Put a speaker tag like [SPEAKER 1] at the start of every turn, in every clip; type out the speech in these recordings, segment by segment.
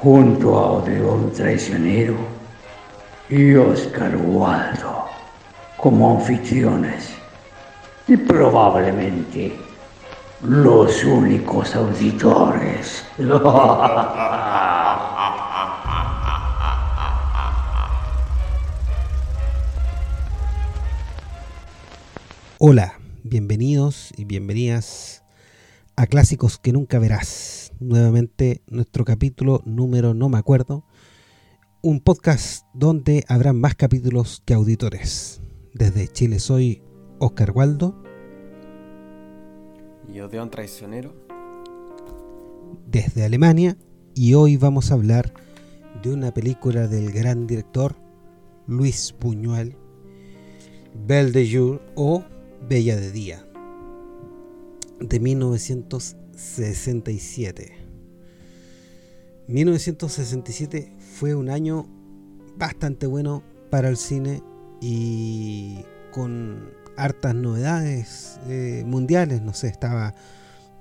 [SPEAKER 1] junto a Odeón Traicionero y Oscar Waldo como anfitriones y probablemente los únicos auditores.
[SPEAKER 2] Hola, bienvenidos y bienvenidas a Clásicos que nunca verás nuevamente nuestro capítulo número no me acuerdo, un podcast donde habrá más capítulos que auditores. Desde Chile soy Oscar Waldo.
[SPEAKER 3] Y Odeón Traicionero.
[SPEAKER 2] Desde Alemania y hoy vamos a hablar de una película del gran director Luis Buñuel, Belle de Jour o Bella de Día, de 1900 67. 1967 fue un año bastante bueno para el cine y con hartas novedades eh, mundiales, no sé, estaba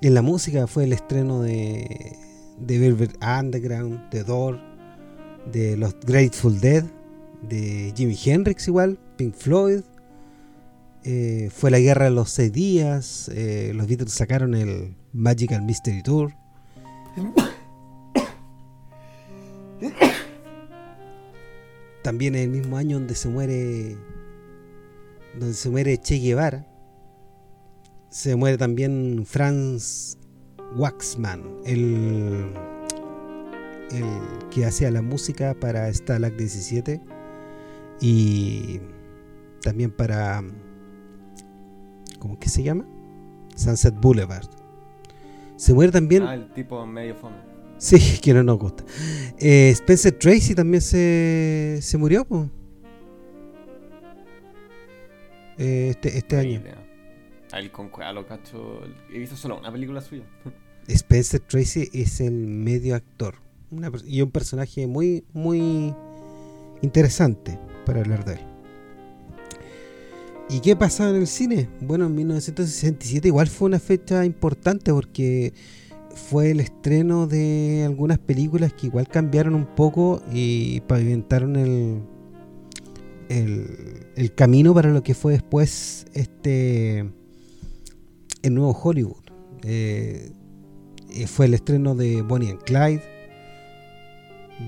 [SPEAKER 2] en la música, fue el estreno de, de Velvet Underground, de Door, de los Grateful Dead, de Jimi Hendrix igual, Pink Floyd, eh, fue la guerra de los seis días, eh, los Beatles sacaron el Magical Mystery Tour. También en el mismo año donde se muere donde se muere Che Guevara, se muere también Franz Waxman, el, el que hacía la música para Stalag 17 y también para ¿cómo que se llama? Sunset Boulevard. Se muere también.
[SPEAKER 3] Ah, el tipo medio fome.
[SPEAKER 2] Sí, que no nos gusta. Eh, Spencer Tracy también se, se murió, pues. este, este año.
[SPEAKER 3] El con lo cacho. He visto solo una película suya.
[SPEAKER 2] Spencer Tracy es el medio actor. y un personaje muy, muy interesante para hablar de él. ¿Y qué pasaba en el cine? Bueno, en 1967 igual fue una fecha importante porque fue el estreno de algunas películas que igual cambiaron un poco y pavimentaron el, el, camino para lo que fue después este el nuevo Hollywood. Eh, eh, fue el estreno de Bonnie and Clyde,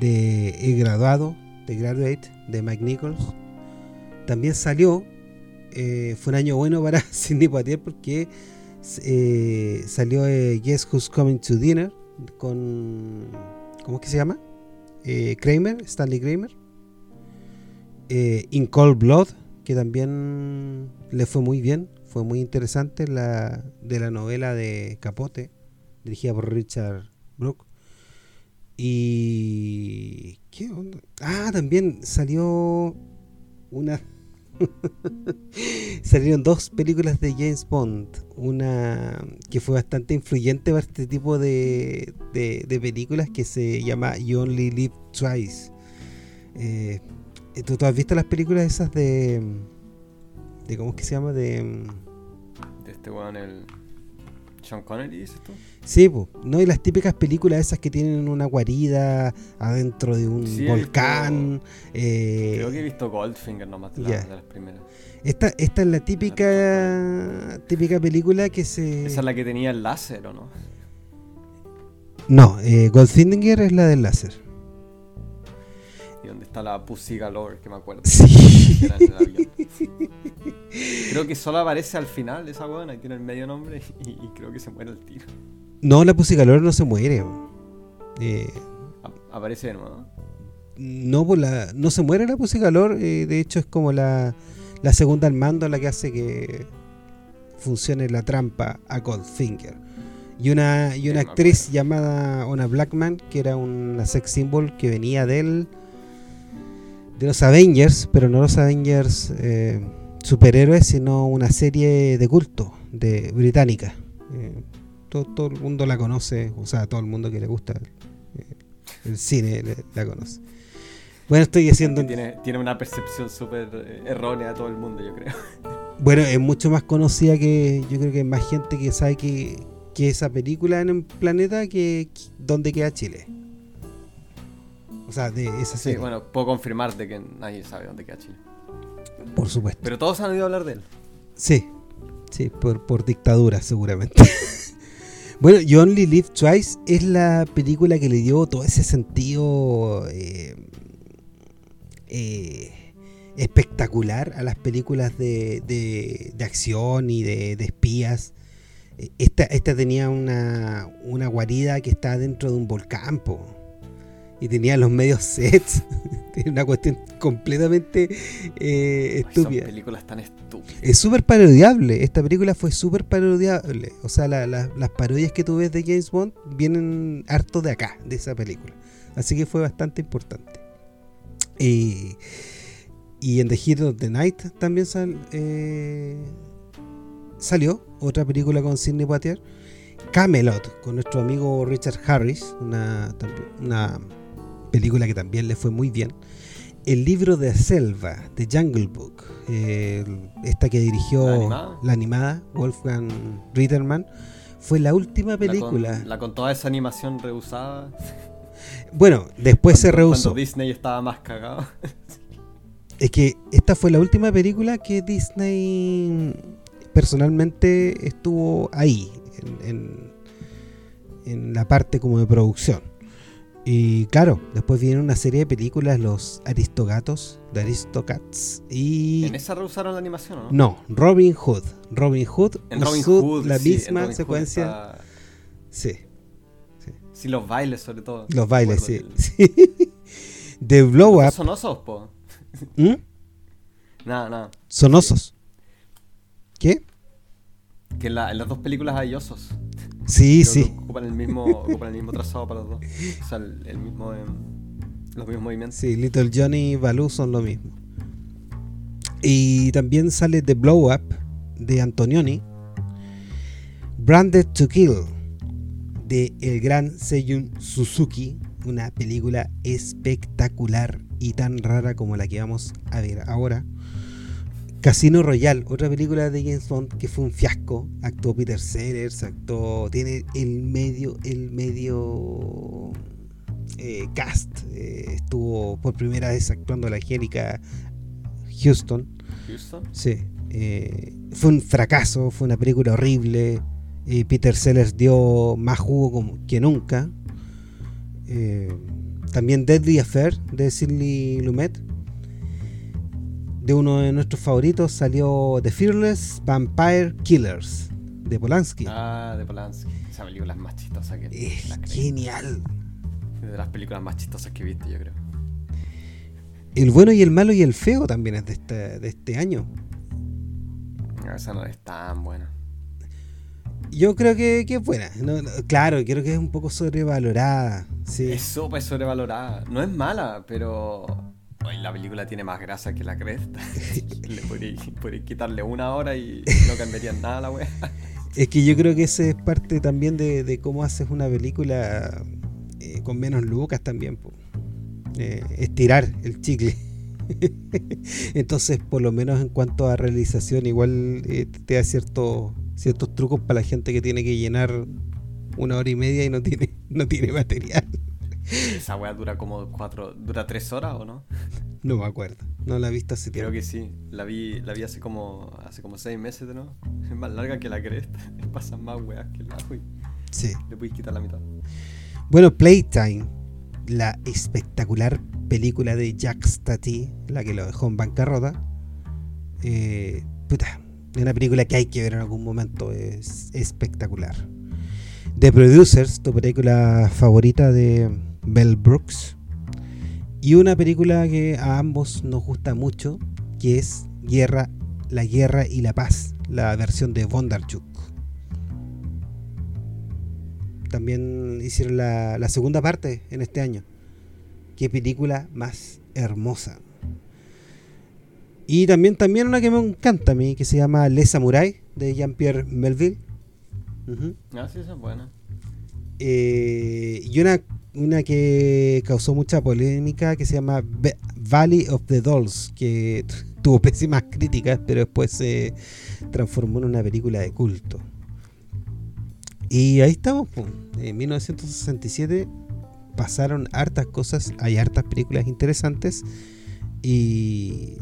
[SPEAKER 2] de El Graduado, de Graduate, de Mike Nichols. También salió eh, fue un año bueno para Cindy Poitier porque eh, salió eh, Who's Coming to Dinner con. ¿Cómo es que se llama? Kramer, Stanley Kramer. In Cold Blood, que también le fue muy bien, fue muy interesante, la, de la novela de Capote, dirigida por Richard Brook. Y. ¿Qué onda? Ah, también salió una Salieron dos películas de James Bond. Una que fue bastante influyente para este tipo de, de, películas que se llama You Only Live Twice. Eh, ¿tú, has visto las películas esas de. de ¿Cómo es que se llama? De.
[SPEAKER 3] De este weón, el. Sean Connery, dices tú?
[SPEAKER 2] Sí, pues, ¿no? Y las típicas películas esas que tienen una guarida adentro de un volcán.
[SPEAKER 3] Eh, creo que he visto Goldfinger nomás de, las primeras.
[SPEAKER 2] Esta, esta es la típica típica película que se...
[SPEAKER 3] Esa es la que tenía el láser, ¿o no?
[SPEAKER 2] No, eh, Goldfinger es la del láser.
[SPEAKER 3] Y donde está la Pussy Galore, que me acuerdo.
[SPEAKER 2] Sí.
[SPEAKER 3] creo que solo aparece al final esa buena tiene el medio nombre y, y creo que se muere el tiro.
[SPEAKER 2] No, la Pussy Calor no se muere.
[SPEAKER 3] Eh, aparece de nuevo.
[SPEAKER 2] No, pues la, no se muere la Pussy Calor. Eh, de hecho, es como la, la segunda al mando la que hace que funcione la trampa a Goldfinger. Y una, y una actriz llamada Ona Blackman, que era una sex symbol que venía del, de los Avengers, pero no los Avengers eh, superhéroes, sino una serie de culto de británica. Eh, todo, el mundo la conoce, o sea, todo el mundo que le gusta el, cine la conoce. Bueno, estoy haciendo...
[SPEAKER 3] Tiene, tiene una percepción súper errónea a todo el mundo, yo creo.
[SPEAKER 2] Bueno, es mucho más conocida que yo creo que hay más gente que sabe que, que esa película en el planeta que, donde queda Chile. O sea, de esa serie.
[SPEAKER 3] Sí, bueno, puedo confirmarte que nadie sabe dónde queda Chile.
[SPEAKER 2] Por supuesto.
[SPEAKER 3] Pero todos han oído hablar de él.
[SPEAKER 2] Sí, sí, por, por dictadura seguramente. bueno, You Only Live Twice es la película que le dio todo ese sentido eh, eh, espectacular a las películas de, de, acción y de, espías. Esta, esta tenía una, una, guarida que está dentro de un volcán, y tenía los medios sets. Una cuestión completamente eh, estúpida.
[SPEAKER 3] Son películas tan estúpidas.
[SPEAKER 2] Es súper parodiable. Esta película fue súper parodiable. O sea, las parodias que tú ves de James Bond vienen harto de acá, de esa película. Así que fue bastante importante. Y y en The Hero of the Night también eh, salió otra película con Sidney Poitier. Camelot, con nuestro amigo Richard Harris, una, una película que también le fue muy bien. El libro de Selva, The Jungle Book, esta que dirigió la animada, Wolfgang Ritterman, fue la última película.
[SPEAKER 3] La con, toda esa animación rehusada.
[SPEAKER 2] Bueno, después se rehusó.
[SPEAKER 3] Cuando Disney estaba más cagado.
[SPEAKER 2] Es que esta fue la última película que Disney personalmente estuvo ahí, en, la parte como de producción. Y claro, después viene una serie de películas, Los Aristogatos, The Aristocats. Y...
[SPEAKER 3] ¿En esa rehusaron la animación o no?
[SPEAKER 2] No, Robin Hood. Robin Hood, en Robin Hood, la misma secuencia. Sí,
[SPEAKER 3] sí. Sí, los bailes sobre todo.
[SPEAKER 2] Los bailes, sí. The Blow Up.
[SPEAKER 3] Son osos, po.
[SPEAKER 2] ¿Mm?
[SPEAKER 3] Nada, nada.
[SPEAKER 2] Son osos. ¿Qué?
[SPEAKER 3] Que en, las dos películas hay osos.
[SPEAKER 2] Sí, sí.
[SPEAKER 3] Ocupan el, mismo, ocupan el mismo trazado para los dos. O sea, el, mismo, em, los mismos movimientos.
[SPEAKER 2] Sí, Little Johnny y Baloo son lo mismo. Y también sale The Blow Up de Antonioni. Branded to Kill de el gran Seiyun Suzuki. Una película espectacular y tan rara como la que vamos a ver ahora. Casino Royale, otra película de James Bond que fue un fiasco. Actuó Peter Sellers, actuó. Tiene el medio, el medio eh, cast. Eh, estuvo por primera vez actuando la Angélica Houston.
[SPEAKER 3] ¿Houston?
[SPEAKER 2] Sí. Eh, fue un fracaso, fue una película horrible. Peter Sellers dio más jugo que nunca. También Deadly Affair de Sidney Lumet. De uno de nuestros favoritos salió The Fearless Vampire Killers de Polanski.
[SPEAKER 3] Ah, de Polanski. Esa película es más chistosa que.
[SPEAKER 2] Es genial.
[SPEAKER 3] de las películas más chistosas que he visto, yo creo.
[SPEAKER 2] El bueno y el malo y el feo también es de este, de este año.
[SPEAKER 3] esa no es tan buena.
[SPEAKER 2] Yo creo que, es buena. claro, creo que es un poco sobrevalorada. Sí.
[SPEAKER 3] Es súper sobrevalorada. No es mala, pero la película tiene más grasa que la cresta. Le podría, quitarle una hora y no cambiaría nada la wea.
[SPEAKER 2] Es que yo creo que ese es parte también de, cómo haces una película eh, con menos lucas también. Eh, estirar el chicle. Entonces, por lo menos en cuanto a realización, igual eh, te da cierto ciertos trucos para la gente que tiene que llenar una hora y media y no tiene, no tiene material.
[SPEAKER 3] Esa weá dura como cuatro, dura tres horas o no?
[SPEAKER 2] No me acuerdo, no la he visto hace
[SPEAKER 3] tiempo. Creo que sí, la vi, la vi hace como hace como seis meses nuevo. Es más larga que la cresta, pasan más weas que la agua
[SPEAKER 2] sí.
[SPEAKER 3] le puedes quitar la mitad.
[SPEAKER 2] Bueno, Playtime, la espectacular película de Jack Stati, la que lo dejó en bancarrota. Eh, puta, es una película que hay que ver en algún momento, es espectacular. The Producers, tu película favorita de Bell Brooks. Y una película que a ambos nos gusta mucho, que es Guerra, La Guerra y la Paz, la versión de Bondarchuk. También hicieron la, la segunda parte en este año. Qué película más hermosa. Y también, también una que me encanta a mí, que se llama Les Samurai, de Jean-Pierre Melville.
[SPEAKER 3] Ah, sí, esa es buena.
[SPEAKER 2] Eh, y una, una que causó mucha polémica, que se llama Valley of the Dolls, que tuvo pésimas críticas, pero después se transformó en una película de culto. Y ahí estamos, en 1967 pasaron hartas cosas, hay hartas películas interesantes y,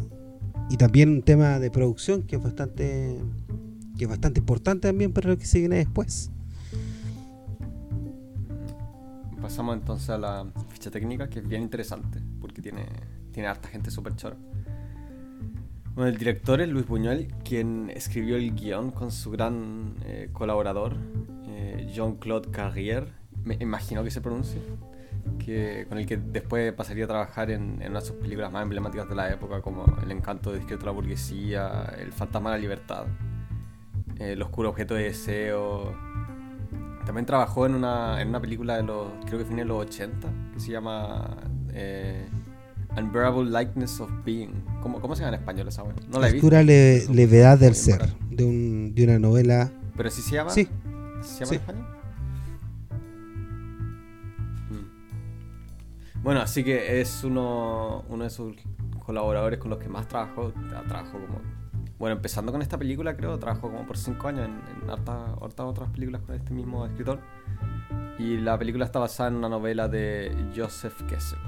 [SPEAKER 2] y también un tema de producción que es bastante que es bastante importante también para lo que se viene después.
[SPEAKER 3] Pasamos entonces a la ficha técnica que es bien interesante porque tiene, tiene harta gente súper chora. Bueno, el director es Luis Buñuel, quien escribió el guion con su gran eh, colaborador, eh, Jean-Claude Carrier, me imagino que se pronuncie, que, con el que después pasaría a trabajar en, una de sus películas más emblemáticas de la época, como El encanto de discreto la burguesía, El fantasma de la libertad, El oscuro objeto de deseo. También trabajó en una, en una película de los, creo que fue en los 80, que se llama... Eh, Unbearable Likeness of Being. ¿Cómo, cómo se llama en español esa
[SPEAKER 2] No la he visto. levedad del ser, de, un, de una novela.
[SPEAKER 3] ¿Pero sí se llama?
[SPEAKER 2] Sí.
[SPEAKER 3] ¿Se llama en español? Mm. Bueno, así que es uno, uno de sus colaboradores con los que más trabajó. Trabajó como. Bueno, empezando con esta película, creo, trabajó como por cinco años en, en hartas, otras películas con este mismo escritor. Y la película está basada en una novela de Joseph Kessel.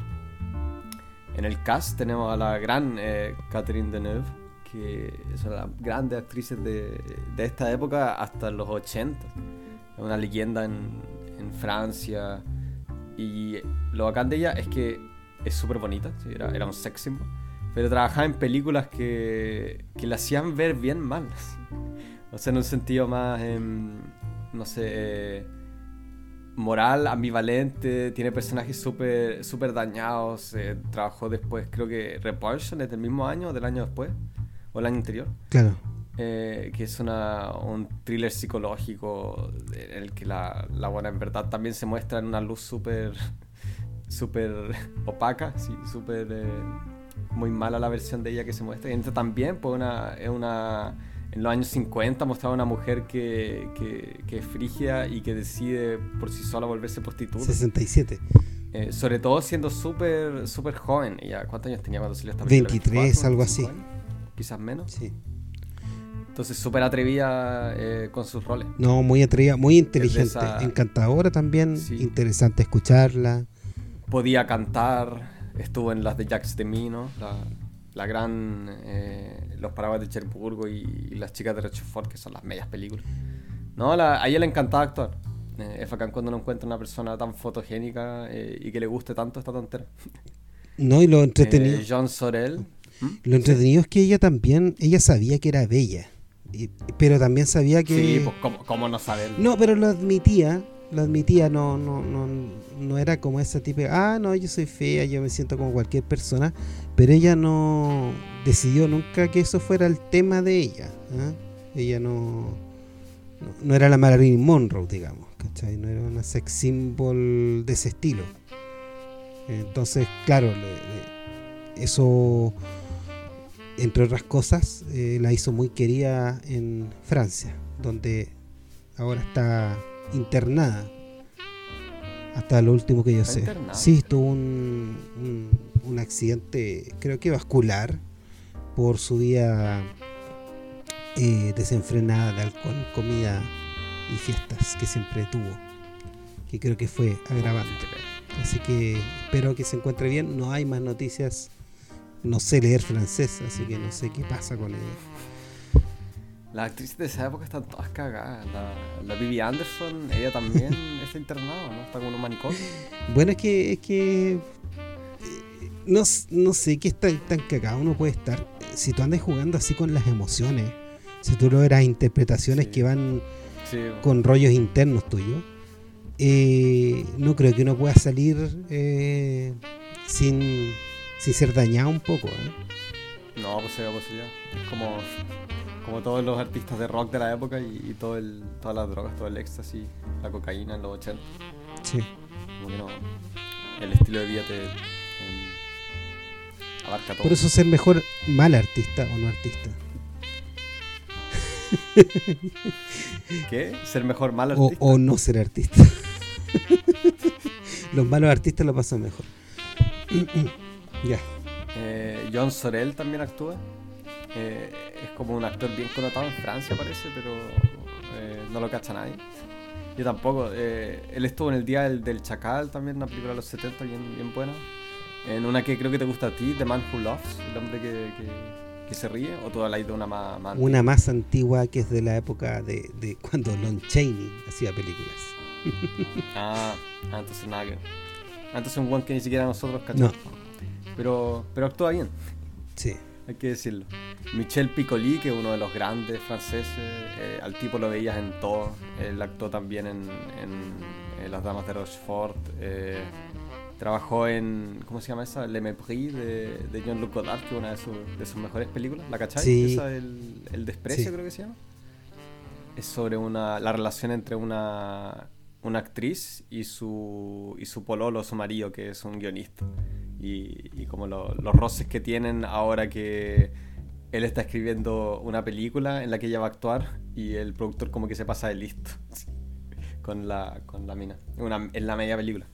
[SPEAKER 3] En el cast tenemos a la gran eh, Catherine Deneuve, que de las grandes actrices de, de, esta época hasta los 80. Es una leyenda en, en, Francia. Y lo bacán de ella es que es súper bonita, era, era, un sex symbol, pero trabajaba en películas que, que la hacían ver bien mal. o sea, en un sentido más, em, no sé moral, ambivalente, tiene personajes súper super dañados. Eh, trabajó después, creo que Repulsion es del mismo año o del año después, o el año anterior.
[SPEAKER 2] Claro.
[SPEAKER 3] Eh, que es una, un thriller psicológico en el que la, la buena en verdad también se muestra en una luz súper súper opaca, sí, súper eh, muy mala la versión de ella que se muestra. Y también pues una, es una en los años 50 mostraba una mujer que, que, es frigia y que decide por sí sola volverse prostituta.
[SPEAKER 2] 67.
[SPEAKER 3] Eh, sobre todo siendo súper súper joven. Ella, ¿Cuántos años tenía cuando salió esta
[SPEAKER 2] película? 23, algo así.
[SPEAKER 3] Quizás menos.
[SPEAKER 2] Sí.
[SPEAKER 3] Entonces súper atrevida eh, con sus roles.
[SPEAKER 2] No, muy atrevida, muy inteligente. Encantadora también, interesante escucharla.
[SPEAKER 3] Podía cantar, estuvo en las de Jacques Demy, ¿no? La, la gran eh, Los Paraguas de Cherburgo y, Las Chicas de Rochefort, que son las medias películas. No, a ella le encantaba actuar. Eh, es bacán cuando uno encuentra una persona tan fotogénica eh, y que le guste tanto esta tontera.
[SPEAKER 2] No, y lo entretenido.
[SPEAKER 3] John Sorel.
[SPEAKER 2] ¿Mm? Lo entretenido es que ella también, ella sabía que era bella. pero también sabía que.
[SPEAKER 3] Sí, pues, ¿cómo, cómo no saberlo?
[SPEAKER 2] No, pero lo admitía lo admitía, no, no, no, no era como esa típica, ah, no, yo soy fea, yo me siento como cualquier persona, pero ella no decidió nunca que eso fuera el tema de ella. ¿ah? Ella no, no, era la Marilyn Monroe, digamos, ¿cachai? No era una sex symbol de ese estilo. Entonces, claro, eso, entre otras cosas, eh, la hizo muy querida en Francia, donde ahora está internada. Hasta lo último que yo sé. Sí, tuvo un, un, accidente, creo que vascular, por su vida eh, desenfrenada de alcohol, comida y fiestas que siempre tuvo. Que creo que fue agravante. Así que espero que se encuentre bien. No hay más noticias. No sé leer francés, así que no sé qué pasa con ella.
[SPEAKER 3] Las actrices de esa época están todas cagadas. La, la Vivi Anderson, ella también está internada, ¿no? Está como un manicomio.
[SPEAKER 2] Bueno, es que. Es que eh, no, no sé qué tan, tan cagado uno puede estar. Si tú andas jugando así con las emociones, si tú logras interpretaciones que van con rollos internos tuyos, eh, no creo que uno pueda salir eh, sin, sin ser dañado un poco.
[SPEAKER 3] No, pues sería posibilidad. Es como como todos los artistas de rock de la época y, todo el, todas las drogas, todo el éxtasis, la cocaína en los 80.
[SPEAKER 2] Sí.
[SPEAKER 3] Como que no, el estilo de vida te, abarca todo.
[SPEAKER 2] Por eso ser mejor mal artista o no artista.
[SPEAKER 3] ¿Qué? ¿Ser mejor mal
[SPEAKER 2] O,
[SPEAKER 3] artista?
[SPEAKER 2] o no ser artista. Los malos artistas lo pasan mejor. ya.
[SPEAKER 3] Eh, John Sorel también actúa. Eh, es como un actor bien connotado en Francia, parece, pero eh, no lo cacha nadie. Yo tampoco. eh, él estuvo en el Día del, del Chacal, también una película de los 70 bien, bien buena. En una que creo que te gusta a ti, The Man Who Loves, el hombre que, que- que se ríe, o tú habláis de una más, más
[SPEAKER 2] Una más antigua que es de la época de, de cuando Lon Chaney hacía películas.
[SPEAKER 3] Ah, ah, entonces nada que. Ah, entonces un one que ni siquiera nosotros cachamos. Pero, pero actúa bien,
[SPEAKER 2] Sí.
[SPEAKER 3] Hay que decirlo. Michel Piccoli, que es uno de los grandes franceses, eh, al tipo lo veías en todo. Él actuó también en, en, en Las Damas de Rochefort. eh, trabajó en. ¿Cómo se llama esa? Le Mépris de, de Jean-Luc Godard, que es una de, sus- de sus mejores películas. ¿La cachai?
[SPEAKER 2] Sí.
[SPEAKER 3] Esa, el, el desprecio,
[SPEAKER 2] Sí.
[SPEAKER 3] creo que se llama. Es sobre una, la relación entre una, una actriz y su, y su pololo, su marido, que es un guionista. Y, y como lo- los roces que tienen ahora que él está escribiendo una película en la que ella va a actuar y el productor como que se pasa de listo con la, con la mina. Una, en la media película.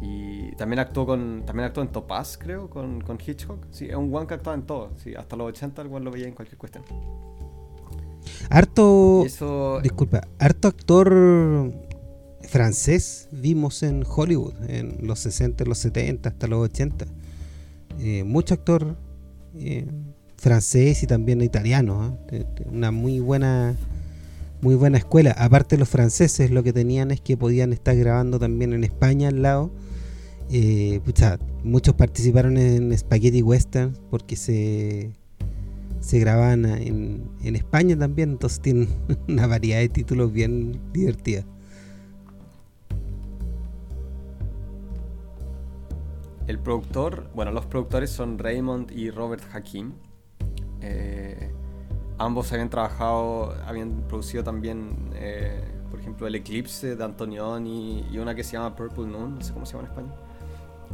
[SPEAKER 3] Y también actuó con también actuó en Topaz, creo, con, con Hitchcock. Sí, es un one que actúa en todo. Sí, hasta los 80 el one lo veía en cualquier cuestión.
[SPEAKER 2] Harto.
[SPEAKER 3] Eso
[SPEAKER 2] Disculpa, harto actor francés vimos en Hollywood en los 60, los 70, hasta los 80. Eh, mucho actor eh, francés y también italiano. ¿eh? Una muy buena, muy buena escuela. Aparte los franceses lo que tenían es que podían estar grabando también en España al lado. Pucha, muchos participaron en Spaghetti Western porque se se grababan en, en España también, entonces tienen una variedad de títulos bien divertida.
[SPEAKER 3] El productor, bueno, los productores son Raymond y Robert Hakim. Eh, ambos habían trabajado, habían producido también, eh, por ejemplo, El Eclipse de Antonioni y una que se llama Purple Moon, no sé cómo se llama en español.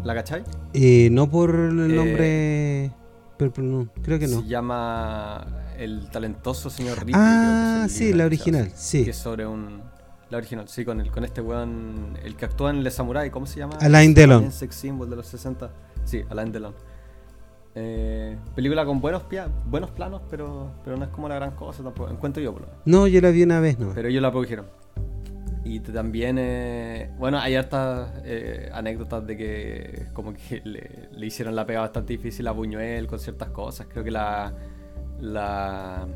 [SPEAKER 3] ¿La cachai?
[SPEAKER 2] Eh, no por el
[SPEAKER 3] Eh,
[SPEAKER 2] nombre Purple Moon, creo que no.
[SPEAKER 3] Se llama El talentoso señor Ripley.
[SPEAKER 2] Ah,
[SPEAKER 3] creo que es el
[SPEAKER 2] sí, la original,
[SPEAKER 3] hace,
[SPEAKER 2] sí.
[SPEAKER 3] Que es sobre un... La original, sí, con, el, con este weón, el que actúa en Le Samurai, ¿cómo se llama?
[SPEAKER 2] Alain Delon.
[SPEAKER 3] también sex symbol de los 60. Sí, Alain Delon. Eh, película con buenos, pia- buenos planos, pero, pero no es como la gran cosa tampoco. Encuentro yo, por lo menos.
[SPEAKER 2] No, yo la vi una vez, no.
[SPEAKER 3] Pero ellos la produjeron. Y también, eh, bueno, hay hartas eh, anécdotas de que como que le, le hicieron la pega bastante difícil a Buñuel con ciertas cosas. Creo que la, la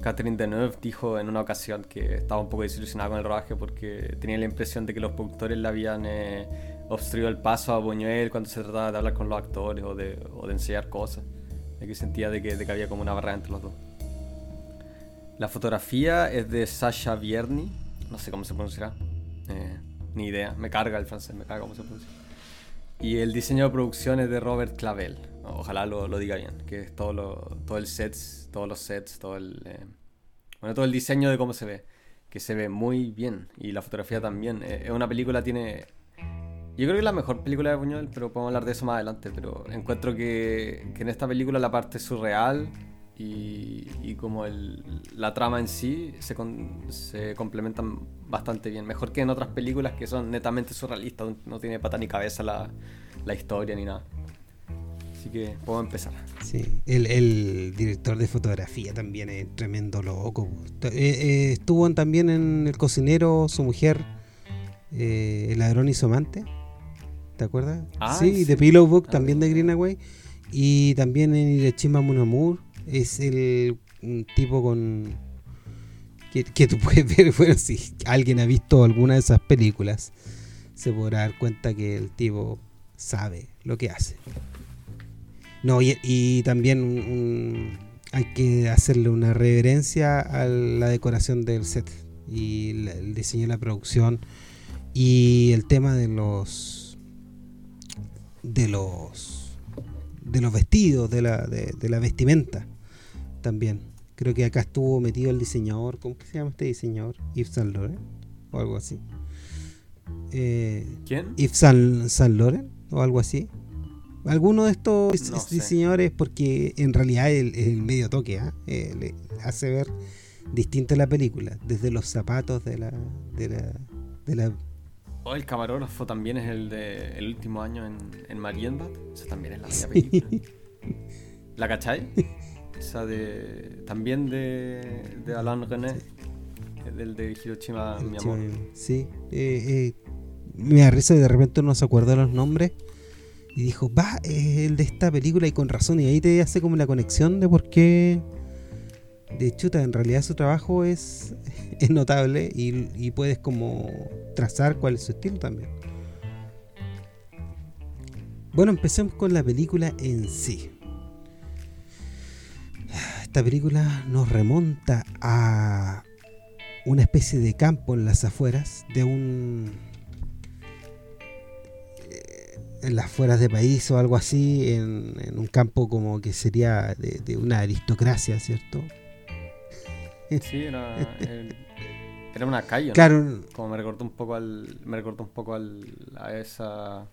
[SPEAKER 3] Catherine Deneuve dijo en una ocasión que estaba un poco desilusionada con el rodaje porque tenía la impresión de que los productores le habían eh, obstruido el paso a Buñuel cuando se trataba de hablar con los actores o de, o de enseñar cosas. De que sentía de que, de que había como una barrera entre los dos. La fotografía es de Sasha Vierny, no sé cómo se pronunciará, eh, ni idea, me carga el francés, me carga cómo se pronuncia. Y el diseño de producción es de Robert Clavel, ojalá lo, lo diga bien, que es todo, lo, todo el sets, todos los sets, todo el, eh, bueno, todo el diseño de cómo se ve, que se ve muy bien, y la fotografía también. Eh, es una película, tiene... Yo creo que es la mejor película de Buñuel, pero podemos hablar de eso más adelante. Pero encuentro que, que en esta película la parte surreal y, y como el, la trama en sí se, con- se complementan bastante bien. Mejor que en otras películas que son netamente surrealistas, no tiene pata ni cabeza la, la historia ni nada. Así que podemos empezar.
[SPEAKER 2] Sí, el, el director de fotografía también es tremendo loco. Eh, eh, estuvo también en El cocinero, su mujer, eh, El ladrón y su amante. ¿Te acuerdas?
[SPEAKER 3] Ah,
[SPEAKER 2] sí,
[SPEAKER 3] sí.
[SPEAKER 2] de Pillow Book
[SPEAKER 3] Ah,
[SPEAKER 2] también de Greenaway. Y también en Hiroshima Mon Amour. Es el tipo con. Que, que tú puedes ver, bueno, si alguien ha visto alguna de esas películas, se podrá dar cuenta que el tipo sabe lo que hace. No, y, y también hay que hacerle una reverencia a la decoración del set y el diseño de la producción y el tema de los de los de los vestidos, de la, de la vestimenta también. Creo que acá estuvo metido el diseñador, ¿cómo que se llama este diseñador? Yves Saint Laurent o algo así. Eh,
[SPEAKER 3] ¿Quién?
[SPEAKER 2] Yves Saint, Saint Laurent o algo así. alguno de estos diseñadores, porque en realidad el, el medio toque ¿ah? eh, le hace ver distinta la película, desde los zapatos de la. De la, de la
[SPEAKER 3] Oh, el camarógrafo también es el de el último año en, en Marienbad. Esa también es la media película. ¿La cachai? Esa de. También de, de Alain René. Del de Hiroshima, mi amor.
[SPEAKER 2] Sí. Eh, eh, me da risa y de repente no se acuerda los nombres. Y dijo, va, es el de esta película y con razón. Y ahí te hace como la conexión de por qué. De chuta, en realidad su trabajo es, es notable y, y puedes como trazar cuál es su estilo también. Bueno, empecemos con la película en sí. Esta película nos remonta a una especie de campo en las afueras de un eh, en las afueras de país o algo así, en, en un campo como que sería de, de, una aristocracia, ¿cierto?
[SPEAKER 3] Sí, era, era una calle. ¿no?
[SPEAKER 2] Claro.
[SPEAKER 3] Como me recordó un poco al. Me recordó un poco al, a esa.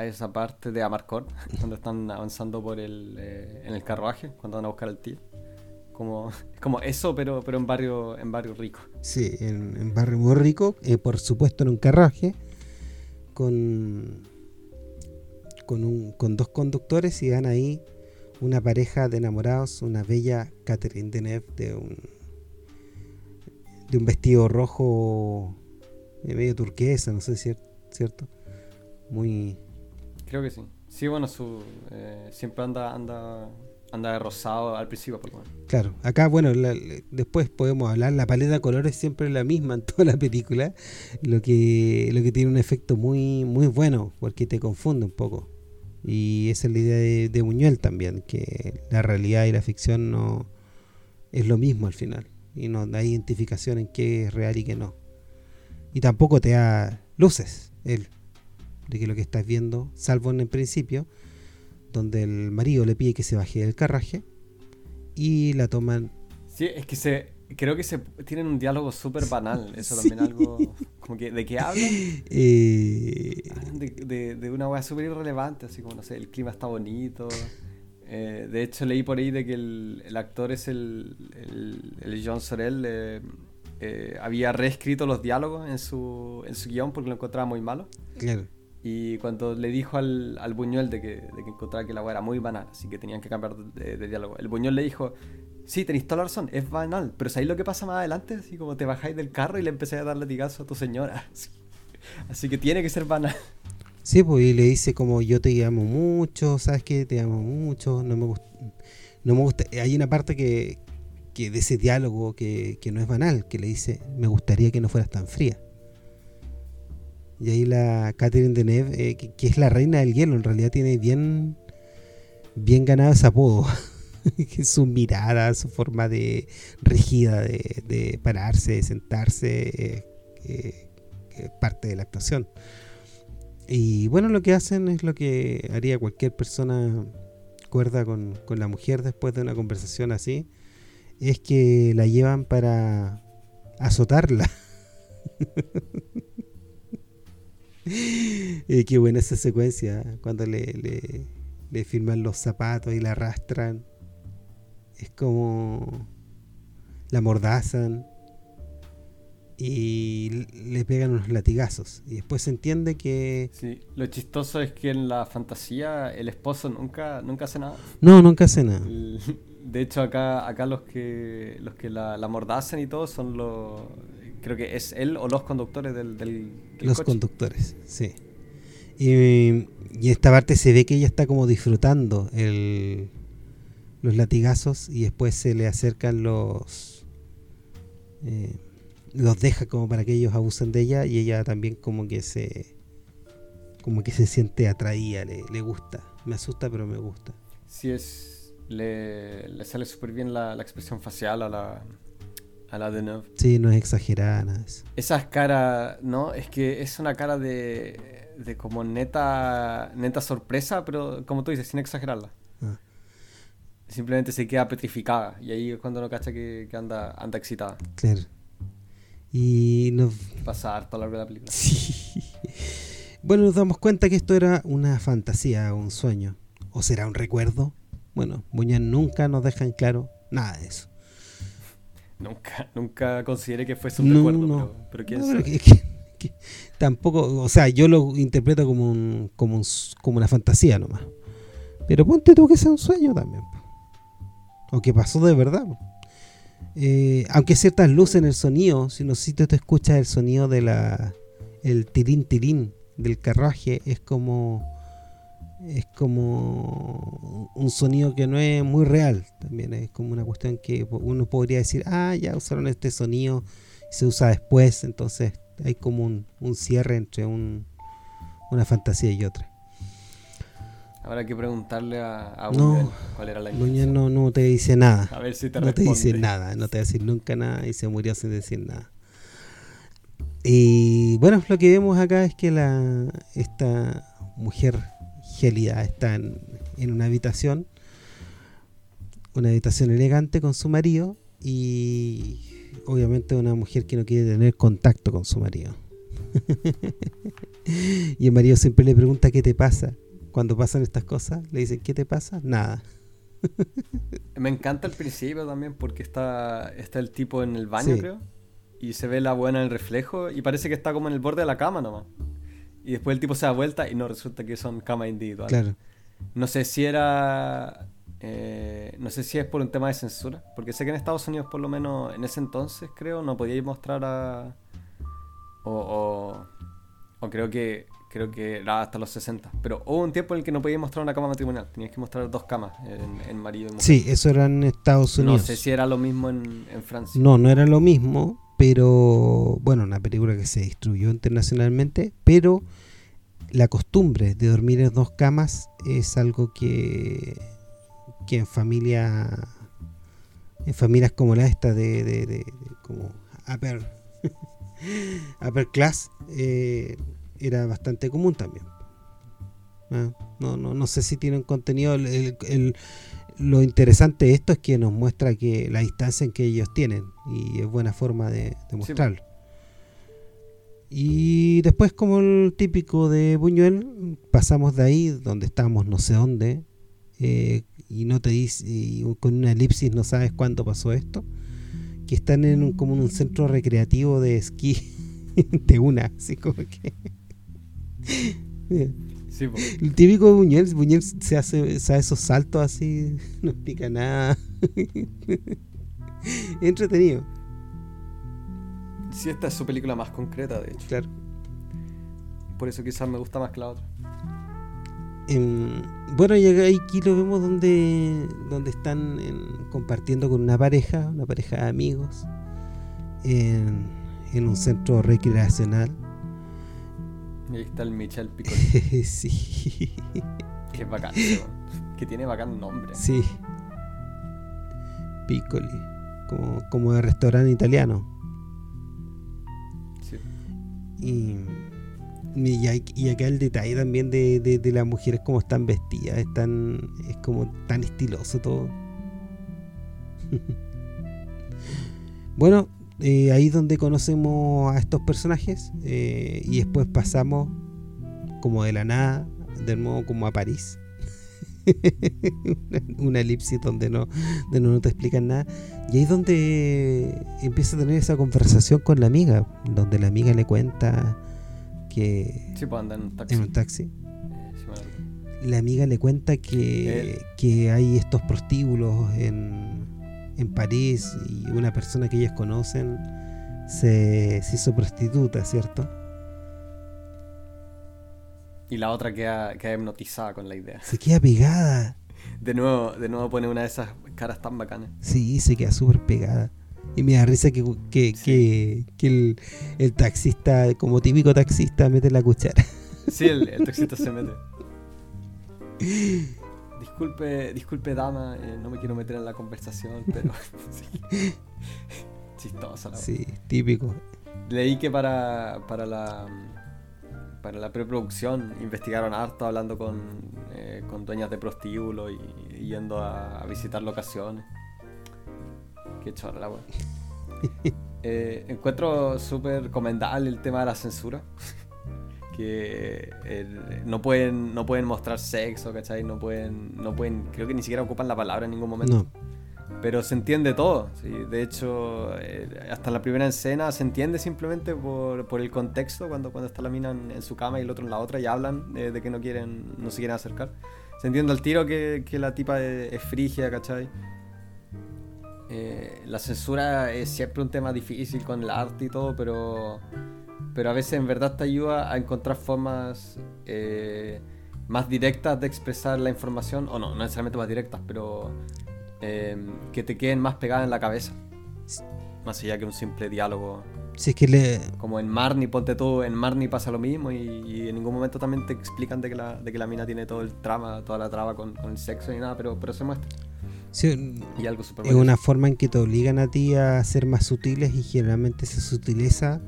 [SPEAKER 3] A esa parte de Amarcord, cuando están avanzando por el. Eh, en el carruaje, cuando van a buscar al tío. Como, como eso, pero, pero en barrio, en barrio rico.
[SPEAKER 2] Sí, en, barrio muy rico, eh, por supuesto en un carruaje, con, con, un, con dos conductores y van ahí una pareja de enamorados, una bella Catherine Deneuve de un de un vestido rojo de medio turquesa, no sé si es cierto. Muy
[SPEAKER 3] Creo que sí. Sí, bueno, su eh, siempre anda anda anda de rosado al principio, por lo menos.
[SPEAKER 2] Claro, acá, bueno, la, después podemos hablar, la paleta de colores siempre es la misma en toda la película, lo que, lo que tiene un efecto muy, muy bueno, porque te confunde un poco. Y esa es la idea de, de Buñuel también, que la realidad y la ficción no es lo mismo al final. Y no da identificación en qué es real y qué no. Y tampoco te da luces, él, de que lo que estás viendo, salvo en el principio, donde el marido le pide que se baje del carraje y la toman.
[SPEAKER 3] Sí, es que se creo que se tienen un diálogo súper banal, eso también sí. algo como que de qué hablan.
[SPEAKER 2] Eh...
[SPEAKER 3] De, de, de, una weá súper irrelevante, así como no sé, el clima está bonito. Eh, de hecho leí por ahí de que el, el actor es el, el, el John Sorel, eh, eh, había reescrito los diálogos en su, en su guion porque lo encontraba muy malo.
[SPEAKER 2] Claro.
[SPEAKER 3] Y cuando le dijo al, al Buñuel de que, de que encontraba que la weá era muy banal, así que tenían que cambiar de, diálogo, el Buñuel le dijo, sí, tenéis toda la razón, es banal, pero ¿sabéis lo que pasa más adelante? Así como te bajáis del carro y le empecé a dar latigazo a tu señora. Así, que tiene que ser banal.
[SPEAKER 2] Sí, pues y le dice como yo te amo mucho, ¿sabes qué? Te amo mucho, no me gusta... No me gusta. Hay una parte que, que de ese diálogo que, que no es banal, que le dice, me gustaría que no fueras tan fría. Y ahí la Catherine Deneuve, eh, que, es la reina del hielo, en realidad tiene bien, bien ganado ese apodo. su mirada, su forma de rígida de, de pararse, de sentarse, eh, eh, parte de la actuación. Y bueno, lo que hacen es lo que haría cualquier persona cuerda con, con la mujer después de una conversación así, es que la llevan para azotarla. eh, qué buena esa secuencia, cuando le, le, le, firman los zapatos y la arrastran. Es como la mordazan y le pegan unos latigazos. Y después se entiende que...
[SPEAKER 3] Sí, lo chistoso es que en la fantasía el esposo nunca, nunca hace nada.
[SPEAKER 2] No, nunca hace nada.
[SPEAKER 3] De hecho, acá, acá los que los que la, la mordazan y todo son los creo que es él o los conductores del, del, del
[SPEAKER 2] los
[SPEAKER 3] coche.
[SPEAKER 2] conductores sí. Y, y, en esta parte se ve que ella está como disfrutando el, los latigazos y después se le acercan los eh, los deja como para que ellos abusen de ella y ella también como que se como que se siente atraída le, le gusta. Me asusta pero me gusta.
[SPEAKER 3] Sí es le, le sale súper bien la, la expresión facial a la a la de.
[SPEAKER 2] Sí, no es exagerada nada eso.
[SPEAKER 3] Esas caras, ¿no? Es que es una cara de, de como neta, neta sorpresa, pero como tú dices, sin exagerarla. Ah. Simplemente se queda petrificada y ahí es cuando uno cacha que, que anda, anda excitada.
[SPEAKER 2] Claro. Y nos...
[SPEAKER 3] Pasa harto a lo largo de la película.
[SPEAKER 2] Sí. Bueno, nos damos cuenta que esto era una fantasía, un sueño. ¿O será un recuerdo? Bueno, Buñuel nunca nos deja en claro nada de eso.
[SPEAKER 3] Nunca, nunca consideré que fuese un recuerdo, pero, quién sabe.
[SPEAKER 2] tampoco, o sea, yo lo interpreto como un, como un, como una fantasía nomás. Pero ponte tú que sea un sueño también. O que pasó de verdad. Eh, aunque ciertas luces en el sonido, si no si te escuchas el sonido de la el tirín tirín del carruaje es como es como un sonido que no es muy real también es como una cuestión que uno podría decir ah ya usaron este sonido y se usa después entonces hay como un, cierre entre un, una fantasía y otra
[SPEAKER 3] Habrá que preguntarle a, a
[SPEAKER 2] no,
[SPEAKER 3] cuál era la
[SPEAKER 2] intención. no, no te dice nada.
[SPEAKER 3] A ver si te
[SPEAKER 2] No te dice nada, no te va a decir nunca nada y se murió sin decir nada. Y bueno, lo que vemos acá es que la esta mujer gélida está en, una habitación, una habitación elegante con su marido y obviamente una mujer que no quiere tener contacto con su marido. y el marido siempre le pregunta qué te pasa. Cuando pasan estas cosas, le dicen, ¿qué te pasa? Nada.
[SPEAKER 3] Me encanta el principio también porque está, está el tipo en el baño, creo y se ve la buena en el reflejo y parece que está como en el borde de la cama nomás. Y después el tipo se da vuelta y no, resulta que son camas individuales. Claro. No sé si era... Eh, no sé si es por un tema de censura, porque sé que en Estados Unidos por lo menos en ese entonces creo no podíais mostrar a... O, o, creo que creo que era hasta los 60. Pero hubo un tiempo en el que no podías mostrar una cama matrimonial. Tenías que mostrar dos camas en, marido y mujer.
[SPEAKER 2] Sí, eso era en Estados Unidos.
[SPEAKER 3] No sé si era lo mismo en, en Francia.
[SPEAKER 2] No, no era lo mismo pero bueno, una película que se distribuyó internacionalmente, pero la costumbre de dormir en dos camas es algo que, que en familia en familias como la esta de, de, como upper, upper class eh, era bastante común también. Ah, no, no, no sé si tienen contenido el, lo interesante de esto es que nos muestra que la distancia en que ellos tienen y es buena forma de, mostrarlo. Y después, como el típico de Buñuel, pasamos de ahí, donde estábamos no sé dónde, eh, y no te dice, con una elipsis no sabes cuándo pasó esto, que están en un, como en un centro recreativo de esquí de una, así como que... el típico de Buñuel, Buñuel se hace, esos saltos así, no explica nada. Entretenido.
[SPEAKER 3] Sí, esta es su película más concreta, de hecho.
[SPEAKER 2] Claro.
[SPEAKER 3] Por eso quizás me gusta más que la otra.
[SPEAKER 2] Em, bueno, y aquí lo vemos donde, donde están compartiendo con una pareja, una pareja de amigos, en, en un centro recreacional
[SPEAKER 3] y ahí está el Michel Piccoli.
[SPEAKER 2] sí.
[SPEAKER 3] Qué bacán, que tiene bacán nombre.
[SPEAKER 2] Sí. Piccoli. Como, como de restaurante italiano. Y, y, acá el detalle también de, de, las mujeres como están vestidas. Están, es como tan estiloso todo. bueno, eh, ahí donde conocemos a estos personajes eh, y después pasamos como de la nada, de nuevo como a París. una, elipsis donde no, no te explican nada. Y ahí es donde empieza a tener esa conversación con la amiga, donde la amiga le cuenta que...
[SPEAKER 3] Pues en un taxi.
[SPEAKER 2] En un taxi. Eh, la amiga le cuenta que, que hay estos prostíbulos en, en París y una persona que ellas conocen se, hizo prostituta, ¿cierto?
[SPEAKER 3] Y la otra queda, queda hipnotizada con la idea.
[SPEAKER 2] Se queda pegada.
[SPEAKER 3] De nuevo, de nuevo pone una de esas caras tan bacanas.
[SPEAKER 2] Sí, se queda súper pegada. Y me da risa que, que, el, el, taxista, como típico taxista, mete la cuchara.
[SPEAKER 3] Sí, el, el taxista se mete. Disculpe, disculpe dama, eh, no me quiero meter en la conversación, pero sí. chistosa la
[SPEAKER 2] Sí, típico.
[SPEAKER 3] Leí que para, para la para la preproducción investigaron harto hablando con, eh, con dueñas de prostíbulos y, yendo a, visitar locaciones. Qué chorra la eh, encuentro súper recomendable el tema de la censura. que eh, no pueden no pueden mostrar sexo, ¿cachai? No pueden, no pueden, creo que ni siquiera ocupan la palabra en ningún momento. Pero se entiende todo, ¿sí? de hecho, eh, hasta la primera escena se entiende simplemente por, por, el contexto, cuando, cuando está la mina en, su cama y el otro en la otra y hablan eh, de que no quieren no se quieren acercar. Se entiende al tiro que, que la tipa es, es frigia, ¿cachai? Eh, la censura es siempre un tema difícil con el arte y todo, pero, pero a veces en verdad te ayuda a encontrar formas eh, más directas de expresar la información, o no, no necesariamente más directas, pero eh, que te queden más pegadas en la cabeza. Más allá que un simple diálogo.
[SPEAKER 2] Si es que le...
[SPEAKER 3] Como en Marnie, ponte tú, en Marnie pasa lo mismo y, en ningún momento también te explican de que la, de que la mina tiene todo el trama, toda la traba con, con el sexo y nada, pero, pero se muestra
[SPEAKER 2] y algo es una forma en que te obligan a ti a ser más sutiles y generalmente esa sutileza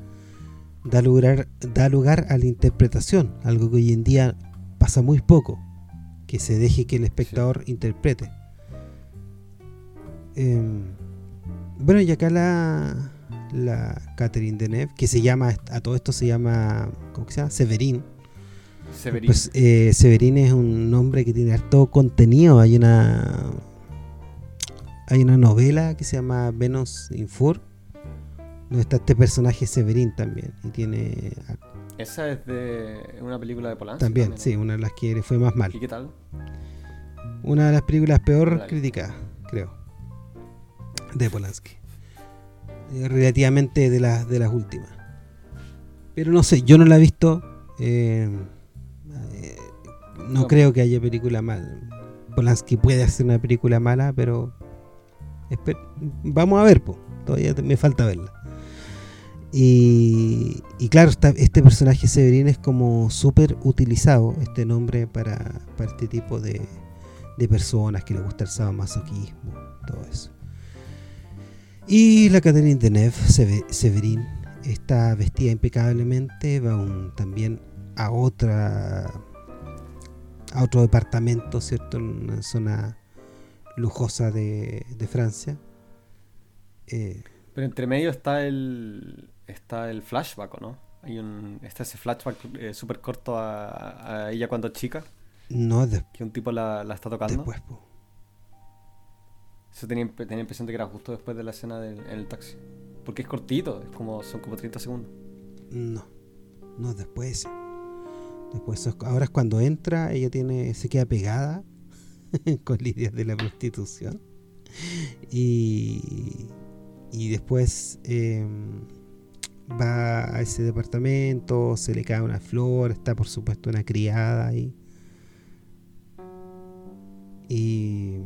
[SPEAKER 2] da lugar, da lugar a la interpretación, algo que hoy en día pasa muy poco, que se deje que el espectador interprete. Em, bueno, y acá la, la Catherine Deneuve, que se llama, a todo esto se llama, ¿cómo se llama? Severín. Severín. Pues eh, Severín es un nombre que tiene harto contenido, hay una hay una novela que se llama Venus Infur, donde está este personaje Severín también. Y tiene.
[SPEAKER 3] Esa es de una película de Polanski.
[SPEAKER 2] También, sí, una de las que fue más mal.
[SPEAKER 3] ¿Y qué tal?
[SPEAKER 2] Una de las películas peor criticadas, creo. De Polanski. Eh, relativamente de las de las últimas. Pero no sé, yo no la he visto. Eh, eh, no, creo que haya película mala. Polanski puede hacer una película mala, pero vamos a ver, todavía me falta verla. Y, claro, este personaje Severín es como súper utilizado, este nombre, para, este tipo de, personas que le gusta el sadomasoquismo, todo eso. Y la Catherine Deneuve, Severín, está vestida impecablemente, va también a otra a otro departamento, ¿cierto? En una zona lujosa de, Francia.
[SPEAKER 3] Eh, Pero entre medio está el está el flashback, ¿no? Hay un, está ese flashback eh, súper corto a, ella cuando chica.
[SPEAKER 2] No,
[SPEAKER 3] que un tipo la, está tocando. Después, Eso tenía, tenía impresión de que era justo después de la escena del, en el taxi. Porque es cortito, es como, son como 30 segundos.
[SPEAKER 2] No, no, después. Después, ahora es cuando entra, ella tiene se queda pegada con lidias de la prostitución. Y, y después em, va a ese departamento, se le cae una flor, está por supuesto una criada ahí. Y,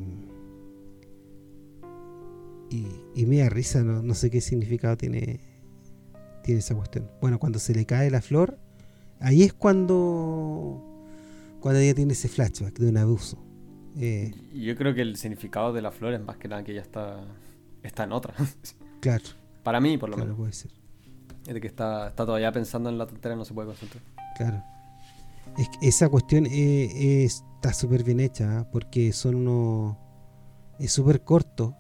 [SPEAKER 2] y, me da risa, no, no, sé qué significado tiene, tiene esa cuestión. Bueno, cuando se le cae la flor, ahí es cuando, cuando ella tiene ese flashback de un abuso.
[SPEAKER 3] Eh, Yo creo que el significado de la flor es más que nada que ya está, está en otra.
[SPEAKER 2] Claro.
[SPEAKER 3] Para mí, por lo
[SPEAKER 2] claro,
[SPEAKER 3] menos.
[SPEAKER 2] puede ser.
[SPEAKER 3] Es de que está, está todavía pensando en la tontería no se puede concentrar.
[SPEAKER 2] Claro. Es que esa cuestión eh, está súper bien hecha, ¿ah? porque son unos... Es súper corto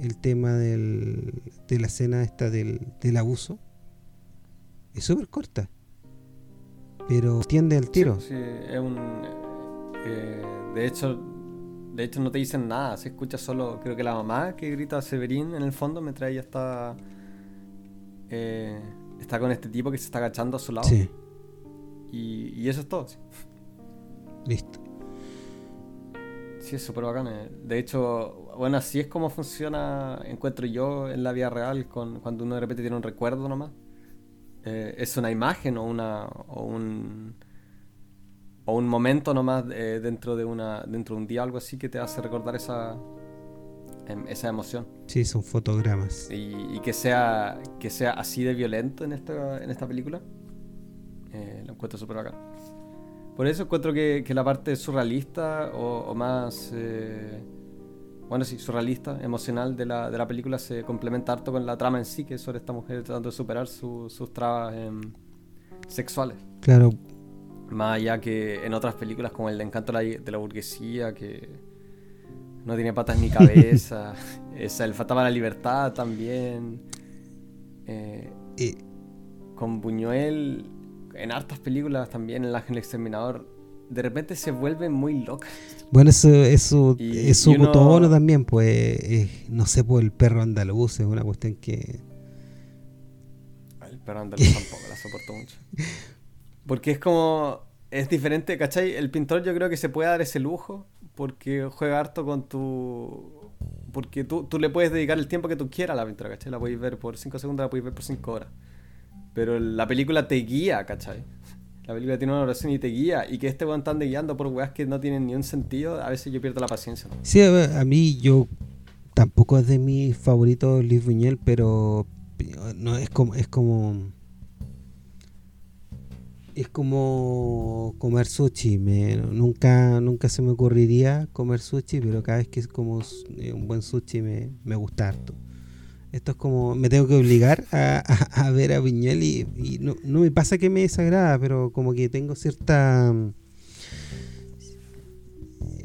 [SPEAKER 2] el tema del, de la escena esta del, del abuso. Es súper corta. Pero tiende al tiro.
[SPEAKER 3] Sí, es un... Eh, de hecho, de hecho, no te dicen nada, se escucha solo, creo que la mamá que grita a Severín en el fondo mientras ella está. Eh, está con este tipo que se está agachando a su lado. Sí. Y, eso es todo.
[SPEAKER 2] Listo.
[SPEAKER 3] Sí, es súper bacán. Eh. De hecho, bueno, así es como funciona, encuentro yo en la vida real, con, cuando uno de repente tiene un recuerdo nomás. Eh, es una imagen o, una, o un o un momento nomás eh, dentro de una dentro de un día algo así que te hace recordar esa em, esa emoción.
[SPEAKER 2] Sí son fotogramas.
[SPEAKER 3] Y, que sea que sea así de violento en esta en esta película eh, lo encuentro súper bacán. Por eso encuentro que, la parte surrealista o, más eh, bueno sí surrealista emocional de la, de la película se complementa harto con la trama en sí que es sobre esta mujer tratando de superar sus trabas em, sexuales
[SPEAKER 2] claro
[SPEAKER 3] más allá que en otras películas como El encanto de la burguesía, que no tiene patas ni cabeza. Esa, el Fatama la libertad también. Eh, con Buñuel, en hartas películas también, El Ángel Exterminador, de repente se vuelven muy locas.
[SPEAKER 2] Bueno, eso, eso es su tono también, pues, no sé, pues el perro andaluz es una cuestión que...
[SPEAKER 3] El perro andaluz tampoco la soporto mucho. Porque es como, es diferente, ¿cachai? El pintor yo creo que se puede dar ese lujo porque juega harto con tu... Porque tú, tú le puedes dedicar el tiempo que tú quieras a la pintura, ¿cachai? La puedes ver por 5 segundos, la puedes ver por 5 horas. Pero la película te guía, ¿cachai? La película tiene una oración y te guía. Y que este weón están guiando por weas que no tienen ni un sentido, a veces yo pierdo la paciencia.
[SPEAKER 2] Sí, a, mí yo tampoco es de mis favoritos Luis Buñuel, pero no es como es como es como comer sushi. Nunca nunca se me ocurriría comer sushi, pero cada vez que es como eh, un buen sushi me, me gusta harto. Esto es como, me tengo que obligar a, ver a Viñuel y, no, me pasa que me desagrada, pero como que tengo cierta...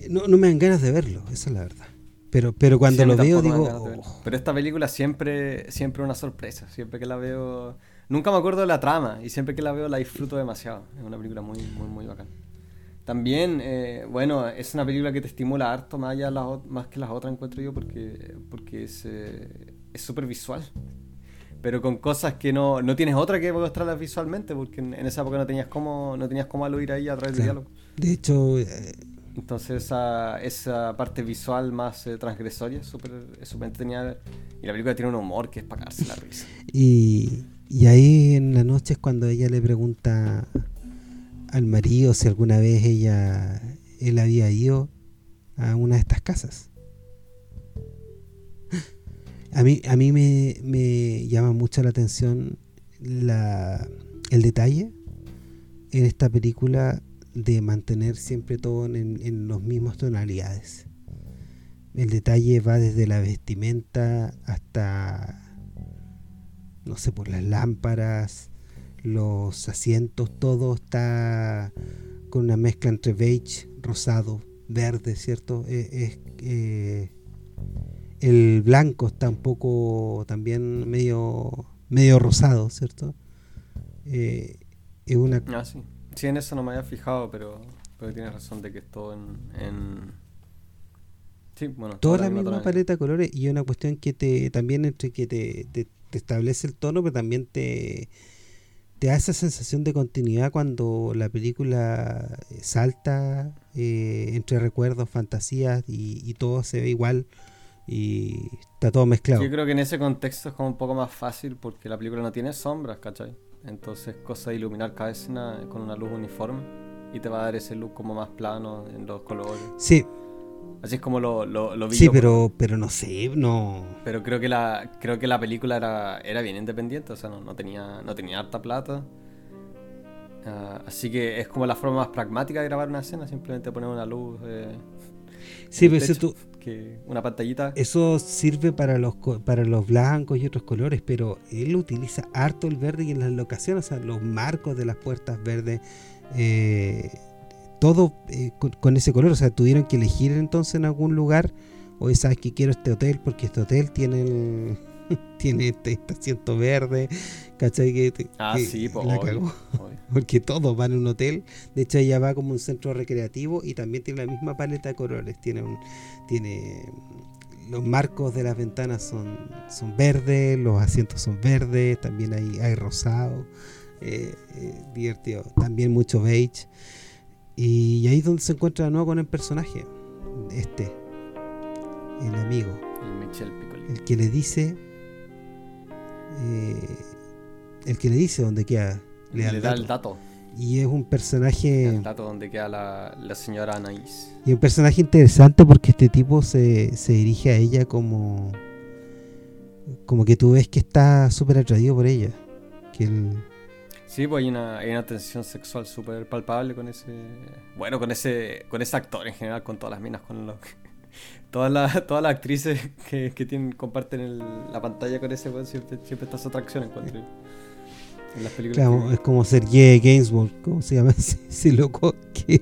[SPEAKER 2] No, no me dan ganas de verlo, esa es la verdad. Pero, pero cuando lo veo digo...
[SPEAKER 3] Oh". Pero esta película siempre siempre una sorpresa, siempre que la veo... Nunca me acuerdo de la trama y siempre que la veo la disfruto demasiado. Es una película muy, muy, muy bacana. También, eh, bueno, es una película que te estimula harto más, allá más que las otras, encuentro yo, porque, porque es, eh, es súper visual. Pero con cosas que no, no tienes otra que mostrarlas visualmente, porque en, esa época no tenías cómo, no tenías cómo aludir ahí a través del diálogo.
[SPEAKER 2] De hecho... Eh,
[SPEAKER 3] Entonces esa, esa parte visual más eh, transgresoria es súper entretenida. Y la película tiene un humor que es para cagarse la risa.
[SPEAKER 2] Y, y ahí en la noche es cuando ella le pregunta al marido si alguna vez ella él había ido a una de estas casas. A mí, a mí me, llama mucho la atención la, el detalle en esta película de mantener siempre todo en, en los mismos tonalidades. El detalle va desde la vestimenta hasta, no sé, por las lámparas, los asientos, todo está con una mezcla entre beige, rosado, verde, ¿cierto? Es, eh, el blanco está un poco también medio medio rosado, ¿cierto?
[SPEAKER 3] Eh, es una... Ah, sí. sí. en eso no me había fijado, pero, pero tienes razón de que es todo en...
[SPEAKER 2] Sí, bueno, toda, la, misma paleta de colores y una cuestión que te también entre que te, te, establece el tono, pero también te, te da esa sensación de continuidad cuando la película salta eh, entre recuerdos, fantasías y, y todo se ve igual y está todo mezclado.
[SPEAKER 3] Yo creo que en ese contexto es como un poco más fácil porque la película no tiene sombras, ¿cachai? Entonces, cosa de iluminar cada escena con una luz uniforme y te va a dar ese look como más plano en los colores.
[SPEAKER 2] Sí.
[SPEAKER 3] Así es como lo, lo,
[SPEAKER 2] vi. Sí, pero, pero no sé, no.
[SPEAKER 3] Pero creo que la, creo que la película era, era bien independiente, o sea, no, tenía, no tenía harta plata. Ah, así que es como la forma más pragmática de grabar una escena, simplemente poner una luz. Eh,
[SPEAKER 2] sí, pero eso tú,
[SPEAKER 3] una pantallita.
[SPEAKER 2] Eso sirve para los para los blancos y otros colores, pero él utiliza harto el verde y en las locaciones, o sea, los marcos de las puertas verdes, eh, todo eh, con, ese color. O sea, tuvieron que elegir entonces en algún lugar. Hoy sabes que quiero este hotel porque este hotel tiene el, tiene este, asiento verde, ¿cachai? Que,
[SPEAKER 3] ah, sí, pues,
[SPEAKER 2] Porque todos van a un hotel. De hecho, ella va como un centro recreativo y también tiene la misma paleta de colores. Tiene un, tiene los marcos de las ventanas son, son verdes, los asientos son verdes, también hay, hay rosado, eh, eh, divertido. También mucho beige. Y ahí es donde se encuentra de nuevo con el personaje, este, el amigo.
[SPEAKER 3] El
[SPEAKER 2] El que le dice eh, el que le dice dónde queda.
[SPEAKER 3] Le, da, el dato.
[SPEAKER 2] Y es un personaje.
[SPEAKER 3] El dato donde queda la, señora Anaís.
[SPEAKER 2] Y un personaje interesante porque este tipo se, dirige a ella como. Como que tú ves que está súper atraído por ella. Que
[SPEAKER 3] Sí, pues hay una, hay una tensión sexual súper palpable con ese. Bueno, con ese con ese actor en general, con todas las minas, con los, todas las, todas las actrices que, que tienen, comparten la pantalla con ese siempre, siempre está su atracción encuentro en las películas.
[SPEAKER 2] Claro, es como Sergei Gainsbourg, ¿cómo se llama ese, loco? Que,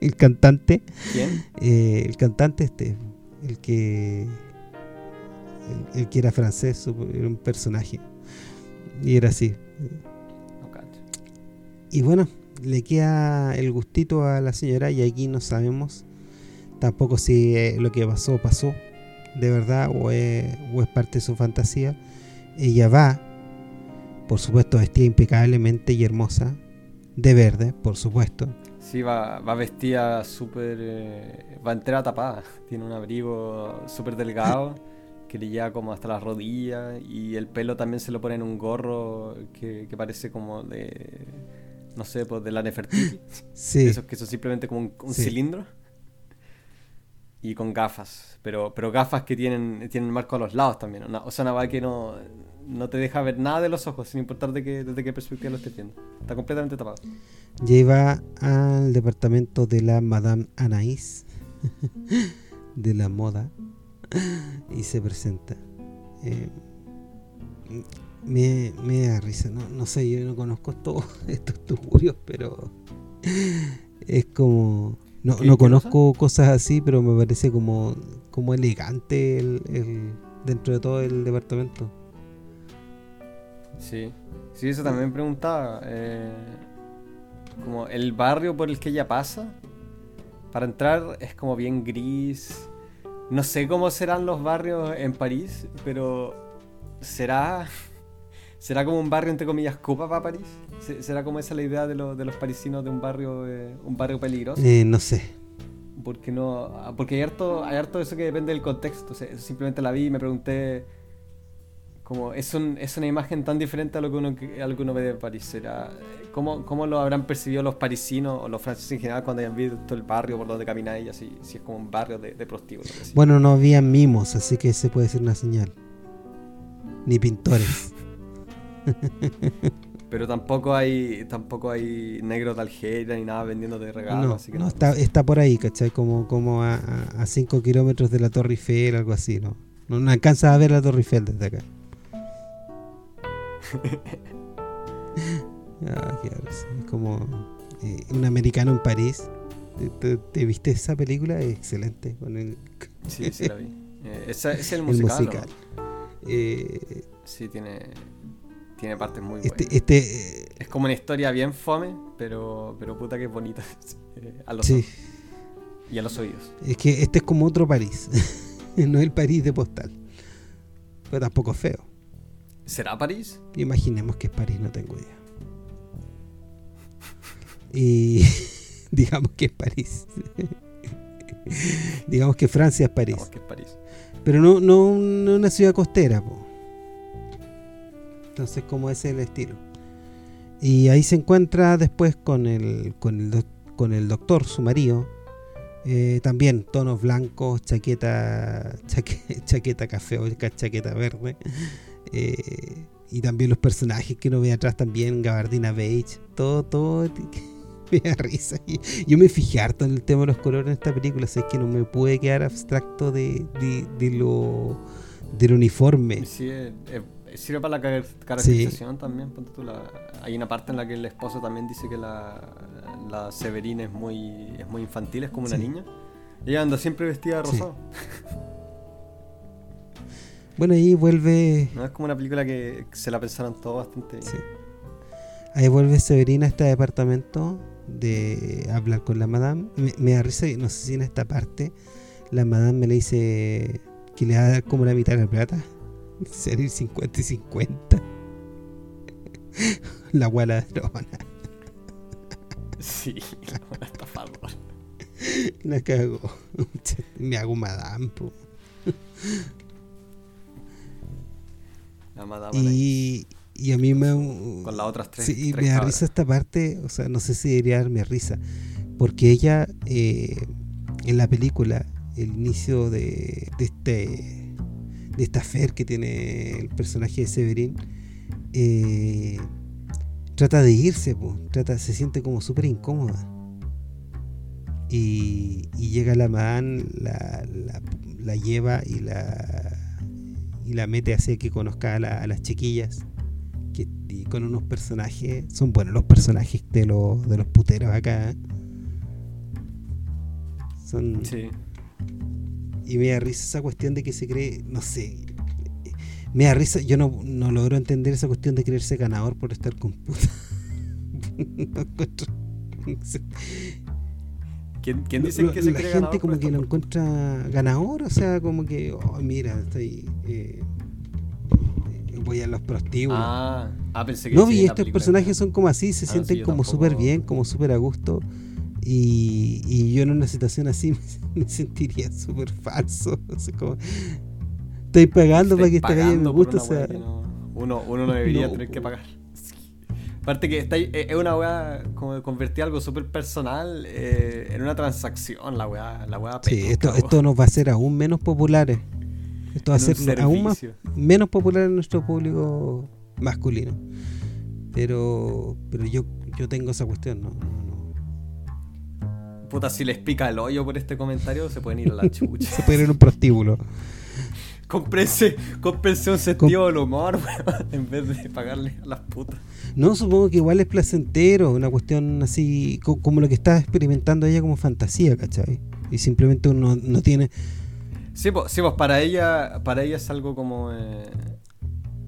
[SPEAKER 2] el cantante.
[SPEAKER 3] ¿Quién?
[SPEAKER 2] Eh, el cantante este, el que el, que era francés, era un personaje. Y era así. y bueno, le queda el gustito a la señora y aquí no sabemos tampoco si eh, lo que pasó pasó de verdad o es, o es parte de su fantasía. Ella va, por supuesto, vestida impecablemente y hermosa, de verde, por supuesto.
[SPEAKER 3] Sí, va, va vestida súper... Eh, va entera tapada. Tiene un abrigo súper delgado que le llega como hasta las rodillas y el pelo también se lo pone en un gorro que, que parece como de... No sé, pues de la Nefertiti.
[SPEAKER 2] Sí.
[SPEAKER 3] Esos que son simplemente como un, cilindro. Y con gafas. Pero, pero gafas que tienen, tienen marco a los lados también. o sea, una que no, no te deja ver nada de los ojos, sin importar de qué, desde qué perspectiva lo estés viendo. Está completamente tapado.
[SPEAKER 2] Lleva al departamento de la Madame Anaïs, de la moda, y se presenta. Eh, me, me, da risa, no, no sé, yo no conozco todos estos tugurios, pero es como... No, no conozco cosas así, pero me parece como, como elegante el, dentro de todo el departamento.
[SPEAKER 3] Sí, sí, eso también preguntaba. Eh, como el barrio por el que ella pasa, para entrar es como bien gris. No sé cómo serán los barrios en París, pero será será como un barrio entre comillas copa para París. ¿Será como esa la idea de, de los parisinos de un barrio eh, un barrio peligroso?
[SPEAKER 2] Eh, no sé.
[SPEAKER 3] Porque no, porque hay harto, hay harto eso que depende del contexto. simplemente la vi y me pregunté como es, un, es una imagen tan diferente a lo que uno, a lo que uno ve de París. ¿Será, ¿cómo, ¿Cómo lo habrán percibido los parisinos o los franceses en general cuando hayan visto el barrio por donde camináis? Así, si es como un barrio de, de prostíbulos.
[SPEAKER 2] Bueno, no había mimos, así que ese puede ser una señal. Ni pintores.
[SPEAKER 3] Pero tampoco hay tampoco hay negros de Algeria ni nada vendiendo de regalos.
[SPEAKER 2] No,
[SPEAKER 3] así que
[SPEAKER 2] no, está, está por ahí, ¿cachai? Como, como a 5 kilómetros de la Torre Eiffel, algo así, ¿no? No, no alcanza a ver la Torre Eiffel desde acá. Ah, es como eh, un americano en París. ¿Te, viste esa película? Excelente. Con el...
[SPEAKER 3] Sí, sí la vi. Eh, es el musical.
[SPEAKER 2] Eh,
[SPEAKER 3] sí, tiene, tiene partes muy
[SPEAKER 2] este,
[SPEAKER 3] buenas.
[SPEAKER 2] Este,
[SPEAKER 3] es como una historia bien fome, pero, pero puta que es bonita. a los sí. y a los oídos.
[SPEAKER 2] Es que este es como otro París. no es el París de postal. Pero tampoco feo.
[SPEAKER 3] ¿Será París?
[SPEAKER 2] Imaginemos que es París, no tengo idea. Y digamos que es París. digamos que Francia es París.
[SPEAKER 3] Digamos que es París.
[SPEAKER 2] Pero no, no, una ciudad costera. Entonces, como es el estilo. Y ahí se encuentra después con el, con el, con el doctor, su marido. Eh, también tonos blancos, chaqueta, chaqueta café o chaqueta verde. Eh, y también los personajes que uno ve atrás también, Gabardina Beige, todo, todo me da risa. Yo me fijé harto en el tema de los colores en esta película, así que no me pude quedar abstracto de, de, lo del uniforme.
[SPEAKER 3] Sí, eh, sirve para la caracterización también. hay una parte en la que el esposo también dice que la, la Severina es muy, es muy infantil, es como una niña. Ella anda siempre vestida de rosado.
[SPEAKER 2] Bueno, ahí vuelve.
[SPEAKER 3] No es como una película que se la pensaron todo bastante.
[SPEAKER 2] Sí. Ahí vuelve Severina a este departamento de hablar con la madame. Me, da risa, no sé si en esta parte la madame me le dice que le va a dar como la mitad de la plata. Sería 50 y 50. la guala drona.
[SPEAKER 3] Sí, la guala estafadora.
[SPEAKER 2] La cago. Me hago madame, po. y, y, a mí me.
[SPEAKER 3] Con las otras tres.
[SPEAKER 2] Sí, me da risa esta parte, o sea, no sé si debería darme risa. Porque ella, eh, en la película, el inicio de, de este de esta fer que tiene el personaje de Severin, eh, trata de irse, trata, se siente como súper incómoda. Y, y, llega la man, la, la, lleva y la y la mete hacia que conozca a, las chiquillas. Que, y con unos personajes. Son buenos los personajes de, los, de los puteros acá. ¿eh? Son.
[SPEAKER 3] Sí.
[SPEAKER 2] Y me da risa esa cuestión de que se cree. No sé. Me da risa. Yo no, no logro entender esa cuestión de creerse ganador por estar con puta.
[SPEAKER 3] ¿Quién, quién dice que se
[SPEAKER 2] La
[SPEAKER 3] cree
[SPEAKER 2] gente
[SPEAKER 3] ganador
[SPEAKER 2] como que lo encuentra ganador, o sea, como que, oh, mira, estoy. Eh, voy a los prostíbulos.
[SPEAKER 3] Ah, ah, pensé que
[SPEAKER 2] no,
[SPEAKER 3] la
[SPEAKER 2] estos personajes son como así, se
[SPEAKER 3] Ah, no,
[SPEAKER 2] sienten
[SPEAKER 3] sí,
[SPEAKER 2] como súper bien, como súper a gusto. Y, y yo en una situación así me, me sentiría súper falso. como, estoy pagando para que este gallo me guste, o sea.
[SPEAKER 3] no- uno, uno no debería
[SPEAKER 2] No.
[SPEAKER 3] tener que pagar. Aparte que está, ahí- es una weá como de convertir algo súper personal eh, en una transacción, la weá, la weá
[SPEAKER 2] Sí, esto, esto nos va a hacer aún menos populares. Esto va a ser aún más, menos popular en nuestro público masculino. Pero pero yo, yo tengo esa cuestión, no.
[SPEAKER 3] Puta, si les pica el hoyo por este comentario, se pueden ir a la chucha.
[SPEAKER 2] Se puede ir en un prostíbulo.
[SPEAKER 3] Cómprense, cómprense un sentido del humor, weón, en vez de pagarle a las putas.
[SPEAKER 2] No, supongo que igual es placentero, una cuestión así, co- como lo que está experimentando ella como fantasía, ¿cachai? Y simplemente uno no tiene...
[SPEAKER 3] Sí, pues, sí, pues para ella, para ella es algo como, eh,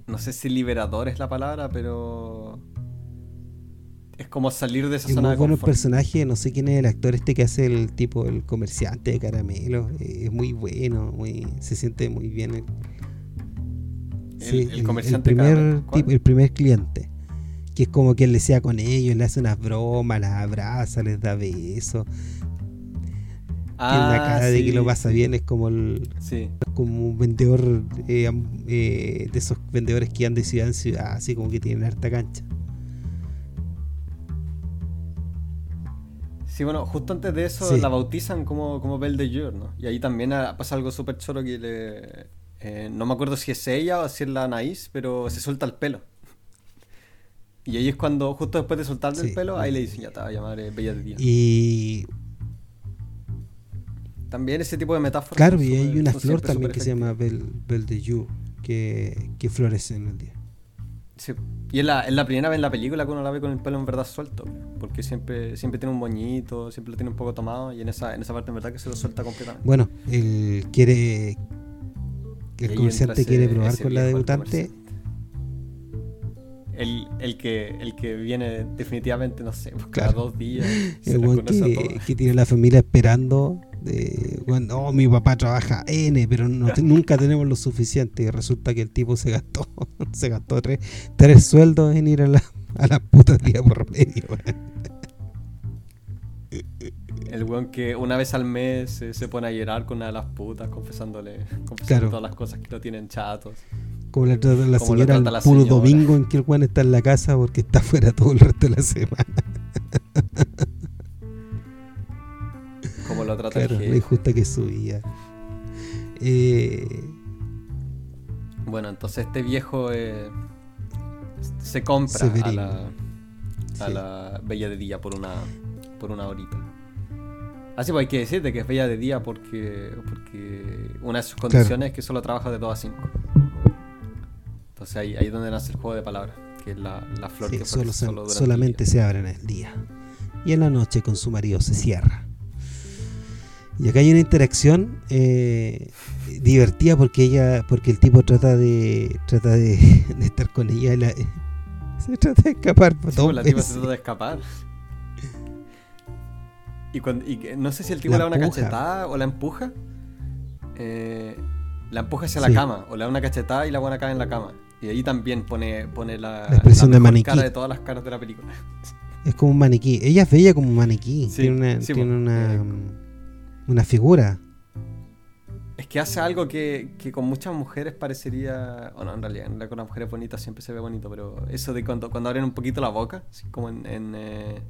[SPEAKER 3] no sé si liberador es la palabra, pero es como salir de esa
[SPEAKER 2] Es
[SPEAKER 3] zona
[SPEAKER 2] muy
[SPEAKER 3] de
[SPEAKER 2] bueno el
[SPEAKER 3] confort.
[SPEAKER 2] personaje, no sé quién es el actor este que hace el tipo, el comerciante de caramelos. eh, Es muy bueno, muy se siente muy bien. El,
[SPEAKER 3] El- el comerciante de
[SPEAKER 2] primer
[SPEAKER 3] caramelo,
[SPEAKER 2] tipo- el primer cliente. Que es como que él le sea con ellos, le hace unas bromas, las abraza, les da besos. tiene la
[SPEAKER 3] Ah,
[SPEAKER 2] cara de que lo pasa
[SPEAKER 3] sí,
[SPEAKER 2] bien, es como el
[SPEAKER 3] Sí,
[SPEAKER 2] como un vendedor eh, eh, de esos vendedores que andan de ciudad en ciudad, así como que tienen harta cancha.
[SPEAKER 3] Sí, bueno, justo antes de eso
[SPEAKER 2] Sí.
[SPEAKER 3] la bautizan como, como Belle de Jour, ¿no? Y ahí también pasa algo súper choro que le... eh, no me acuerdo si es ella o si es la Anaís, pero se suelta el pelo. Y ahí es cuando, justo después de soltarle el pelo, ahí le dicen, ya te va a llamar eh, Bella de Día.
[SPEAKER 2] Y
[SPEAKER 3] También ese tipo de metáforas.
[SPEAKER 2] claro, y hay una flor también que se llama Belle, Belle de Jour, que, que florece en el día.
[SPEAKER 3] Sí. Y es la, es la primera vez en la película que uno la ve con el pelo en verdad suelto. Porque siempre, siempre tiene un moñito, siempre lo tiene un poco tomado. Y en esa, en esa parte en verdad que se lo suelta completamente.
[SPEAKER 2] Bueno, él quiere. El comerciante quiere probar con la debutante.
[SPEAKER 3] El, el, que, el que viene definitivamente, no sé, pues, cada dos días.
[SPEAKER 2] El que, que tiene la familia esperando. De, weón, oh, mi papá trabaja N, pero no nunca tenemos lo suficiente. Y resulta que el tipo se gastó se gastó tres, tres sueldos en ir a la, a la puta día por medio.
[SPEAKER 3] El weón que una vez al mes eh, se pone a llorar con una de las putas, confesándole confesando
[SPEAKER 2] Claro.
[SPEAKER 3] todas las cosas que lo tienen chatos.
[SPEAKER 2] Como la trata la señora el
[SPEAKER 3] trata la
[SPEAKER 2] puro
[SPEAKER 3] señora.
[SPEAKER 2] domingo en que el weón está en la casa porque está fuera todo el resto de la semana.
[SPEAKER 3] Lo trata
[SPEAKER 2] Claro, injusta que es su vida. Eh,
[SPEAKER 3] Bueno, entonces este viejo eh, se compra a la, a
[SPEAKER 2] Sí.
[SPEAKER 3] la Bella de Día por una, por una horita. Así pues hay que decirte que es Bella de Día porque, porque una de sus condiciones es que solo trabaja de 2 a 5. Entonces ahí, ahí es donde nace el juego de palabras, que es la, la flor
[SPEAKER 2] sí,
[SPEAKER 3] que
[SPEAKER 2] solo
[SPEAKER 3] solo
[SPEAKER 2] solamente se abre en el día. Y en la noche con su marido se cierra. Y acá hay una interacción eh, divertida porque ella, porque el tipo trata de trata de, de estar con ella y la- se trata de escapar
[SPEAKER 3] Sí,
[SPEAKER 2] dos
[SPEAKER 3] pues, la tipa se trata de escapar. Y, cuando, y no sé si el tipo
[SPEAKER 2] La
[SPEAKER 3] le da una
[SPEAKER 2] empuja.
[SPEAKER 3] cachetada o la empuja. Eh, la empuja hacia la
[SPEAKER 2] Sí.
[SPEAKER 3] cama. O le da una cachetada y la buena cae en la cama. Y ahí también pone, pone la,
[SPEAKER 2] La expresión de maniquí.
[SPEAKER 3] cara de todas las caras de la película.
[SPEAKER 2] Es como un maniquí. Ella es bella como un maniquí.
[SPEAKER 3] Sí,
[SPEAKER 2] tiene una,
[SPEAKER 3] sí,
[SPEAKER 2] tiene
[SPEAKER 3] po.
[SPEAKER 2] una,
[SPEAKER 3] Eh,
[SPEAKER 2] una figura.
[SPEAKER 3] Es que hace algo que, que con muchas mujeres parecería. O no, en realidad, en con las mujeres bonitas siempre se ve bonito, pero eso de cuando, cuando abren un poquito la boca, así como en. en, eh,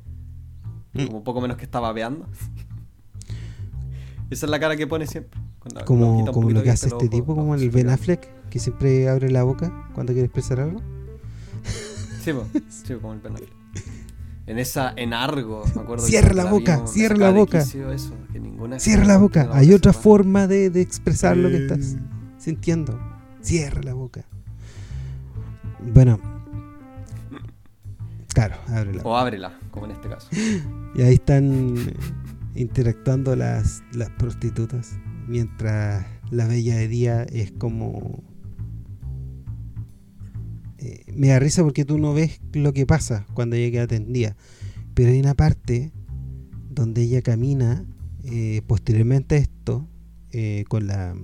[SPEAKER 2] Mm.
[SPEAKER 3] como poco menos que está babeando. Esa es la cara que pone siempre. cuando-
[SPEAKER 2] Como,
[SPEAKER 3] un
[SPEAKER 2] como lo que hace
[SPEAKER 3] este
[SPEAKER 2] tipo, como el Ben. Affleck, que siempre abre la boca cuando quiere expresar algo.
[SPEAKER 3] Sí, po, sí, como el Ben Affleck. En esa, en Argo, me acuerdo. que
[SPEAKER 2] Cierra la
[SPEAKER 3] la
[SPEAKER 2] boca,
[SPEAKER 3] vimos,
[SPEAKER 2] cierra la boca.
[SPEAKER 3] quicio eso, que ninguna
[SPEAKER 2] Cierra la boca. Hay otra forma de, de expresar lo que estás sintiendo. Cierra la boca. Bueno. Claro, ábrela.
[SPEAKER 3] O ábrela, como en este caso.
[SPEAKER 2] Y ahí están eh, interactuando las, las prostitutas. Mientras la bella de día es como. Eh, me da risa porque tú no ves lo que pasa cuando ella queda tendida. Pero hay una parte donde ella camina eh, posteriormente a esto eh, con la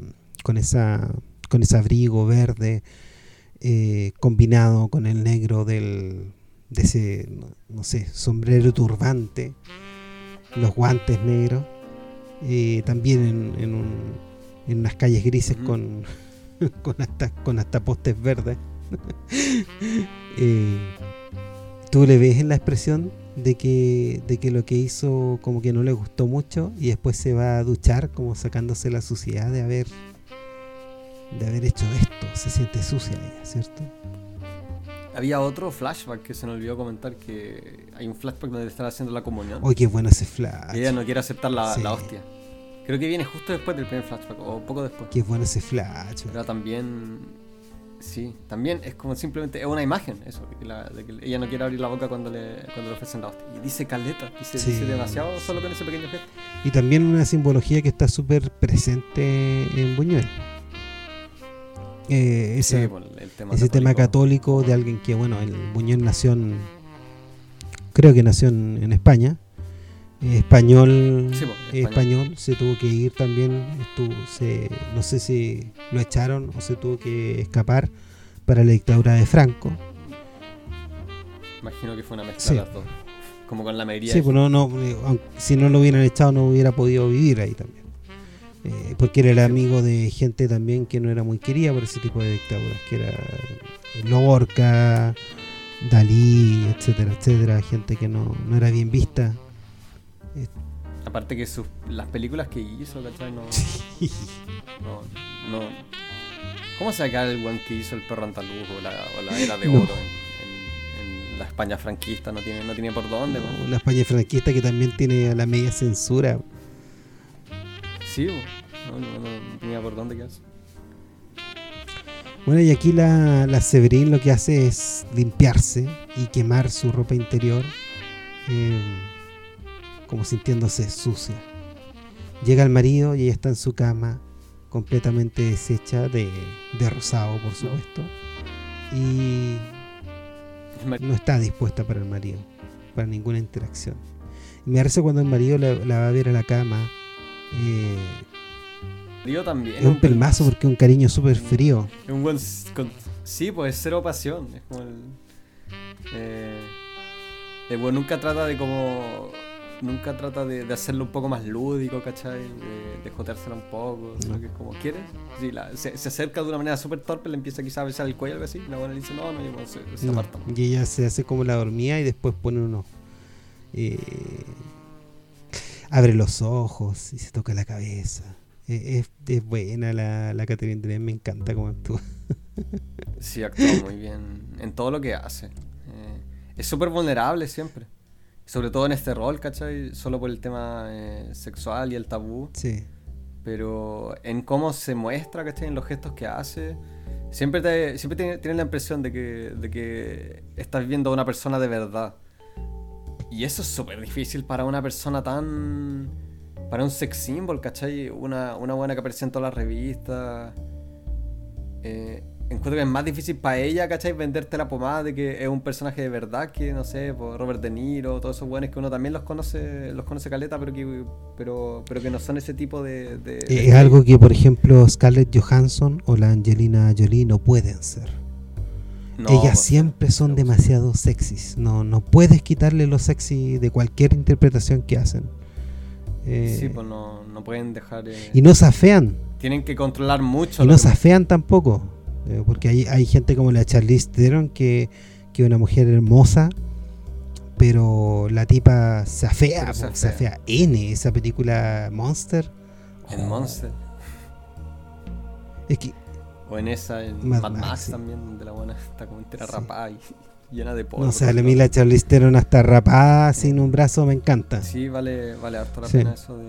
[SPEAKER 2] con esa con ese abrigo verde combinado con el negro del de ese no, sé sombrero turbante los guantes negros también en, en, un, en unas calles grises con con hasta con hasta postes verdes eh, tú le ves en la expresión de que, de que lo que hizo como que no le gustó mucho y después se va a duchar como sacándose la suciedad de haber de haber hecho esto. Se siente sucia ella, ¿cierto?
[SPEAKER 3] Había otro flashback que se me olvidó comentar que hay un flashback donde están haciendo la comunión.
[SPEAKER 2] Uy, qué bueno ese flash.
[SPEAKER 3] Y ella no quiere aceptar la, la, hostia. Creo que viene justo después del primer flashback, o poco después.
[SPEAKER 2] Qué bueno ese flash.
[SPEAKER 3] Pero también Sí, también es como simplemente es una imagen eso, de que, ella no quiere abrir la boca cuando le, cuando le ofrecen la hostia. Y dice caleta, dice, dice, demasiado solo con ese pequeño gesto.
[SPEAKER 2] Y también una simbología que está súper presente en Buñuel. Eh, ese, tema, ese tema católico de alguien que, bueno, el Buñuel nació en, creo que nació en España, español, español. se tuvo que ir también, estuvo, se, no sé si lo echaron o se tuvo que escapar para la dictadura de Franco.
[SPEAKER 3] Imagino que fue una mezcla de las dos, como con la mayoría.
[SPEAKER 2] Sí, pues no, no, eh, si no lo hubieran echado no hubiera podido vivir ahí también. Eh, porque era el amigo de gente también que no era muy querida por ese tipo de dictaduras, que era Lorca, Dalí, etcétera, etcétera, gente que no, no era bien vista
[SPEAKER 3] Aparte que sus, las películas que hizo, ¿cachai? No, no, no. ¿Cómo se acaba el buen que hizo el perro andaluz o la, o la era de oro en, la España franquista? No tiene, no tiene por dónde.
[SPEAKER 2] No, la España franquista que también tiene a la media censura.
[SPEAKER 3] Sí, no, no, no, tenía por dónde quedarse.
[SPEAKER 2] Bueno, y aquí la, la Severín lo que hace es limpiarse y quemar su ropa interior. Eh, como sintiéndose sucia. Llega el marido y ella está en su cama, completamente deshecha de, rosado, por supuesto, y no está dispuesta para el marido, para ninguna interacción. Y me parece cuando el marido la, va a ver a la cama.
[SPEAKER 3] Eh, también.
[SPEAKER 2] Es un pelmazo porque es un cariño súper frío.
[SPEAKER 3] Un buen, sí, pues cero pasión. Es como el. Eh, el bueno, nunca trata de como nunca trata de, hacerlo un poco más lúdico, ¿cachai? De, de joteársela un poco, no. que como quieres. Sí, se, acerca de una manera súper torpe, le empieza quizá a besar el cuello o algo así, y la buena le dice, no, no, no se, se aparta.
[SPEAKER 2] Y ella se hace como la dormía y después pone uno... Eh, abre los ojos y se toca la cabeza. Es, es, buena la, la Catherine Deneuve, me encanta cómo actúa.
[SPEAKER 3] sí, actúa muy bien en todo lo que hace. Eh, es súper vulnerable siempre. Sobre todo en este rol, ¿cachai? Solo por el tema eh, sexual y el tabú.
[SPEAKER 2] Sí.
[SPEAKER 3] Pero en cómo se muestra, ¿cachai? En los gestos que hace. Siempre, te, siempre tienes la impresión de que, de que estás viendo a una persona de verdad. Y eso es súper difícil para una persona tan... Para un sex symbol, ¿cachai? Una, una buena que aparece en todas las revistas. Eh, encuentro que es más difícil para ella, ¿cachai? Venderte la pomada de que es un personaje de verdad, que no sé, por Robert De Niro, todos esos buenos que uno también los conoce, los conoce caleta, pero que, pero, pero que no son ese tipo de,
[SPEAKER 2] Es algo que, por ejemplo, Scarlett Johansson o la Angelina Jolie no pueden ser. Ellas siempre son demasiado sexys. No, no puedes quitarle lo sexy de cualquier interpretación que hacen.
[SPEAKER 3] Eh, sí, pues no, no pueden dejar. Eh,
[SPEAKER 2] y no se afean.
[SPEAKER 3] Tienen que controlar mucho.
[SPEAKER 2] Y no se afean tampoco. Eh, porque hay, hay gente como la Charlize Theron que es una mujer hermosa, pero la tipa se afea, se, afea. N, esa película Monster.
[SPEAKER 3] En Monster.
[SPEAKER 2] Es que.
[SPEAKER 3] O en esa, en Mad, Max, también, donde la buena está como entera rapada y llena de polvo.
[SPEAKER 2] No sé, a mí la Charlize Theron hasta rapada sin un brazo me encanta.
[SPEAKER 3] Sí, vale, vale harto la pena eso de.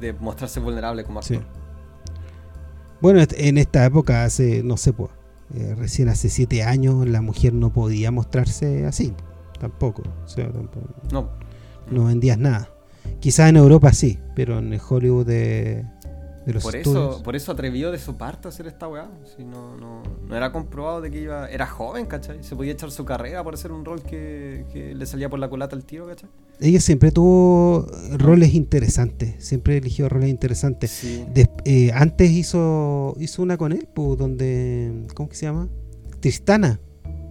[SPEAKER 3] de mostrarse vulnerable como actor.
[SPEAKER 2] Bueno, en esta época, hace, no sé, pues, recién hace siete años, la mujer no podía mostrarse así, tampoco. O sea,
[SPEAKER 3] no.
[SPEAKER 2] No vendías nada. Quizás en Europa sí, pero en el Hollywood de, de los
[SPEAKER 3] por
[SPEAKER 2] estudios.
[SPEAKER 3] eso, por eso atrevió de su parte a hacer esta weá. Si no, no, no era comprobado de que iba. Era joven, ¿cachai? Se podía echar su carrera por hacer un rol que, que le salía por la culata al tiro, ¿cachai?
[SPEAKER 2] Ella siempre tuvo roles interesantes, siempre eligió roles interesantes.
[SPEAKER 3] Sí.
[SPEAKER 2] Eh, antes hizo hizo una con él, pues, donde ¿cómo que se llama? Tristana.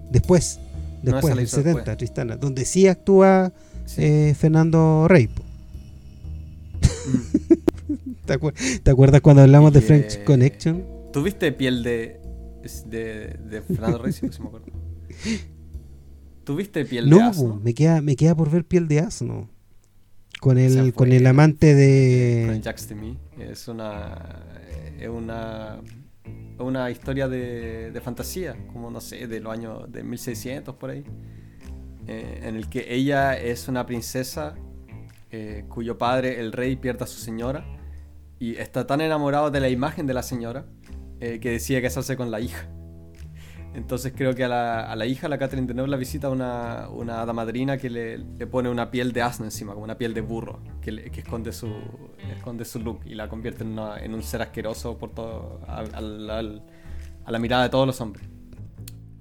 [SPEAKER 2] Después,
[SPEAKER 3] No,
[SPEAKER 2] después
[SPEAKER 3] la
[SPEAKER 2] del
[SPEAKER 3] hizo
[SPEAKER 2] 70,
[SPEAKER 3] después.
[SPEAKER 2] Tristana, donde sí actúa
[SPEAKER 3] sí.
[SPEAKER 2] eh, Fernando Rey. ¿Te, acuer- te acuerdas cuando hablamos de French
[SPEAKER 3] eh,
[SPEAKER 2] Connection?
[SPEAKER 3] ¿Tuviste piel de. de, de Fernando Reyes? Sí, sí me acuerdo. ¿Tuviste piel de
[SPEAKER 2] No,
[SPEAKER 3] asno?
[SPEAKER 2] po, me queda me queda por ver piel de asno. Con el
[SPEAKER 3] fue-
[SPEAKER 2] con el amante
[SPEAKER 3] Con
[SPEAKER 2] de
[SPEAKER 3] Jacques Demy. Es una. Es una. Una historia de, de fantasía, como no sé, de los años de 1600 por ahí. eh, en el que ella es una princesa eh, cuyo padre, el rey, pierde a su señora y está tan enamorado de la imagen de la señora eh, que decide casarse con la hija. Entonces creo que a la, a la hija, la Catherine Deneuve, la visita una, una hada madrina que le, le pone una piel de asno encima, como una piel de burro, que, que esconde, su, esconde su look y la convierte en, una- en un ser asqueroso por todo, a la mirada de todos los hombres.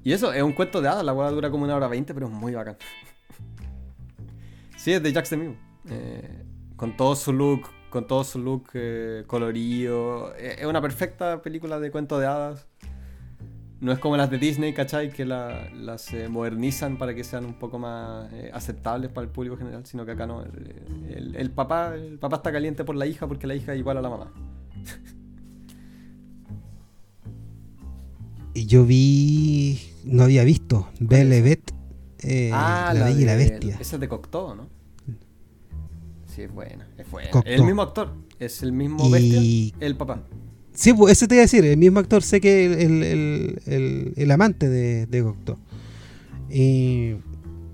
[SPEAKER 3] Y eso es un cuento de hadas, la hueá dura como una hora veinte, pero es muy bacán. sí, es de Jacques Demy. Eh, con todo su look, con todo su look eh, colorido. Eh, Es una perfecta película de cuento de hadas. No es como las de Disney, ¿cachai? Que la- las eh, modernizan para que sean un poco más eh, aceptables para el público general, sino que acá no. El, el- el papá, el papá está caliente por la hija porque la hija es igual a la mamá.
[SPEAKER 2] y yo vi no había visto Belle eh, la, Bella y la Bestia.
[SPEAKER 3] Esa es de Cocteau, ¿no? Sí, es buena, es buena.
[SPEAKER 2] Cocteau.
[SPEAKER 3] El mismo actor, es el mismo
[SPEAKER 2] Y-
[SPEAKER 3] bestia, el papá.
[SPEAKER 2] Sí, pues eso te iba a decir, el mismo actor, sé que el, el, el, amante de, de Cocteau. Y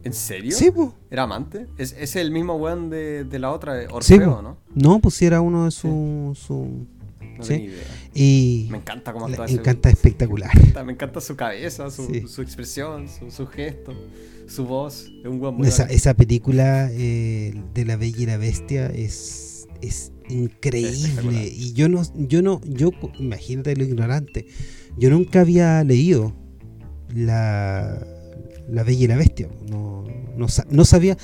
[SPEAKER 3] ¿En serio?
[SPEAKER 2] sí, pues.
[SPEAKER 3] ¿Era amante? Es, es el mismo weón de, de la otra,
[SPEAKER 2] Sí,
[SPEAKER 3] Orfeo,
[SPEAKER 2] po.
[SPEAKER 3] ¿no?
[SPEAKER 2] No, pues sí era uno de su, su
[SPEAKER 3] No
[SPEAKER 2] Sí.
[SPEAKER 3] tenía idea.
[SPEAKER 2] y
[SPEAKER 3] Me encanta cómo actúa ese
[SPEAKER 2] encanta espectacular.
[SPEAKER 3] Me encanta- Me encanta su cabeza, su,
[SPEAKER 2] Sí.
[SPEAKER 3] su expresión, su, su gesto, su voz. Es un
[SPEAKER 2] Esa, esa película eh, de la Bella y la Bestia es, es increíble. Y yo no, yo no, yo, imagínate lo ignorante, yo nunca había leído la, la Bella y la Bestia. No, no, sa- no sabía.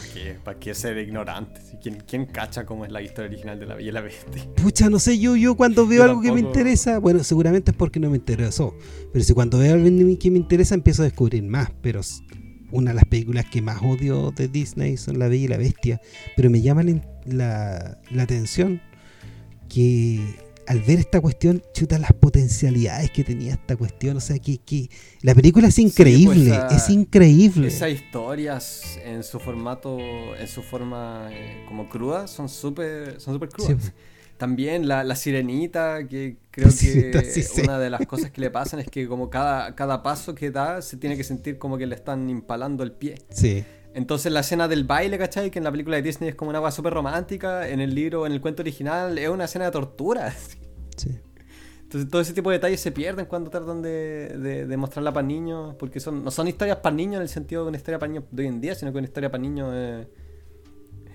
[SPEAKER 3] ¿Para qué ser ignorante? ¿Quién, ¿Quién cacha cómo es la historia original de la Bella y la Bestia?
[SPEAKER 2] pucha, no sé, yo, yo cuando veo
[SPEAKER 3] Yo
[SPEAKER 2] algo que me interesa, bueno, seguramente es porque no me interesó. Pero si cuando veo algo que me interesa, empiezo a descubrir más. Pero una de las películas que más odio de Disney son La Bella y la Bestia. Pero me llama la, la atención que al ver esta cuestión, chuta las potencialidades que tenía esta cuestión. O sea, que, que la película es increíble,
[SPEAKER 3] esa-
[SPEAKER 2] es increíble.
[SPEAKER 3] Esas historias en su formato, en su forma eh, como cruda, son súper son súper crudas.
[SPEAKER 2] Sí.
[SPEAKER 3] También la, la sirenita, que creo que
[SPEAKER 2] sí, sí.
[SPEAKER 3] una de las cosas que le pasan es que como cada, cada paso que da se tiene que sentir como que le están impalando el pie.
[SPEAKER 2] Sí,
[SPEAKER 3] Entonces la escena del baile, ¿cachai? Que en la película de Disney es como una agua súper romántica, en el libro, en el cuento original, es una escena de tortura.
[SPEAKER 2] sí.
[SPEAKER 3] Entonces todo ese tipo de detalles se pierden cuando tratan de, de, de mostrarla para niños, porque son, no son historias para niños en el sentido de una historia para niños de hoy en día, sino que una historia para niños eh,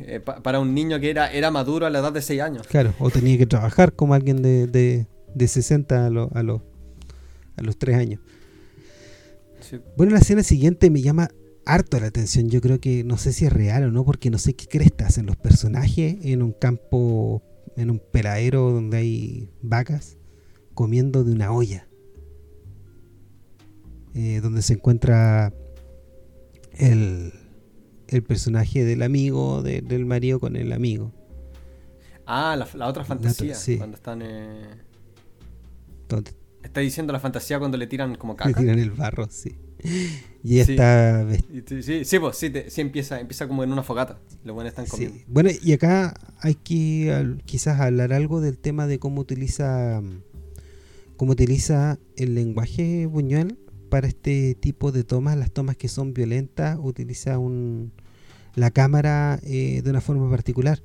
[SPEAKER 3] eh, pa- para un niño que era, era maduro a la edad de 6 años.
[SPEAKER 2] Claro, o tenía que trabajar como alguien de, de, de 60 a, lo- a, los a los 3 años.
[SPEAKER 3] Sí.
[SPEAKER 2] Bueno, la escena siguiente me llama harto la atención. Yo creo que no sé si es real o no, porque no sé qué cresta hacen los personajes en un campo, en un peladero donde hay vacas, comiendo de una olla. Eh, donde se encuentra el, el personaje del amigo, de- del marido con el amigo.
[SPEAKER 3] Ah, la, la otra fantasía,
[SPEAKER 2] sí.
[SPEAKER 3] cuando están... Eh...
[SPEAKER 2] Donde
[SPEAKER 3] Está diciendo la fantasía cuando le tiran como
[SPEAKER 2] le
[SPEAKER 3] caca.
[SPEAKER 2] tiran el barro, sí. Y ella
[SPEAKER 3] Sí. Sí, sí, pues sí, te- sí empieza, empieza como en una fogata. Los buenos están
[SPEAKER 2] Sí.
[SPEAKER 3] comiendo.
[SPEAKER 2] Bueno, y acá hay que al- quizás hablar algo del tema de cómo utiliza cómo utiliza el lenguaje Buñuel para este tipo de tomas, las tomas que son violentas, utiliza un, la cámara eh, de una forma particular.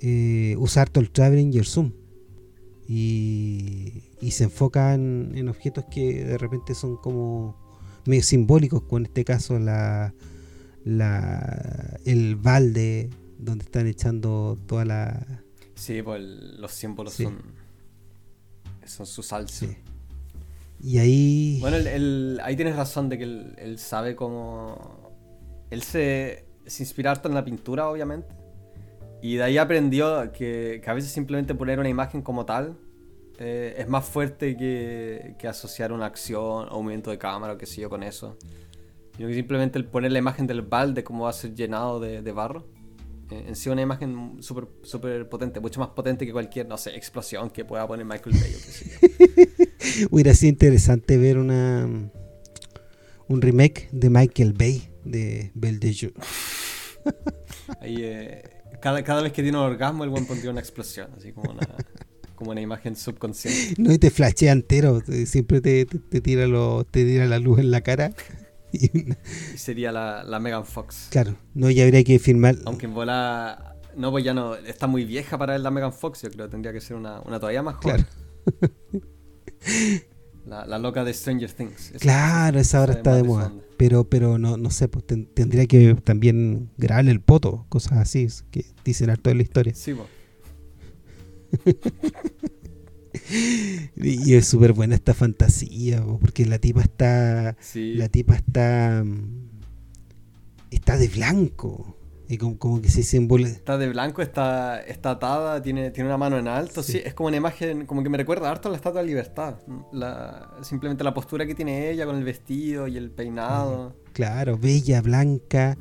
[SPEAKER 2] Eh, usa harto el traveling y el zoom. Y, y se enfoca en, en objetos que de repente son como medio simbólicos, como en este caso la, la, el balde donde están echando toda la...
[SPEAKER 3] Sí, pues el- los símbolos
[SPEAKER 2] Sí.
[SPEAKER 3] son, son su salsa. Sí.
[SPEAKER 2] Y ahí.
[SPEAKER 3] Bueno, ahí tienes razón de que él, sabe cómo. Él se, se inspira harto en la pintura, obviamente. Y de ahí aprendió que, a veces simplemente poner una imagen como tal eh, es más fuerte que, que, asociar una acción o un movimiento de cámara o qué sé yo con eso. Sino que simplemente el poner la imagen del balde como va a ser llenado de, de barro eh, en sí una imagen súper super potente, mucho más potente que cualquier, no sé, explosión que pueda poner Michael
[SPEAKER 2] Bay. Hubiera sido interesante ver una un remake de Michael Bay de Belle de
[SPEAKER 3] Ahí, eh, cada, cada, vez que tiene un orgasmo, el buen pondría una explosión, así como una, como una imagen subconsciente.
[SPEAKER 2] No, y te flashea entero, siempre te, te, tira lo, te tira la luz en la cara.
[SPEAKER 3] y sería la, la, Megan Fox.
[SPEAKER 2] Claro, no, ya habría que filmar.
[SPEAKER 3] Aunque en bola. No, pues ya no. Está muy vieja para la Megan Fox, yo creo. Tendría que ser una, una todavía más joven. La, la, loca de Stranger Things.
[SPEAKER 2] claro, esa ahora está de moda. Pero, pero no, no sé, pues tendría que también grabarle el poto, cosas así, que dicen harto de la historia.
[SPEAKER 3] Sí, pues.
[SPEAKER 2] y es súper buena esta fantasía, porque la tipa está. La tipa está. Mm, está de blanco. Y como, que se simboliza.
[SPEAKER 3] Está de blanco, está, está atada, tiene, tiene una mano en alto. Sí. es como una imagen, como que me recuerda harto a la Estatua de Libertad. La, simplemente la postura que tiene ella con el vestido y el peinado.
[SPEAKER 2] Claro, bella, blanca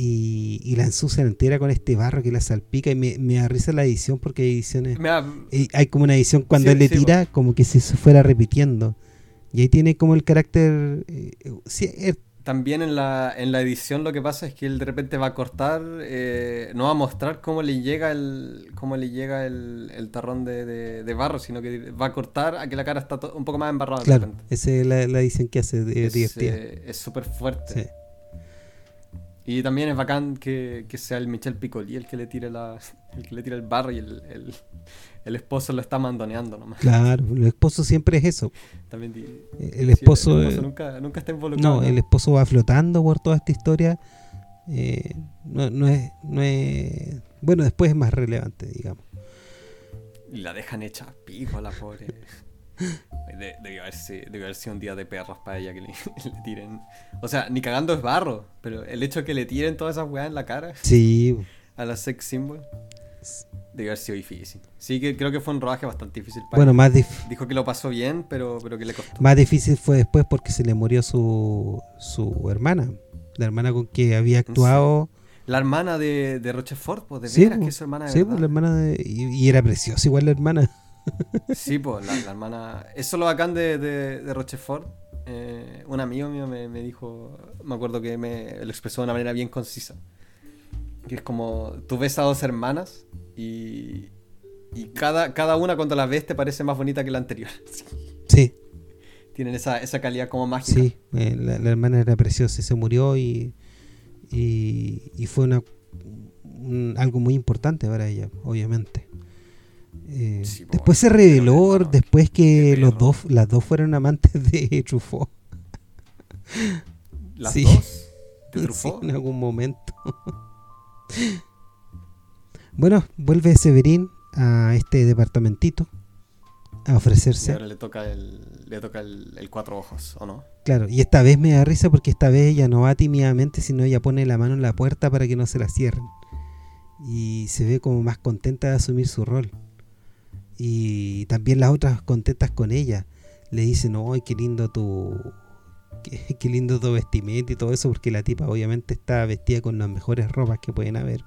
[SPEAKER 2] y, la ensucian entera con este barro que la salpica y me, me da risa la edición porque hay ediciones eh, hay como una edición cuando él le tira como que se fuera repitiendo. Y ahí tiene como el carácter eh,
[SPEAKER 3] también en la, en la edición lo que pasa es que él de repente va a cortar eh, no va a mostrar cómo le llega el cómo le llega el, el tarrón de, de, barro sino que va a cortar a que la cara está un poco más embarrada
[SPEAKER 2] claro esa es la, edición que hace de,
[SPEAKER 3] es súper fuerte y también es bacán que, sea el Michel Piccoli el que le tire la, el que le tira el barro y el, esposo lo está mandoneando nomás.
[SPEAKER 2] Claro, el esposo siempre es eso.
[SPEAKER 3] También
[SPEAKER 2] el esposo,
[SPEAKER 3] nunca, nunca, está involucrado.
[SPEAKER 2] No, el esposo va flotando por toda esta historia. Eh, no, no, es, no es. Bueno, después es más relevante, digamos.
[SPEAKER 3] Y la dejan hecha pico a la pobre. debió, haber, sido un día de perros para ella que le, tiren. O sea, ni cagando es barro, pero el hecho de que le tiren todas esas weas en la cara.
[SPEAKER 2] Sí.
[SPEAKER 3] A la sex symbol. Debió haber sido difícil. Sí, que creo que fue un rodaje bastante difícil
[SPEAKER 2] para Bueno, más
[SPEAKER 3] Dijo que lo pasó bien, pero, pero que le costó.
[SPEAKER 2] Más difícil fue después porque se le murió su, su hermana. La hermana con que había actuado.
[SPEAKER 3] La hermana de, de Rochefort, pues de veras, que es su hermana de
[SPEAKER 2] Sí, pues la hermana de. y era preciosa igual la hermana.
[SPEAKER 3] Sí, pues la, hermana. Eso lo bacán de, de, Rochefort. Eh, un amigo mío me, dijo, me acuerdo que me lo expresó de una manera bien concisa. Que es como, tú ves a dos hermanas y, y cada, cada una cuando la ves te parece más bonita que la anterior.
[SPEAKER 2] Sí.
[SPEAKER 3] Tienen esa, esa calidad como mágica.
[SPEAKER 2] Sí, eh, la, hermana era preciosa y se murió y, y, fue una, algo muy importante para ella, obviamente. Eh, después se reveló, después que los dos, las dos fueron amantes de Truffaut.
[SPEAKER 3] ¿Las dos? ¿De Truffaut?
[SPEAKER 2] en algún momento. bueno, vuelve Severín a este departamentito a ofrecerse.
[SPEAKER 3] Y ahora le toca el, le toca el, cuatro ojos, ¿o no?
[SPEAKER 2] Claro, y esta vez me da risa porque esta vez ella no va tímidamente, sino ella pone la mano en la puerta para que no se la cierren. Y se ve como más contenta de asumir su rol. Y también las otras contentas con ella. Le dicen, ¡ay, qué lindo tu... Qué, lindo tu vestimenta y todo eso, porque la tipa obviamente está vestida con las mejores ropas que pueden haber.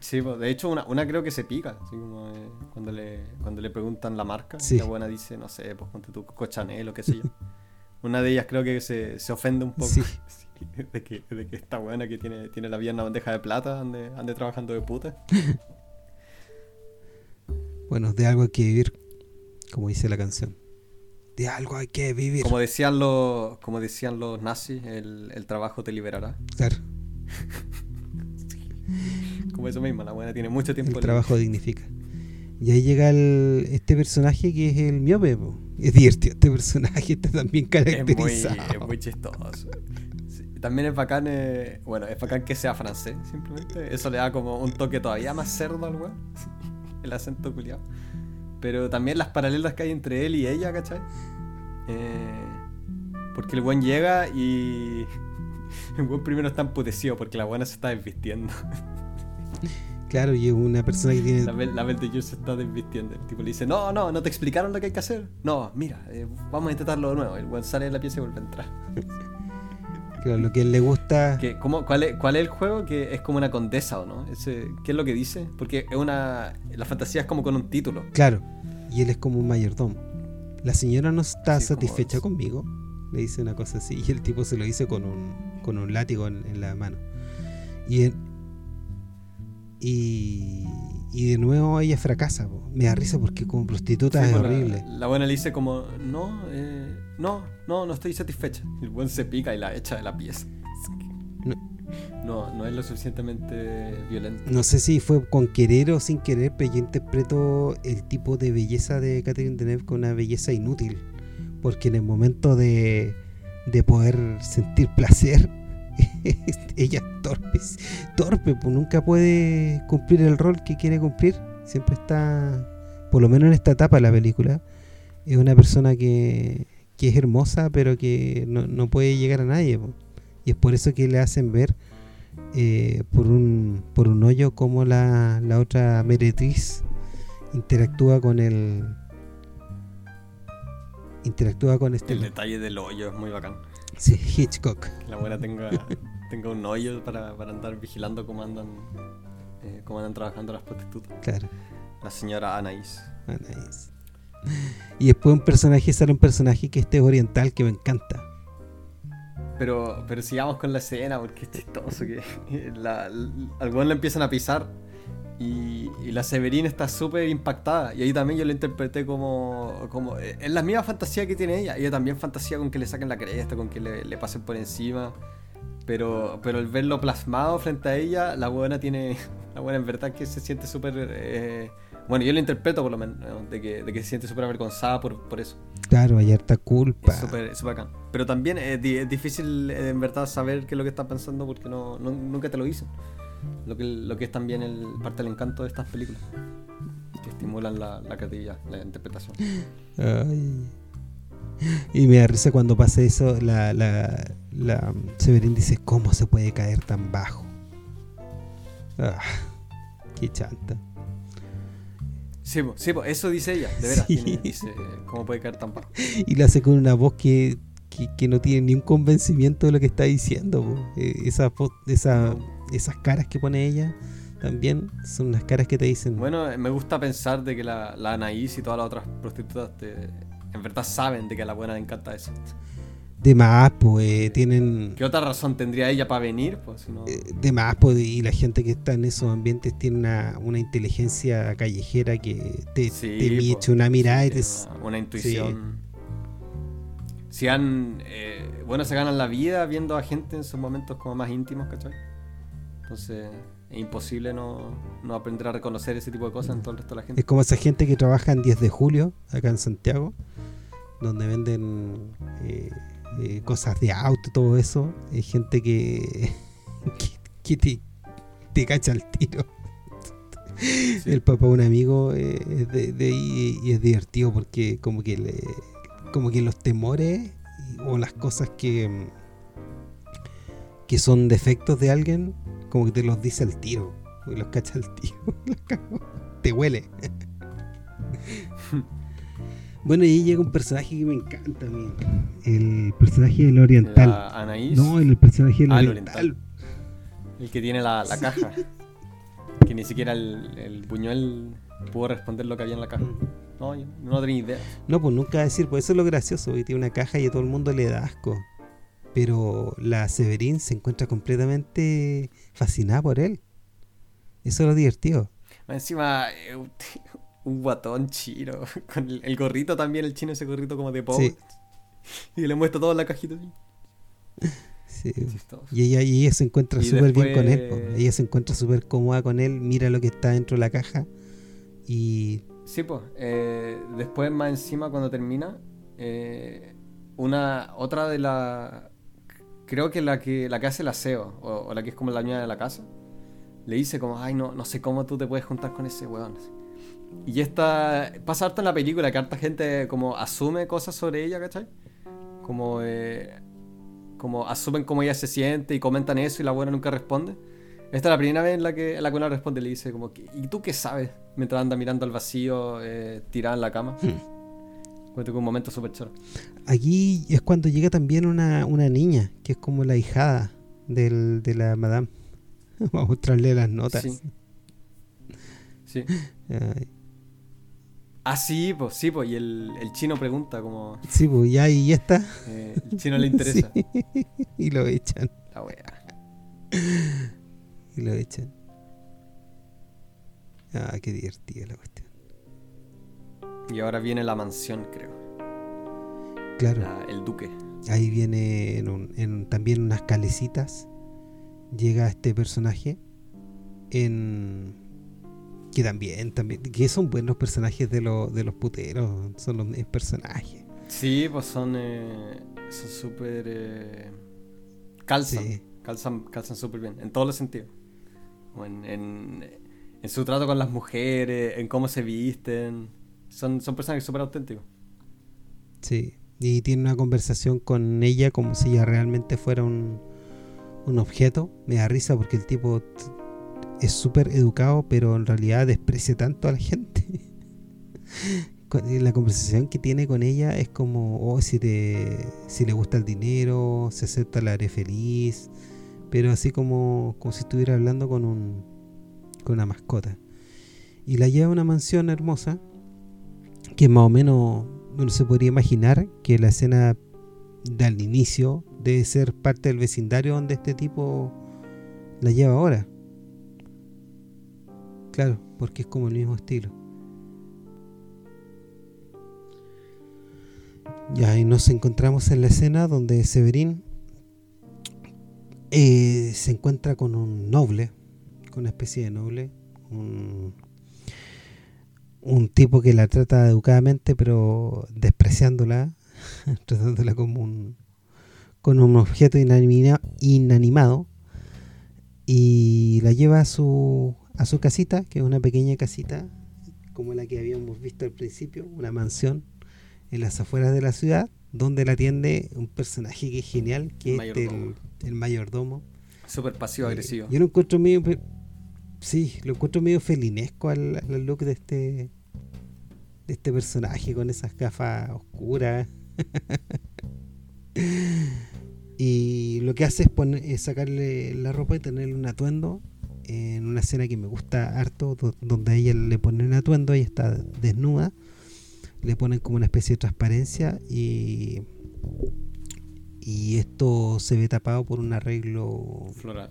[SPEAKER 3] Sí, pues, de hecho una, una creo que se pica, así como eh, cuando, le, cuando le preguntan la marca, la buena dice, no sé, pues ponte tu cochanel o qué sé yo. una de ellas creo que se, se ofende un poco de, que, de que esta buena que tiene, tiene la una bandeja de plata, ande, ande trabajando de puta.
[SPEAKER 2] Bueno, de algo hay que vivir, como dice la canción. De algo hay que vivir.
[SPEAKER 3] Como decían los, como decían los nazis, el, trabajo te liberará.
[SPEAKER 2] Claro.
[SPEAKER 3] como eso mismo, la buena tiene mucho tiempo.
[SPEAKER 2] El trabajo dignifica. Y ahí llega el, este personaje que es el miope. Es divertido este personaje, está también caracterizado.
[SPEAKER 3] Es muy, chistoso. también es bacán, eh, bueno, es bacán que sea francés, simplemente. Eso le da como un toque todavía más cerdo al weón el acento culiado. pero también las paralelas que hay entre él y ella, ¿cachai? Eh, porque el buen llega y el buen primero está emputecido porque la buena se está desvistiendo.
[SPEAKER 2] Claro, y una persona que tiene.
[SPEAKER 3] La, Bel- la de se está desvistiendo. El tipo le dice: No, no, no te explicaron lo que hay que hacer. No, mira, eh, vamos a intentarlo de nuevo. El buen sale de la pieza y vuelve a entrar.
[SPEAKER 2] Claro, lo que él le gusta.
[SPEAKER 3] ¿Qué- cómo- cuál, es, ¿Cuál es el juego? Que es como una condesa o no? Ese, ¿Qué es lo que dice? Porque es una. La fantasía es como con un título.
[SPEAKER 2] Claro, y él es como un mayordomo. La señora no está
[SPEAKER 3] Sí,
[SPEAKER 2] satisfecha conmigo. Le dice una cosa así. Y el tipo se lo dice con un, con un látigo en, en la mano. Y, en- y, y de nuevo ella fracasa. po. Me da risa porque como prostituta
[SPEAKER 3] Sí,
[SPEAKER 2] es
[SPEAKER 3] pues la-
[SPEAKER 2] horrible.
[SPEAKER 3] La, buena le dice como, no, eh, no, no, no estoy satisfecha. El buen se pica y la echa de la pieza.
[SPEAKER 2] No.
[SPEAKER 3] No, no es lo suficientemente violento.
[SPEAKER 2] No sé si fue con querer o sin querer, pero yo interpreto el tipo de belleza de Catherine Deneuve con una belleza inútil. Porque en el momento de, de poder sentir placer, ella es torpe, torpe, pues nunca puede cumplir el rol que quiere cumplir. Siempre está, por lo menos en esta etapa de la película, es una persona que, que es hermosa, pero que no, no puede llegar a nadie. po. Y es por eso que le hacen ver eh, por, un, por un hoyo como la, la otra meretriz interactúa con el interactúa con este
[SPEAKER 3] El detalle del hoyo es muy bacán.
[SPEAKER 2] Sí, Hitchcock
[SPEAKER 3] Que la buena tenga, tenga un hoyo para, para andar vigilando cómo andan, eh, cómo andan trabajando las prostitutas.
[SPEAKER 2] claro
[SPEAKER 3] La señora Anaís.
[SPEAKER 2] nice. y después un personaje sale un personaje que este es oriental que me encanta
[SPEAKER 3] Pero, pero sigamos con la escena porque es chistoso que la, la- al le empiezan a pisar y, y la Severina está súper impactada. Y ahí también yo lo interpreté como, como. eh, Es la misma fantasía que tiene ella. Ella también fantasía con que le saquen la cresta, con que le, le pasen por encima. Pero, pero el verlo plasmado frente a ella, la buena tiene. La buena en verdad que se siente súper. eh, bueno, yo lo interpreto por lo menos, ¿no? de, que, de que se siente súper avergonzada por, por eso.
[SPEAKER 2] claro hay harta culpa
[SPEAKER 3] Es súper bacán. Pero también es, es difícil eh, en verdad saber qué es lo que está pensando porque no, no- nunca te lo dicen. Lo que, lo que es también el, parte del encanto de estas películas. Que estimulan la, la creatividad, la interpretación.
[SPEAKER 2] Ay. Y me da risa cuando pasa eso, la, la, la Severin dice, ¿cómo se puede caer tan bajo? Ah, qué chanta.
[SPEAKER 3] Sí, sí eso dice ella, de veras.
[SPEAKER 2] Sí.
[SPEAKER 3] tiene- dice, ¿cómo puede caer tan bajo?
[SPEAKER 2] Y lo hace con una voz que, que, que no tiene ni un convencimiento de lo que está diciendo. po. Eh, esa voz- esa- esas caras que pone ella también son unas caras que te dicen...
[SPEAKER 3] Bueno, eh, me gusta pensar de que la, la Anaís y todas las otras prostitutas te- en verdad saben de que a la buena le encanta eso.
[SPEAKER 2] de más, pues tienen...
[SPEAKER 3] ¿Qué otra razón tendría ella para venir? Pues, si no-
[SPEAKER 2] eh, de más, pues, y la gente que está en esos ambientes tiene una, una inteligencia callejera que te,
[SPEAKER 3] Sí,
[SPEAKER 2] te
[SPEAKER 3] po,
[SPEAKER 2] echa una mirada y te...
[SPEAKER 3] una, una intuición. Si han. eh, bueno, se ganan la vida viendo a gente en sus momentos como más íntimos, ¿cachai? Entonces, es imposible no, no aprender a reconocer ese tipo de cosas en todo el resto de la gente.
[SPEAKER 2] Es como esa gente que trabaja en 10 de julio, acá en Santiago, donde venden eh, eh, cosas de auto y todo eso. Es gente que, que, que te, te cacha el tiro.
[SPEAKER 3] Sí.
[SPEAKER 2] El papá de un amigo eh, es de, de ahí y es divertido porque como que le, como que los temores o las cosas que que son defectos de alguien como que te los dice al tiro y los cacha al tiro te huele. Bueno y ahí llega un personaje que me encanta a mí. El personaje del oriental.
[SPEAKER 3] La Anaís,
[SPEAKER 2] no el personaje del
[SPEAKER 3] Ah, el
[SPEAKER 2] oriental.
[SPEAKER 3] El que tiene la, la caja. Que ni siquiera el, el Buñuel pudo responder lo que había en la caja. No, yo no tenía idea.
[SPEAKER 2] No, pues nunca decir, pues eso es lo gracioso, que tiene una caja y a todo el mundo le da asco. Pero la Severin se encuentra completamente fascinada por él. Eso es lo divertido.
[SPEAKER 3] Más Encima, eh, un, un guatón chino. Con el, el gorrito también, el chino, ese gorrito como de pobre.
[SPEAKER 2] Sí.
[SPEAKER 3] Y le muestra todo en la cajita.
[SPEAKER 2] Sí. Y ella, y ella se encuentra súper bien con él. po. Ella se encuentra súper cómoda con él, mira lo que está dentro de la caja. Y
[SPEAKER 3] Sí, pues. eh, después, más encima, cuando termina, eh, una otra de la. Creo que la que la que hace el aseo, o, o la que es como la niña de la casa, le dice como, ay, no, no sé cómo tú te puedes juntar con ese weón. Y esta pasa harto en la película que harta gente como asume cosas sobre ella, ¿cachai? Como, eh, como asumen cómo ella se siente y comentan eso y la buena nunca responde. Esta es la primera vez en la que, la que una responde le dice como, ¿y tú qué sabes? Mientras anda mirando al vacío eh, tirada en la cama. Hmm. Un momento súper choro.
[SPEAKER 2] Aquí es cuando llega también una, una niña, que es como la hijada del, de la madame. Vamos a mostrarle las notas.
[SPEAKER 3] Sí. sí. Ah, sí, pues, sí, pues, y el, el, chino pregunta como...
[SPEAKER 2] Sí, pues, ya, y ya está.
[SPEAKER 3] Eh, el chino le interesa.
[SPEAKER 2] Y lo echan.
[SPEAKER 3] La wea.
[SPEAKER 2] Y lo echan. Ah, qué divertida la cuestión.
[SPEAKER 3] Y ahora viene la mansión, creo.
[SPEAKER 2] Claro.
[SPEAKER 3] el duque.
[SPEAKER 2] Ahí viene en, en también unas calecitas. Llega este personaje en que también, también, que son buenos personajes de, de los puteros, son los personajes.
[SPEAKER 3] Sí, pues son eh, son súper eh, calzan, calzan, calzan súper bien, en todos los sentidos. En, en, su trato con las mujeres, en cómo se visten, son, son personajes súper auténticos.
[SPEAKER 2] Sí, y tiene una conversación con ella como si ella realmente fuera un, un objeto. Me da risa porque el tipo es súper educado, pero en realidad desprecia tanto a la gente. la conversación que tiene con ella es como, oh, si, te, si le gusta el dinero, se acepta, la haré feliz, pero así como, como si estuviera hablando con, un, con una mascota. Y la lleva a una mansión hermosa, que más o menos uno se podría imaginar que la escena del inicio debe ser parte del vecindario donde este tipo la lleva ahora. Claro, porque es como el mismo estilo. Y nos encontramos en la escena donde Severín eh, se encuentra con un noble, con una especie de noble, un, un tipo que la trata educadamente, pero despreciándola, tratándola como un, con un objeto inanimado, y la lleva a su, a su casita, que es una pequeña casita, como la que habíamos visto al principio, una mansión en las afueras de la ciudad, donde la atiende un personaje que es genial, que es el, mayordomo.
[SPEAKER 3] Súper pasivo-agresivo.
[SPEAKER 2] Eh, yo lo encuentro medio... Sí, lo encuentro medio felinesco al, look de este de este personaje con esas gafas oscuras. y lo que hace es, poner, es sacarle la ropa y tenerle un atuendo en una escena que me gusta harto, donde a ella le ponen un atuendo, ella está desnuda, le ponen como una especie de transparencia y, y esto se ve tapado por un arreglo
[SPEAKER 3] floral,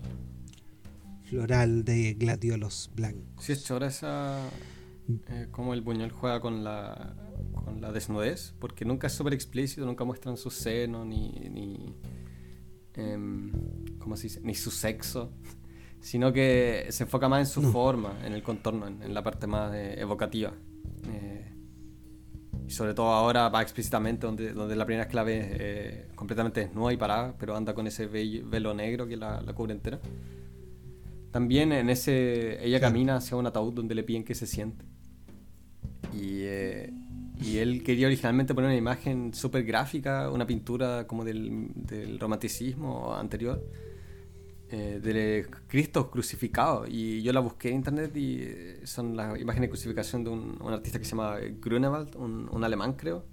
[SPEAKER 2] floral de gladiolos blancos.
[SPEAKER 3] Sí, es chora esa... Eh, como el Buñuel juega con la, con la desnudez, porque nunca es súper explícito, nunca muestran su seno ni, ni em, ¿cómo se dice? Ni su sexo sino que se enfoca más en su forma, en el contorno, en, la parte más eh, evocativa. Eh, y sobre todo ahora va explícitamente, donde, donde la primera es que la ve eh, completamente desnuda y parada, pero anda con ese velo negro que la, cubre entera. También en ese, ella camina hacia un ataúd donde le piden que se siente. Y, y él quería originalmente poner una imagen súper gráfica, una pintura como del, del romanticismo anterior eh, de Cristo crucificado. Y yo la busqué en internet y eh, son las imágenes de crucificación de un, artista que se llama Grunewald, un, alemán creo.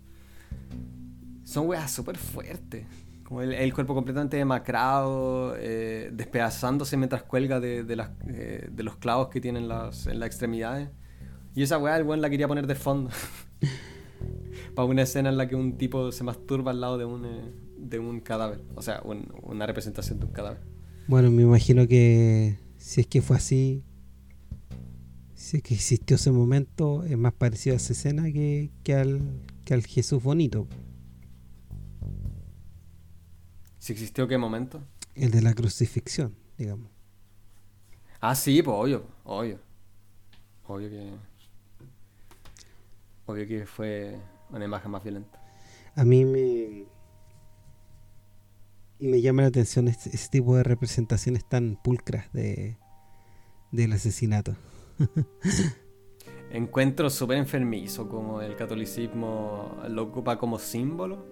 [SPEAKER 3] Son weas súper fuertes. Como el, cuerpo completamente demacrado, eh, despedazándose mientras cuelga de, de, las, eh, de, los clavos que tienen las, en las extremidades. Y esa wea el buen la quería poner de fondo. Para una escena en la que un tipo se masturba al lado de un, de un cadáver. O sea, una representación de un cadáver.
[SPEAKER 2] Bueno, me imagino que si es que fue así, si es que existió ese momento, es más parecido a esa escena que, al, que al Jesús bonito.
[SPEAKER 3] ¿Si existió qué momento?
[SPEAKER 2] El de la crucifixión, digamos.
[SPEAKER 3] Ah, sí, pues obvio, obvio. Obvio que. Obvio que fue una imagen más violenta.
[SPEAKER 2] A mí me, me llama la atención este, ese tipo de representaciones tan pulcras de del asesinato.
[SPEAKER 3] encuentro súper enfermizo, como el catolicismo lo ocupa como símbolo.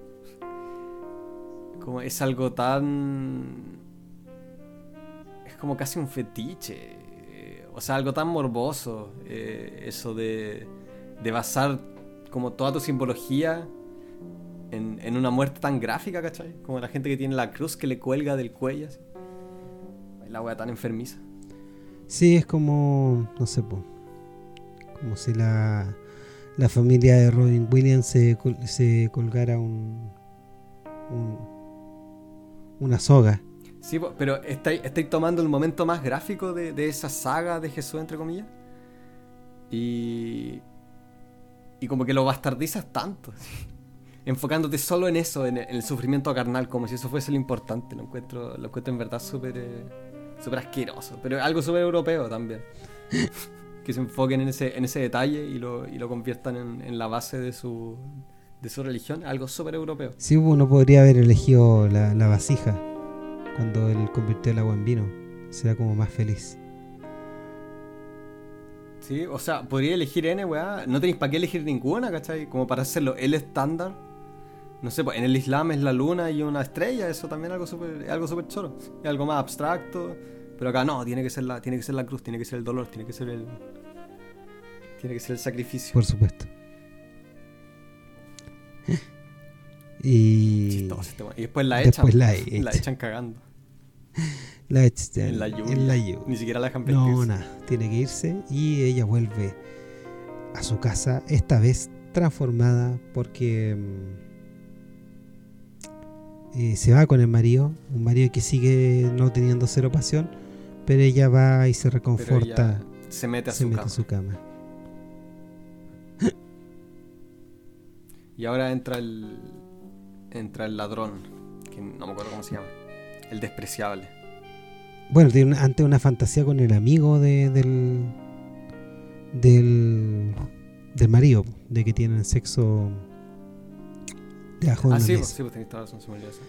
[SPEAKER 3] Como es algo tan... Es como casi un fetiche. O sea, algo tan morboso. Eh, eso de, de basar como toda tu simbología en, en, una muerte tan gráfica, ¿cachai? Como la gente que tiene la cruz que le cuelga del cuello. Así. La wea tan enfermiza.
[SPEAKER 2] Sí, es como, no sé, po, como si la, la familia de Robin Williams se, se colgara un, un, una soga.
[SPEAKER 3] Sí, pero estáis, estáis tomando el momento más gráfico de, de, esa saga de Jesús, entre comillas. Y. Y como que lo bastardizas tanto. Enfocándote solo en eso, en el, sufrimiento carnal, como si eso fuese lo importante. Lo encuentro, lo encuentro en verdad súper. Eh, súper asqueroso. Pero algo súper europeo también. que se enfoquen en ese, en ese detalle y lo, y lo conviertan en, la base de su, de su religión. Algo súper europeo.
[SPEAKER 2] Sí, uno podría haber elegido la vasija cuando él convirtió el agua en vino. Será como más feliz.
[SPEAKER 3] Sí, o sea, podría elegir N, weá. No tenéis para qué elegir ninguna, ¿cachai? Como para hacerlo el estándar. No sé, pues en el Islam es la luna y una estrella, eso también es algo súper algo super choro. Es algo más abstracto. Pero acá no, tiene que ser la, tiene que ser la cruz, tiene que ser el dolor, tiene que ser el. Tiene que ser el sacrificio.
[SPEAKER 2] Por supuesto. y.
[SPEAKER 3] Chistoso, y después la echan.
[SPEAKER 2] Después la,
[SPEAKER 3] echan. la echan cagando.
[SPEAKER 2] La.
[SPEAKER 3] En la lluvia.
[SPEAKER 2] En la.
[SPEAKER 3] Ni siquiera la dejan.
[SPEAKER 2] No, nada. Tiene que irse y ella vuelve a su casa, esta vez transformada porque. Eh, se va con el marido, un marido que sigue no teniendo cero pasión, pero ella va y se reconforta.
[SPEAKER 3] se mete, a,
[SPEAKER 2] se
[SPEAKER 3] su
[SPEAKER 2] mete
[SPEAKER 3] cama.
[SPEAKER 2] a su cama.
[SPEAKER 3] Y ahora entra el. Entra el ladrón, que no me acuerdo cómo se llama. El despreciable.
[SPEAKER 2] Bueno, tiene una, antes una fantasía con el amigo de, del. del. del marido, de que tienen sexo. debajo de
[SPEAKER 3] Ah,
[SPEAKER 2] una
[SPEAKER 3] sí,
[SPEAKER 2] mesa.
[SPEAKER 3] sí, pues tenéis toda la razón, se me olvidó eso.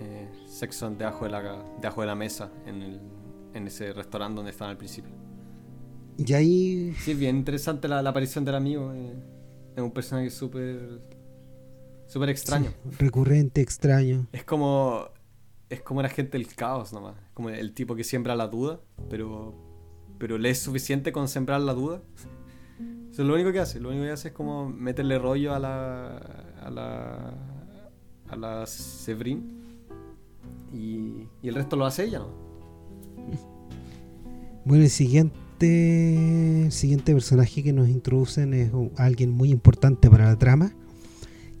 [SPEAKER 3] Eh, sexo debajo de la, debajo de la mesa en, el, en ese restaurante donde estaban al principio.
[SPEAKER 2] Y ahí.
[SPEAKER 3] Sí, es bien interesante la, la aparición del amigo. eh, es un personaje súper. súper extraño.
[SPEAKER 2] sí, recurrente, extraño.
[SPEAKER 3] Es como. Es como el agente del caos nomás. Como el tipo que siembra la duda, pero. Pero le es suficiente con sembrar la duda. Eso es lo único que hace. Lo único que hace es como meterle rollo a la. a la. a la Severin. Y, el resto lo hace ella, ¿no?
[SPEAKER 2] Bueno, el siguiente, el siguiente personaje que nos introducen es alguien muy importante para la trama,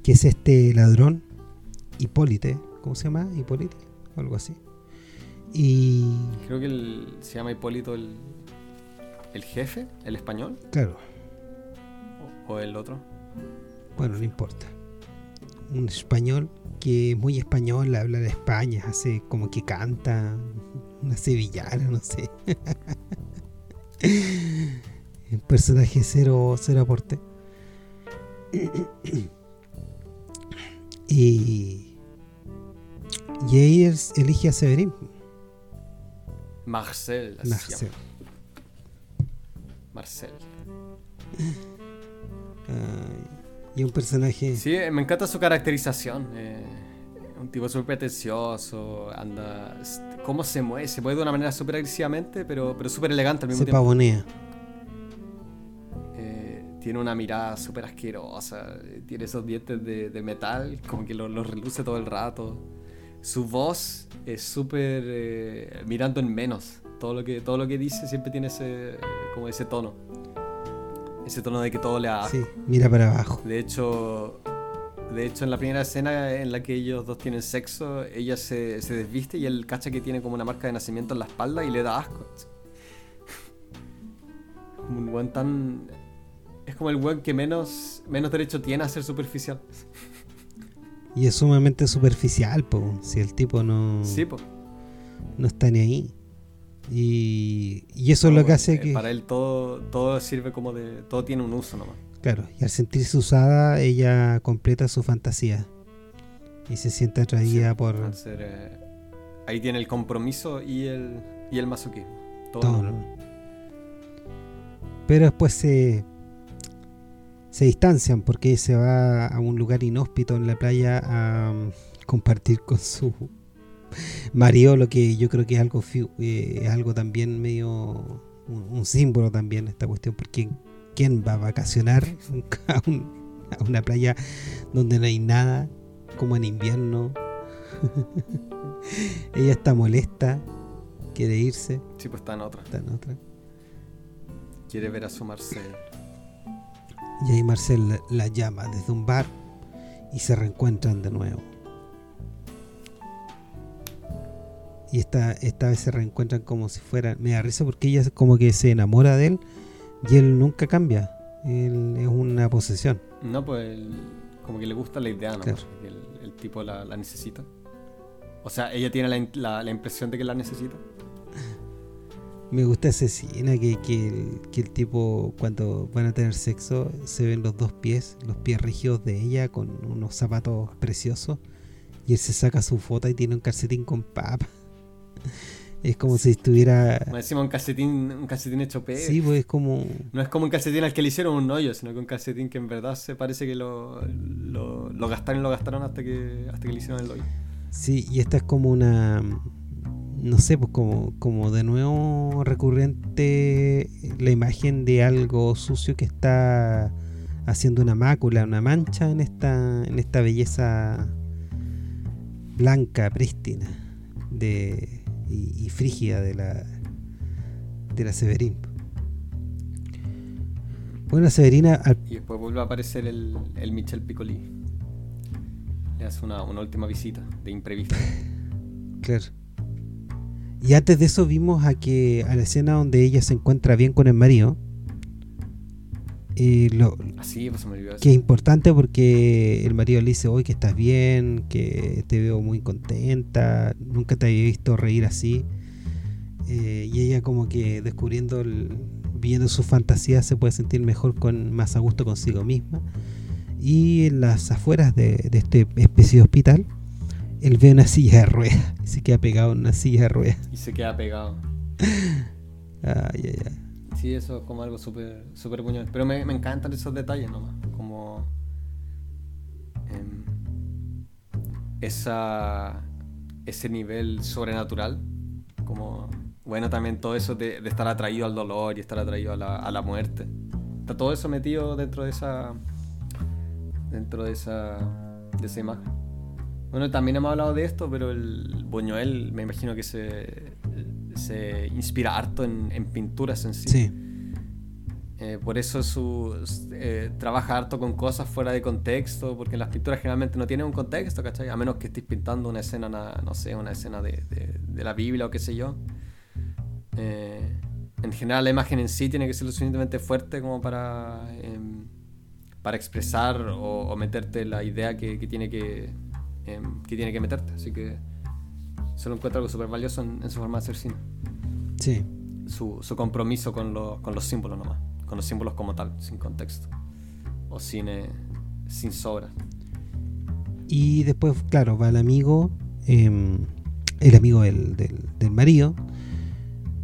[SPEAKER 2] que es este ladrón, Hipólite. ¿Cómo se llama? Hipólite, algo así. Y
[SPEAKER 3] Creo que el- se llama Hipólito el. el jefe, el español,
[SPEAKER 2] claro,
[SPEAKER 3] o, o el otro.
[SPEAKER 2] bueno, no importa. Un español que es muy español, habla de España, hace como que canta, una sevillana, no sé. Un personaje cero, cero aporte. Y, y ahí elige a Severín.
[SPEAKER 3] Marcel. así se
[SPEAKER 2] Marcel.
[SPEAKER 3] Marcel.
[SPEAKER 2] Y un personaje.
[SPEAKER 3] Sí, eh, me encanta su caracterización. eh, un tipo súper pretencioso, anda... ¿Cómo se mueve? Se mueve de una manera súper agresivamente, pero, pero súper elegante al mismo
[SPEAKER 2] se
[SPEAKER 3] tiempo.
[SPEAKER 2] pavonea.
[SPEAKER 3] Eh, tiene una mirada súper asquerosa, tiene esos dientes de, de metal, como que los los reluce todo el rato. Su voz es súper eh, mirando en menos. Todo lo, que, todo lo que dice siempre tiene ese, como ese tono. Ese tono de que todo le asco.
[SPEAKER 2] Sí, mira para abajo.
[SPEAKER 3] De hecho, de hecho, en la primera escena en la que ellos dos tienen sexo, ella se, se desviste y él cacha que tiene como una marca de nacimiento en la espalda y le da asco. Como un weón tan. Es como el weón que menos, menos derecho tiene a ser superficial.
[SPEAKER 2] Y es sumamente superficial, po. Si el tipo no,
[SPEAKER 3] Sí, pues.
[SPEAKER 2] no está ni ahí. Y, y eso es lo que hace que.
[SPEAKER 3] Para él todo, todo sirve como de. Todo tiene un uso nomás.
[SPEAKER 2] Claro, y al sentirse usada, ella completa su fantasía. Y se siente atraída
[SPEAKER 3] Sí,
[SPEAKER 2] por
[SPEAKER 3] eh, ahí tiene el compromiso y el, y el masoquismo. Todo,
[SPEAKER 2] todo. Pero después se, se distancian porque se va a un lugar inhóspito en la playa a um, compartir con su marido, lo que yo creo que es algo, eh, es algo también medio un, símbolo también esta cuestión, porque ¿quién va a vacacionar a, a una playa donde no hay nada, como en invierno? Ella está molesta, quiere irse.
[SPEAKER 3] Sí, pues está en otra.
[SPEAKER 2] Está en otra.
[SPEAKER 3] Quiere ver a su Marcel.
[SPEAKER 2] Y ahí Marcel la llama desde un bar y se reencuentran de nuevo. Y esta, esta vez se reencuentran como si fueran. Me da risa porque ella como que se enamora de él y él nunca cambia. Él es una posesión.
[SPEAKER 3] No, pues como que le gusta la idea, ¿no? El, tipo la, necesita. O sea, ella tiene la, la impresión de que la necesita.
[SPEAKER 2] Me gusta esa escena que, que, el, tipo cuando van a tener sexo se ven los dos pies, los pies rígidos de ella con unos zapatos preciosos y él se saca su foto y tiene un calcetín con papa. Es como si estuviera.
[SPEAKER 3] Me decimos un calcetín, un calcetín hecho pez.
[SPEAKER 2] Sí, pues es como.
[SPEAKER 3] No es como un calcetín al que le hicieron un hoyo, sino que un calcetín que en verdad se parece que lo, lo, lo gastaron y lo gastaron hasta que, hasta que le hicieron el hoyo.
[SPEAKER 2] Sí, y esta es como una no sé, pues como, como de nuevo recurrente la imagen de algo sucio que está haciendo una mácula, una mancha en esta, en esta belleza blanca, prístina de, y, frígida de la, de la Severín. Bueno, Severina.
[SPEAKER 3] Y después vuelve a aparecer el, el Michel Piccoli. Le hace una, una última visita de imprevisto.
[SPEAKER 2] claro. Y antes de eso vimos a que a la escena donde ella se encuentra bien con el marido. Eh, lo,
[SPEAKER 3] Así, pues me
[SPEAKER 2] que es importante porque el marido le dice hoy que estás bien, que te veo muy contenta, nunca te había visto reír así. Eh, y ella como que descubriendo, viendo su fantasía se puede sentir mejor, con más a gusto consigo misma. Y en las afueras de, de este especie de hospital, él ve una silla de ruedas y se queda pegado en una silla de ruedas.
[SPEAKER 3] Y se queda pegado.
[SPEAKER 2] ay, ay, ay.
[SPEAKER 3] Sí, eso es como algo súper super puñal. Pero me, me, encantan esos detalles nomás. Como. Em, esa, ese nivel sobrenatural. Como. Bueno, también todo eso de, de estar atraído al dolor y estar atraído a la, a la muerte. Está todo eso metido dentro de esa. Dentro de esa. De esa imagen. Bueno, también hemos hablado de esto, pero el Buñuel me imagino que se, se inspira harto en, en pinturas en sí.
[SPEAKER 2] sí.
[SPEAKER 3] Eh, por eso su, eh, trabaja harto con cosas fuera de contexto, porque las pinturas generalmente no tienen un contexto, ¿cachai? A menos que estés pintando una escena, no sé, una escena de, de, la Biblia o qué sé yo. Eh, en general la imagen en sí tiene que ser lo suficientemente fuerte como para, em, para expresar o, o, meterte la idea que, que tiene que Em, que tiene que meterte. Así que se lo encuentro algo súper valioso en, su forma de hacer cine.
[SPEAKER 2] Sí.
[SPEAKER 3] Su, su compromiso con, con, los símbolos nomás, con los símbolos como tal, sin contexto. O cine sin sobra.
[SPEAKER 2] Y después, claro, va el amigo, em, el amigo del, del, marido,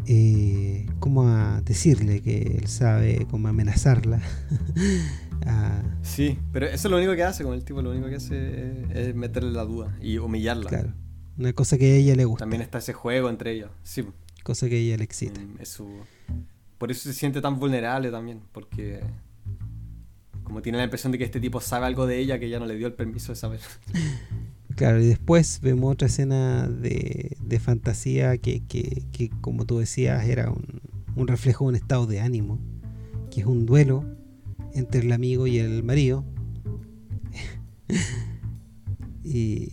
[SPEAKER 2] eh, como a decirle que él sabe cómo amenazarla.
[SPEAKER 3] Ah. Sí, pero eso es lo único que hace con el tipo, lo único que hace es meterle la duda y humillarla.
[SPEAKER 2] Claro. Una cosa que a ella le gusta.
[SPEAKER 3] También está ese juego entre ellos, sí.
[SPEAKER 2] Cosa que a ella le excita.
[SPEAKER 3] Mm, por eso se siente tan vulnerable también, porque como tiene la impresión de que este tipo sabe algo de ella que ella no le dio el permiso de saber.
[SPEAKER 2] Claro, y después vemos otra escena de, de fantasía que, que, que, como tú decías, era un, un reflejo de un estado de ánimo, que es un duelo entre el amigo y el marido. y.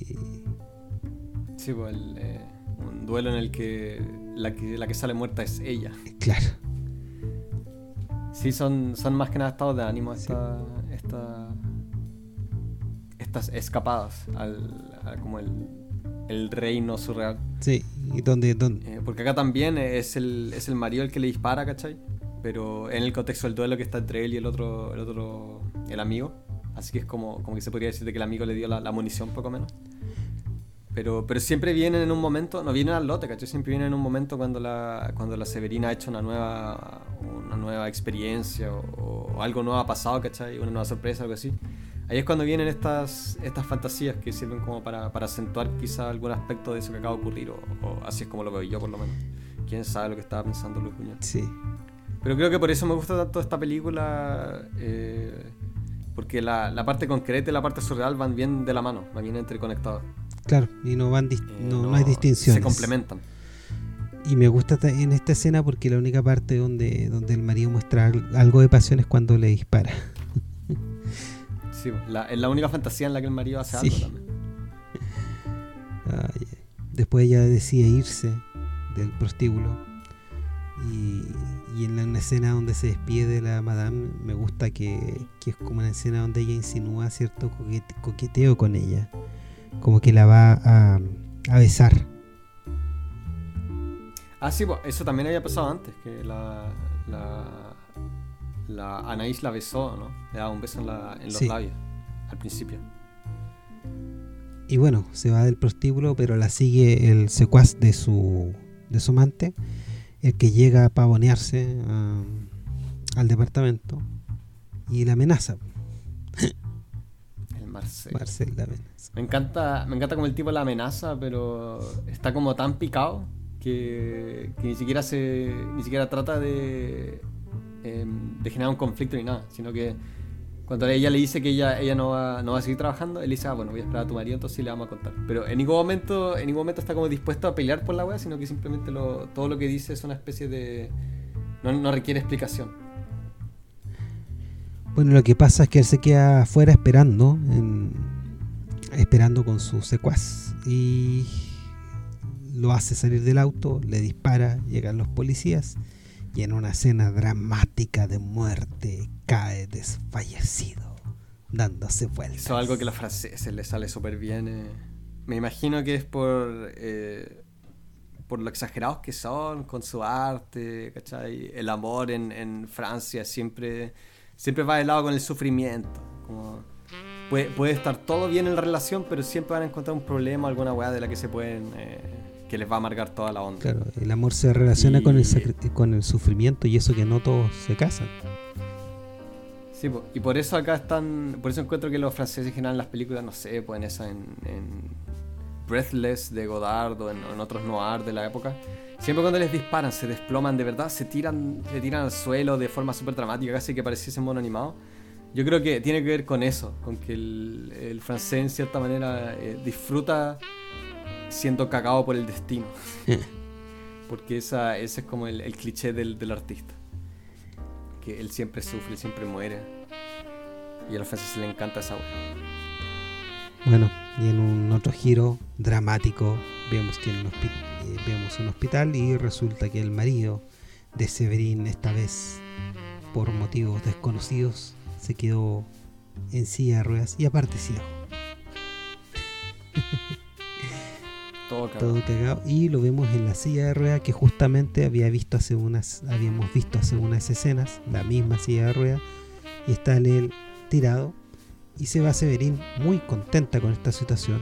[SPEAKER 3] Sí, pues eh, un duelo en el que la, que la que sale muerta es ella.
[SPEAKER 2] Claro.
[SPEAKER 3] Sí, son, son más que nada estados de ánimo esta, estas escapadas al, como el, reino surreal.
[SPEAKER 2] Sí, y donde... Eh,
[SPEAKER 3] porque acá también es el, es el marido el que le dispara, ¿cachai? Pero en el contexto del duelo que está entre él y el otro, el otro, el amigo. Así que es como, como que se podría decir de que el amigo le dio la, munición poco menos. Pero, pero siempre vienen en un momento, no vienen al lote, ¿cachai? Siempre vienen en un momento cuando la, cuando la Severina ha hecho una nueva, una nueva experiencia o, o, algo nuevo ha pasado, ¿cachai? Una nueva sorpresa, algo así. Ahí es cuando vienen estas, estas fantasías que sirven como para, para acentuar quizá algún aspecto de eso que acaba de ocurrir, o, así es como lo veo yo por lo menos. Quién sabe lo que estaba pensando Luis Buñuel.
[SPEAKER 2] Sí.
[SPEAKER 3] Pero creo que por eso me gusta tanto esta película, eh, porque la, la, parte concreta y la parte surreal van bien de la mano, van bien entreconectadas.
[SPEAKER 2] Claro, y no, van eh, no, no, hay distinciones.
[SPEAKER 3] Se complementan.
[SPEAKER 2] Y me gusta en esta escena porque la única parte donde, donde el marido muestra algo de pasión es cuando le dispara.
[SPEAKER 3] Sí, es la única fantasía en la que el marido hace algo también.
[SPEAKER 2] Después ella decide irse del prostíbulo. Y, y, en una escena donde se despide de la madame, me gusta que, que es como una escena donde ella insinúa cierto coqueteo con ella. Como que la va a, a besar
[SPEAKER 3] Ah, sí, pues, eso también había pasado antes, que la, la, la Anaís la besó, ¿no? Le daba un beso en, la, en los labios al principio.
[SPEAKER 2] Y bueno, se va del prostíbulo, pero la sigue el secuaz de su, de su amante, el que llega a pavonearse al departamento y la amenaza.
[SPEAKER 3] El Marcel.
[SPEAKER 2] Marcel la amenaza.
[SPEAKER 3] Me encanta, me encanta como el tipo la amenaza, pero está como tan picado que, ni siquiera se ni siquiera trata de, em, de generar un conflicto ni nada, sino que cuando ella le dice que ella, ella no, va, no va a seguir trabajando, él dice, ah, bueno, voy a esperar a tu marido, entonces sí le vamos a contar. Pero en ningún momento, en ningún momento está como dispuesto a pelear por la wea, sino que simplemente lo, todo lo que dice es una especie de... No, requiere explicación.
[SPEAKER 2] Bueno, lo que pasa es que él se queda afuera esperando, esperando con su secuaz. Y lo hace salir del auto, le dispara, llegan los policías y en una escena dramática de muerte cae desfallecido, dándose vueltas.
[SPEAKER 3] Eso es algo que a los franceses les sale súper bien. Eh. Me imagino que es por, eh, por lo exagerados que son con su arte, ¿cachai? El amor en, Francia siempre, siempre va de lado con el sufrimiento. Puede, puede, estar todo bien en la relación, pero siempre van a encontrar un problema, alguna weá de la que se pueden... Eh, que les va a amargar toda la onda.
[SPEAKER 2] Claro, el amor se relaciona con, el con el sufrimiento y eso que no todos se casan.
[SPEAKER 3] Sí, y por eso acá están, por eso encuentro que los franceses generan las películas, no sé, pues en esa, en, Breathless de Godard o en, otros noir de la época, siempre cuando les disparan, se desploman de verdad, se tiran, se tiran al suelo de forma súper dramática, casi que pareciese mono animado. Yo creo que tiene que ver con eso, con que el, francés en cierta manera eh, disfruta siendo cagado por el destino. Porque esa, ese es como el, cliché del, artista. Que él siempre sufre, siempre muere. Y a los franceses le encanta esa weá.
[SPEAKER 2] Bueno, y en un otro giro dramático vemos que en un, eh, vemos un hospital y resulta que el marido de Severín esta vez por motivos desconocidos se quedó en silla de ruedas y aparte ciego.
[SPEAKER 3] todo
[SPEAKER 2] cagado. Y lo vemos en la silla de ruedas que justamente había visto hace unas, habíamos visto hace unas escenas, la misma silla de ruedas, y está él tirado. Y se va Severín muy contenta con esta situación.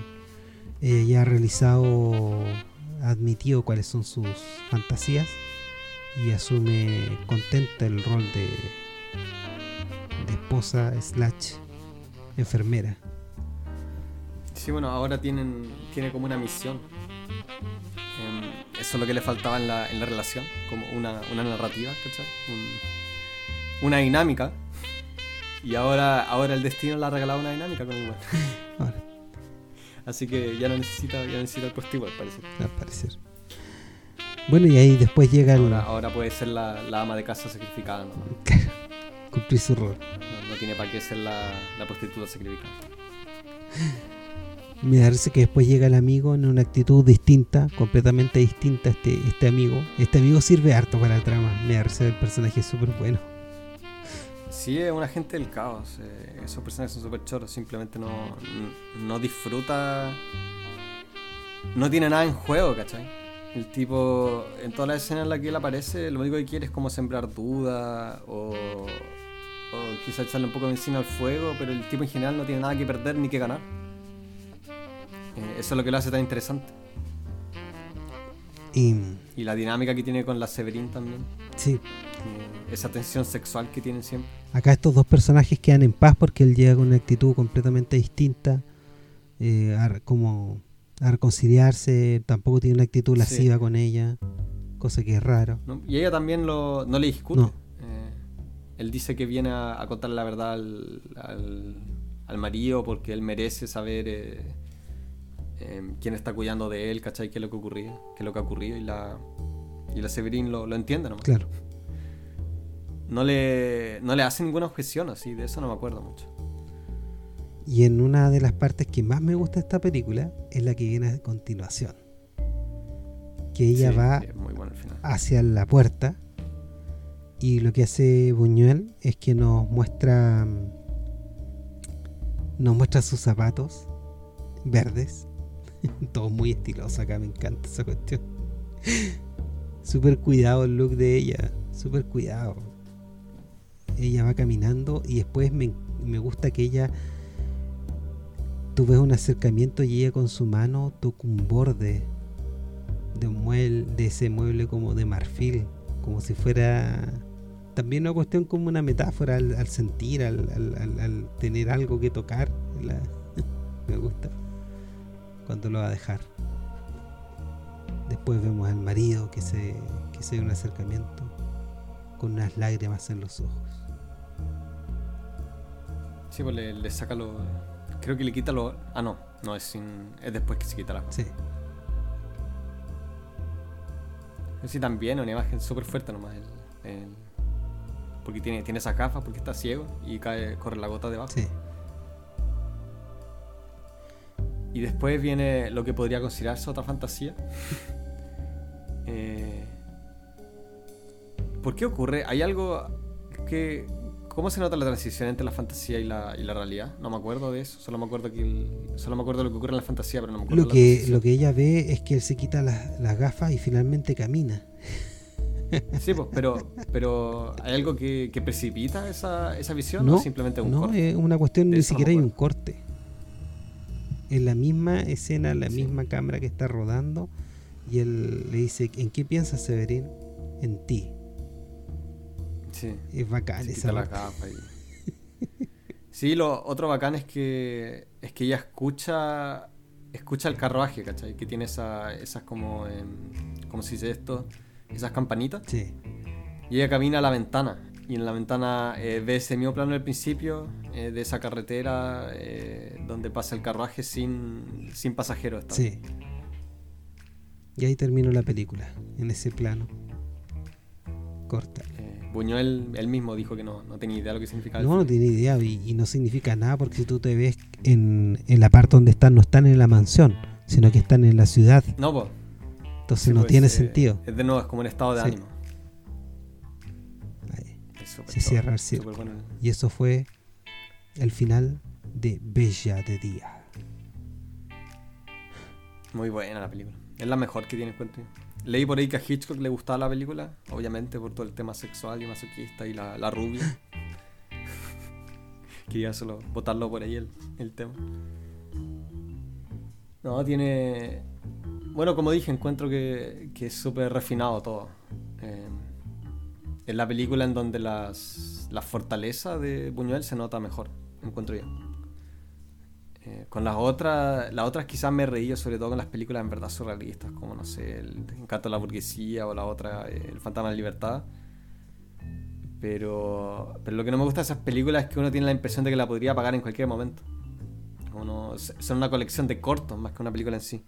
[SPEAKER 2] ya ha realizado, ha admitido cuáles son sus fantasías y asume contenta el rol de, de esposa slash enfermera.
[SPEAKER 3] Sí, bueno, ahora tienen, tiene como una misión Em, eso es lo que le faltaba en la, en la relación, como una, una narrativa, ¿cachai? una dinámica. Y ahora, ahora el destino le ha regalado una dinámica con el web. Así que ya no necesita, ya necesita el positivo al parecer.
[SPEAKER 2] Al parecer. Bueno, y ahí después llega
[SPEAKER 3] el... ahora, puede ser la, la, ama de casa sacrificada, ¿no?
[SPEAKER 2] Cumplir su rol.
[SPEAKER 3] No, tiene para qué ser la, la prostituta sacrificada.
[SPEAKER 2] me parece que después llega el amigo en una actitud distinta, completamente distinta este, este amigo. Este amigo sirve harto para la trama. Me parece el personaje súper bueno.
[SPEAKER 3] Sí, es un agente del caos. Eh, esos personajes son súper choros. Simplemente no, no disfruta. No tiene nada en juego, ¿cachai? El tipo, en todas las escenas en las que él aparece, lo único que quiere es como sembrar duda o, o echarle un poco de encima al fuego, pero el tipo en general no tiene nada que perder ni que ganar. Eh, eso es lo que lo hace tan interesante.
[SPEAKER 2] Y,
[SPEAKER 3] y, la dinámica que tiene con la Severin también.
[SPEAKER 2] Sí.
[SPEAKER 3] esa tensión sexual que tienen siempre.
[SPEAKER 2] Acá estos dos personajes quedan en paz porque él llega con una actitud completamente distinta, eh, a, como a reconciliarse, tampoco tiene una actitud lasciva con ella, cosa que es raro.
[SPEAKER 3] Y ella también lo, no le discute. Eh, él dice que viene a, contar la verdad al, al, marido porque él merece saber eh, em, quién está cuidando de él, ¿cachai? ¿Qué es lo que ocurría? ¿Qué es lo que ha ocurrido? Y la, y la Severin lo, lo entiende nomás.
[SPEAKER 2] Claro
[SPEAKER 3] no le, no le hace ninguna objeción, así, de eso no me acuerdo mucho.
[SPEAKER 2] Y en una de las partes que más me gusta de esta película es la que viene a continuación. Que ella va hacia la puerta y lo que hace Buñuel es que nos muestra nos muestra sus zapatos verdes. Todo muy estiloso acá, me encanta esa cuestión. Súper cuidado el look de ella, súper cuidado ella va caminando y después me, gusta que ella, tú ves un acercamiento y ella con su mano toca un borde de, un mueble, de ese mueble como de marfil, como si fuera también una cuestión como una metáfora al, sentir, al, tener algo que tocar. me gusta cuando lo va a dejar. Después vemos al marido que se, que se da un acercamiento con unas lágrimas en los ojos.
[SPEAKER 3] Sí, pues le, saca lo. Creo que le quita lo. Ah, no, no, es sin. Es después que se quita la.
[SPEAKER 2] Sí.
[SPEAKER 3] Sí, también, una imagen súper fuerte nomás. porque tiene, tiene esa gafas, porque está ciego y cae, corre la gota debajo.
[SPEAKER 2] Sí.
[SPEAKER 3] Y después viene lo que podría considerarse otra fantasía. eh, ¿Por qué ocurre? Hay algo que ¿Cómo se nota la transición entre la fantasía y la, y la realidad? No me acuerdo de eso. Solo me acuerdo que solo me acuerdo de lo que ocurre en la fantasía, pero no me acuerdo.
[SPEAKER 2] Lo que, lo que ella ve es que él se quita las, gafas y finalmente camina.
[SPEAKER 3] Sí, pues, pero, pero ¿hay algo que, que precipita esa, esa visión no, o simplemente un
[SPEAKER 2] no, es una cuestión, ni siquiera hay un corte. Es la misma escena, la misma cámara que está rodando y él le dice, ¿en qué piensas, Severín? En ti.
[SPEAKER 3] Sí.
[SPEAKER 2] Es bacán esa
[SPEAKER 3] la capa Sí, lo otro bacán es que es que ella escucha escucha el carruaje, ¿cachai? Que tiene esa, esas como eh, ¿cómo se dice esto? Esas campanitas.
[SPEAKER 2] Sí.
[SPEAKER 3] Y ella camina a la ventana y en la ventana eh, ve ese mismo plano del principio eh, de esa carretera eh, donde pasa el carruaje sin, sin pasajeros.
[SPEAKER 2] Sí. Y ahí terminó la película, en ese plano. Corta.
[SPEAKER 3] Buñuel él mismo dijo que no, no tenía idea de lo que significaba.
[SPEAKER 2] No, no tiene idea y, no significa nada porque si tú te ves en, la parte donde están, no están en la mansión, sino que están en la ciudad.
[SPEAKER 3] No, pues.
[SPEAKER 2] Entonces no pues, tiene eh, sentido.
[SPEAKER 3] Es de nuevo, es como un estado de ánimo.
[SPEAKER 2] se cierra el cielo. Y eso fue el final de Bella de Día.
[SPEAKER 3] Muy buena la película. Es la mejor que tiene, cuento Leí por ahí que a Hitchcock le gustaba la película, obviamente por todo el tema sexual y masoquista y la, la rubia. Quería solo botarlo por ahí el, tema. No, tiene. Bueno, como dije, encuentro que, que es súper refinado todo. Eh, es la película en donde las, la fortaleza de Buñuel se nota mejor, encuentro yo. Eh, con las otras, las otras quizás me reía sobre todo con las películas en verdad surrealistas, como no sé, El Encanto de la Burguesía o la otra, eh, El Fantasma de Libertad. Pero, pero lo que no me gusta de esas películas es que uno tiene la impresión de que la podría pagar en cualquier momento. Son una colección de cortos más que una película en sí.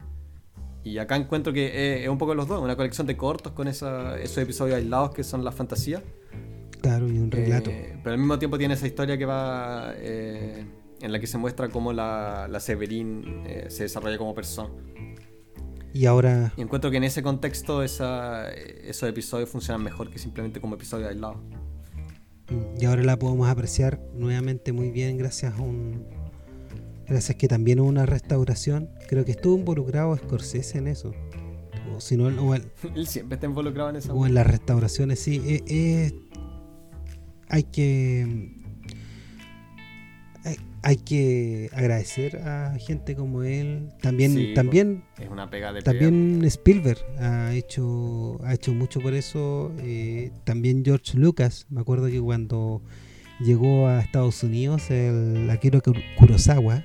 [SPEAKER 3] Y acá encuentro que es, un poco los dos, una colección de cortos con esa, esos episodios aislados que son las fantasías.
[SPEAKER 2] Claro, y un relato.
[SPEAKER 3] Eh, pero al mismo tiempo tiene esa historia que va en la que se muestra cómo la, la Severin eh, se desarrolla como persona.
[SPEAKER 2] Y ahora...
[SPEAKER 3] Y encuentro que en ese contexto esa, esos episodios funcionan mejor que simplemente como episodios aislados.
[SPEAKER 2] Mm, y ahora la podemos apreciar nuevamente muy bien gracias a un... Gracias que también hubo una restauración. Creo que estuvo involucrado Scorsese en eso. O si no,
[SPEAKER 3] Él siempre está involucrado en eso.
[SPEAKER 2] O en las restauraciones, sí. Eh, eh, hay que hay que agradecer a gente como él. También, también,
[SPEAKER 3] es una pega de
[SPEAKER 2] también Spielberg ha hecho, ha hecho mucho por eso. Eh, también George Lucas, me acuerdo que cuando llegó a Estados Unidos, el Akira Kurosawa.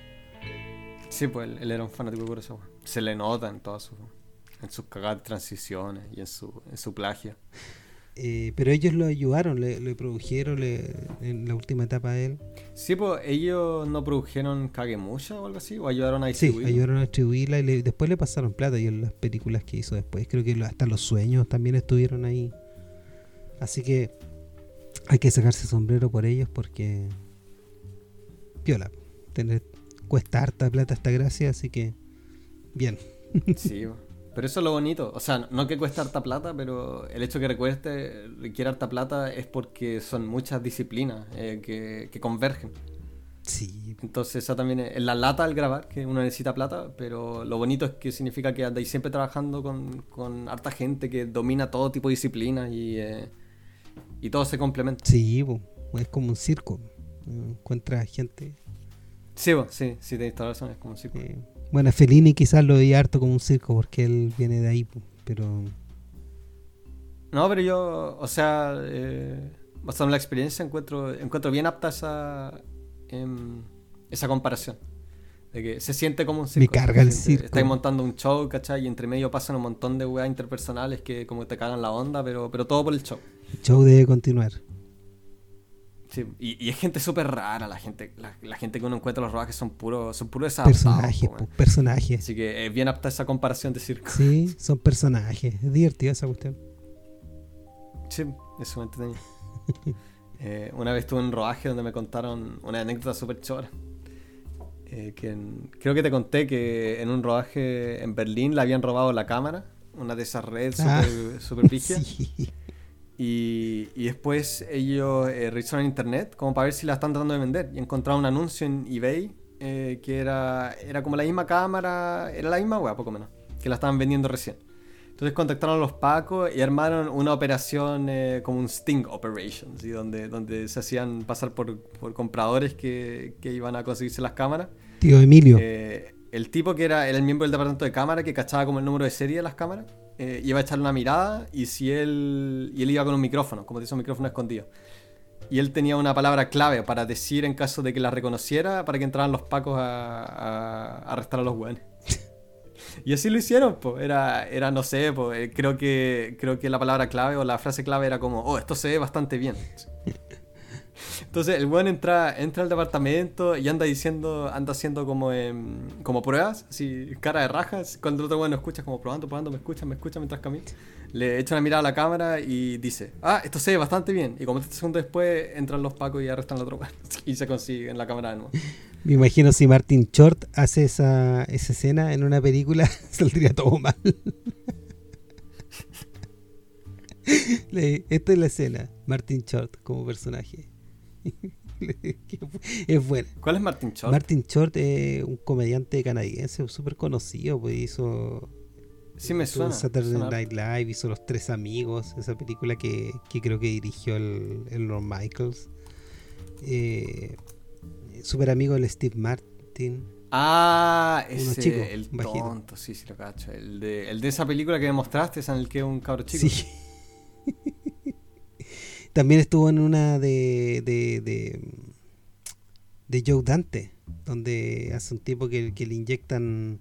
[SPEAKER 3] Sí, pues él, era un fanático de Kurosawa. Se le nota en todas sus, en sus cagadas de transiciones y en su, en su plagio.
[SPEAKER 2] Eh, pero ellos lo ayudaron, le, produjeron en la última etapa de él.
[SPEAKER 3] Sí, pues ellos no produjeron Kagemusha o algo así, o ayudaron a distribuirla.
[SPEAKER 2] Sí, ayudaron a distribuirla y después le pasaron plata y en las películas que hizo después. Creo que hasta los sueños también estuvieron ahí. Así que hay que sacarse sombrero por ellos porque. Piola, tener, cuesta harta plata esta gracia, así que. Bien.
[SPEAKER 3] Sí, pero eso es lo bonito. O sea, no que cueste harta plata, pero el hecho que recueste, requiere harta plata es porque son muchas disciplinas eh, que, convergen.
[SPEAKER 2] Sí.
[SPEAKER 3] Entonces, eso también es, la lata al grabar, que uno necesita plata, pero lo bonito es que significa que andáis siempre trabajando con, harta gente que domina todo tipo de disciplinas y, eh, y todo se complementa.
[SPEAKER 2] Sí, es como un circo. Encuentras gente.
[SPEAKER 3] Sí, sí, sí, tenéis toda razón, es como un circo.
[SPEAKER 2] Bueno, Fellini quizás lo veía harto como un circo porque él viene de ahí, pero...
[SPEAKER 3] No, pero yo, o sea, eh, basado en la experiencia, encuentro, encuentro bien apta esa, em, esa comparación. De que se siente como un circo.
[SPEAKER 2] Me carga el circo.
[SPEAKER 3] Estáis montando un show, ¿cachai? Y entre medio pasan un montón de weas interpersonales que como te cagan la onda, pero, pero todo por el show.
[SPEAKER 2] El show debe continuar.
[SPEAKER 3] Sí, y, es gente súper rara, la gente la, gente que uno encuentra en los rodajes son puros son puros
[SPEAKER 2] Personajes, personajes.
[SPEAKER 3] Así que es bien apta esa comparación de circo.
[SPEAKER 2] Sí, son personajes. Es divertida esa cuestión.
[SPEAKER 3] Sí, eso me entretenido. eh, una vez tuve un rodaje donde me contaron una anécdota súper chora. Eh, que creo que te conté que en un rodaje en Berlín le habían robado la cámara, una de esas redes ah, súper super sí. Y, y después ellos eh, revisaron internet como para ver si la están tratando de vender. Y encontraron un anuncio en eBay eh, que era, era como la misma cámara, era la misma wea, poco menos, que la estaban vendiendo recién. Entonces contactaron a los pacos y armaron una operación eh, como un Sting Operation, donde, donde se hacían pasar por, por compradores que, que, iban a conseguirse las cámaras.
[SPEAKER 2] Tío Emilio.
[SPEAKER 3] el tipo que era, era el miembro del departamento de cámara que cachaba como el número de serie de las cámaras eh, iba a echarle una mirada y si él, y él iba con un micrófono, como dice un micrófono escondido. Y él tenía una palabra clave para decir en caso de que la reconociera para que entraran los pacos a, a, arrestar a los weones. y así lo hicieron, pues. Era, era, no sé, pues, creo que, creo que la palabra clave o la frase clave era como, oh, esto se ve bastante bien. Entonces el weón entra, entra al departamento y anda diciendo, anda haciendo como, como pruebas, así, cara de rajas. Cuando el otro weón escucha, como probando, probando, me escucha, me escucha mientras camina. Le echa una mirada a la cámara y dice, ah, esto se ve bastante bien. Y como este segundo después, entran los pacos y arrestan al otro weón. Y se consigue en la cámara de nuevo.
[SPEAKER 2] Me imagino si Martin Short hace esa, esa escena en una película, saldría todo mal. Esta es la escena, Martin Short como personaje. es bueno.
[SPEAKER 3] ¿Cuál es Martin Short?
[SPEAKER 2] Martin Short es un comediante canadiense súper conocido, pues hizo...
[SPEAKER 3] Sí me suena.
[SPEAKER 2] Saturday Night Live, hizo Los Tres Amigos, esa película que, creo que dirigió el, el Lord Michaels. Eh, súper amigo del Steve Martin.
[SPEAKER 3] Ah, ese, el tonto, sí, sí lo cacho. El de, el de esa película que me mostraste, es en el que es un cabro chico. Sí.
[SPEAKER 2] También estuvo en una de, de, de, Joe Dante, donde hace un tiempo que, le inyectan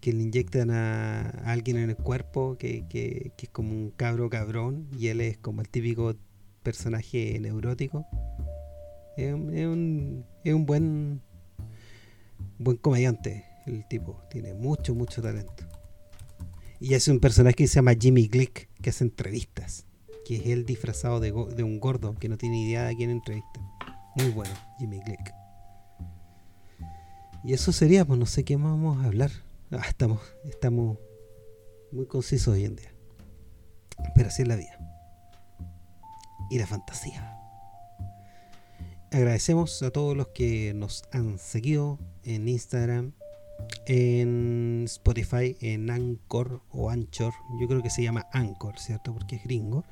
[SPEAKER 2] que le inyectan a, alguien en el cuerpo que, que, es como un cabro cabrón y él es como el típico personaje neurótico. Es, un, es un buen buen comediante el tipo, tiene mucho, mucho talento. Y es un personaje que se llama Jimmy Glick, que hace entrevistas que es él disfrazado de, un gordo que no tiene idea de quién entrevista. Muy bueno, Jimmy Glick. Y eso sería, pues no sé qué más vamos a hablar. Ah, estamos, estamos muy concisos hoy en día. Pero así es la vida. Y la fantasía. Agradecemos a todos los que nos han seguido en Instagram, en Spotify, en Anchor o Anchor. Yo creo que se llama Anchor, ¿cierto? Porque es gringo.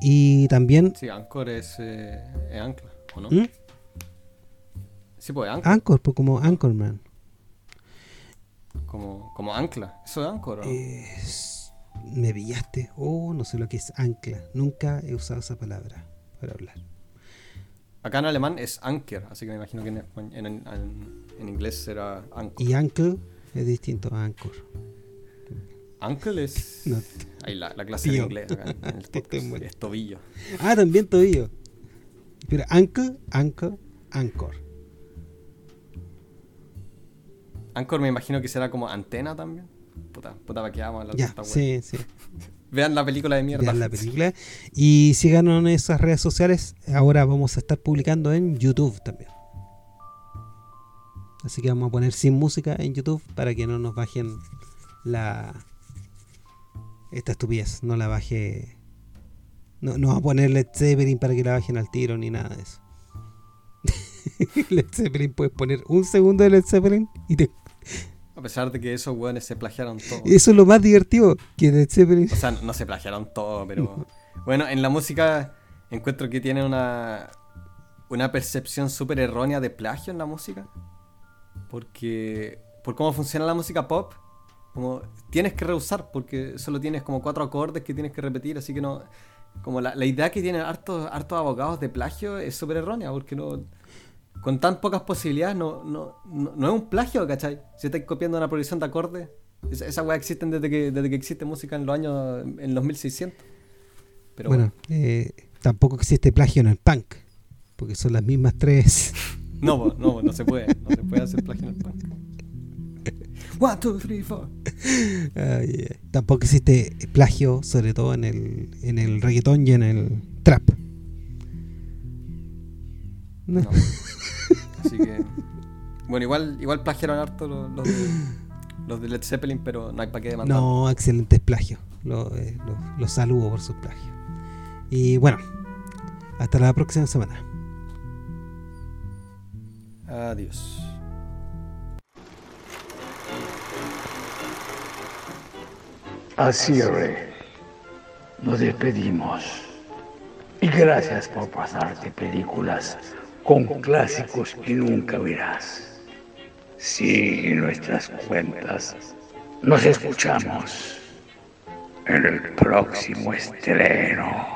[SPEAKER 2] Y también...
[SPEAKER 3] Sí, Anchor es, eh, ancla, ¿o no? ¿Mm? Sí, pues
[SPEAKER 2] Anchor. Anchor, pues como Anchorman.
[SPEAKER 3] Como, como ancla. ¿Eso es Anchor?
[SPEAKER 2] me pillaste. Oh, no sé lo que es ancla. Nunca he usado esa palabra para hablar.
[SPEAKER 3] Acá en alemán es Anker, así que me imagino que en, en, inglés será Anchor.
[SPEAKER 2] Y Ankle es distinto a Anchor.
[SPEAKER 3] Ankle es. Ahí la, clase de inglés acá en el es tobillo.
[SPEAKER 2] Ah, también tobillo. Pero Ankle, Ankle, Anchor.
[SPEAKER 3] Anchor me imagino que será como antena también. Puta, puta, para que vamos a
[SPEAKER 2] Ya, sí, sí.
[SPEAKER 3] Vean la película de mierda.
[SPEAKER 2] Vean la película. Y síganos en esas redes sociales. Ahora vamos a estar publicando en YouTube también. Así que vamos a poner sin música en YouTube para que no nos bajen la. Esta estupidez. No la baje. No, no vamos a poner Led Zeppelin para que la bajen al tiro ni nada de eso. Led Zeppelin puedes poner un segundo de Led Zeppelin y te
[SPEAKER 3] a pesar de que esos weones se plagiaron todo.
[SPEAKER 2] Eso es lo más divertido que de Zeppelin.
[SPEAKER 3] O sea, no se plagiaron todo, pero. bueno, en la música encuentro que tiene una. Una percepción súper errónea de plagio en la música. Porque. Por cómo funciona la música pop. Como tienes que rehusar, porque solo tienes como cuatro acordes que tienes que repetir, así que no. Como la, idea que tienen hartos, hartos abogados de plagio es súper errónea, porque no con tan pocas posibilidades no, no, no, es un plagio, ¿cachai? Si estáis copiando una progresión de acordes, esa, esa weá existen desde que, desde que existe música en los años, en los 1600.
[SPEAKER 2] Pero bueno, eh, tampoco existe plagio en el punk, porque son las mismas tres.
[SPEAKER 3] No, no, no se puede, no se puede hacer plagio en el punk. One, two, three, four.
[SPEAKER 2] Tampoco existe plagio, sobre todo en el, en el reggaetón y en el trap.
[SPEAKER 3] No. Así que. Bueno, igual, igual plagiaron harto los, los, de, los de Led Zeppelin, pero no hay para qué demandar.
[SPEAKER 2] No, excelentes plagios. Los, eh, los, saludo por sus plagios. Y bueno, hasta la próxima semana.
[SPEAKER 3] Adiós.
[SPEAKER 1] Así cierre, nos despedimos. Y gracias por pasarte películas con clásicos que nunca verás. Sigue nuestras cuentas. Nos escuchamos en el próximo estreno.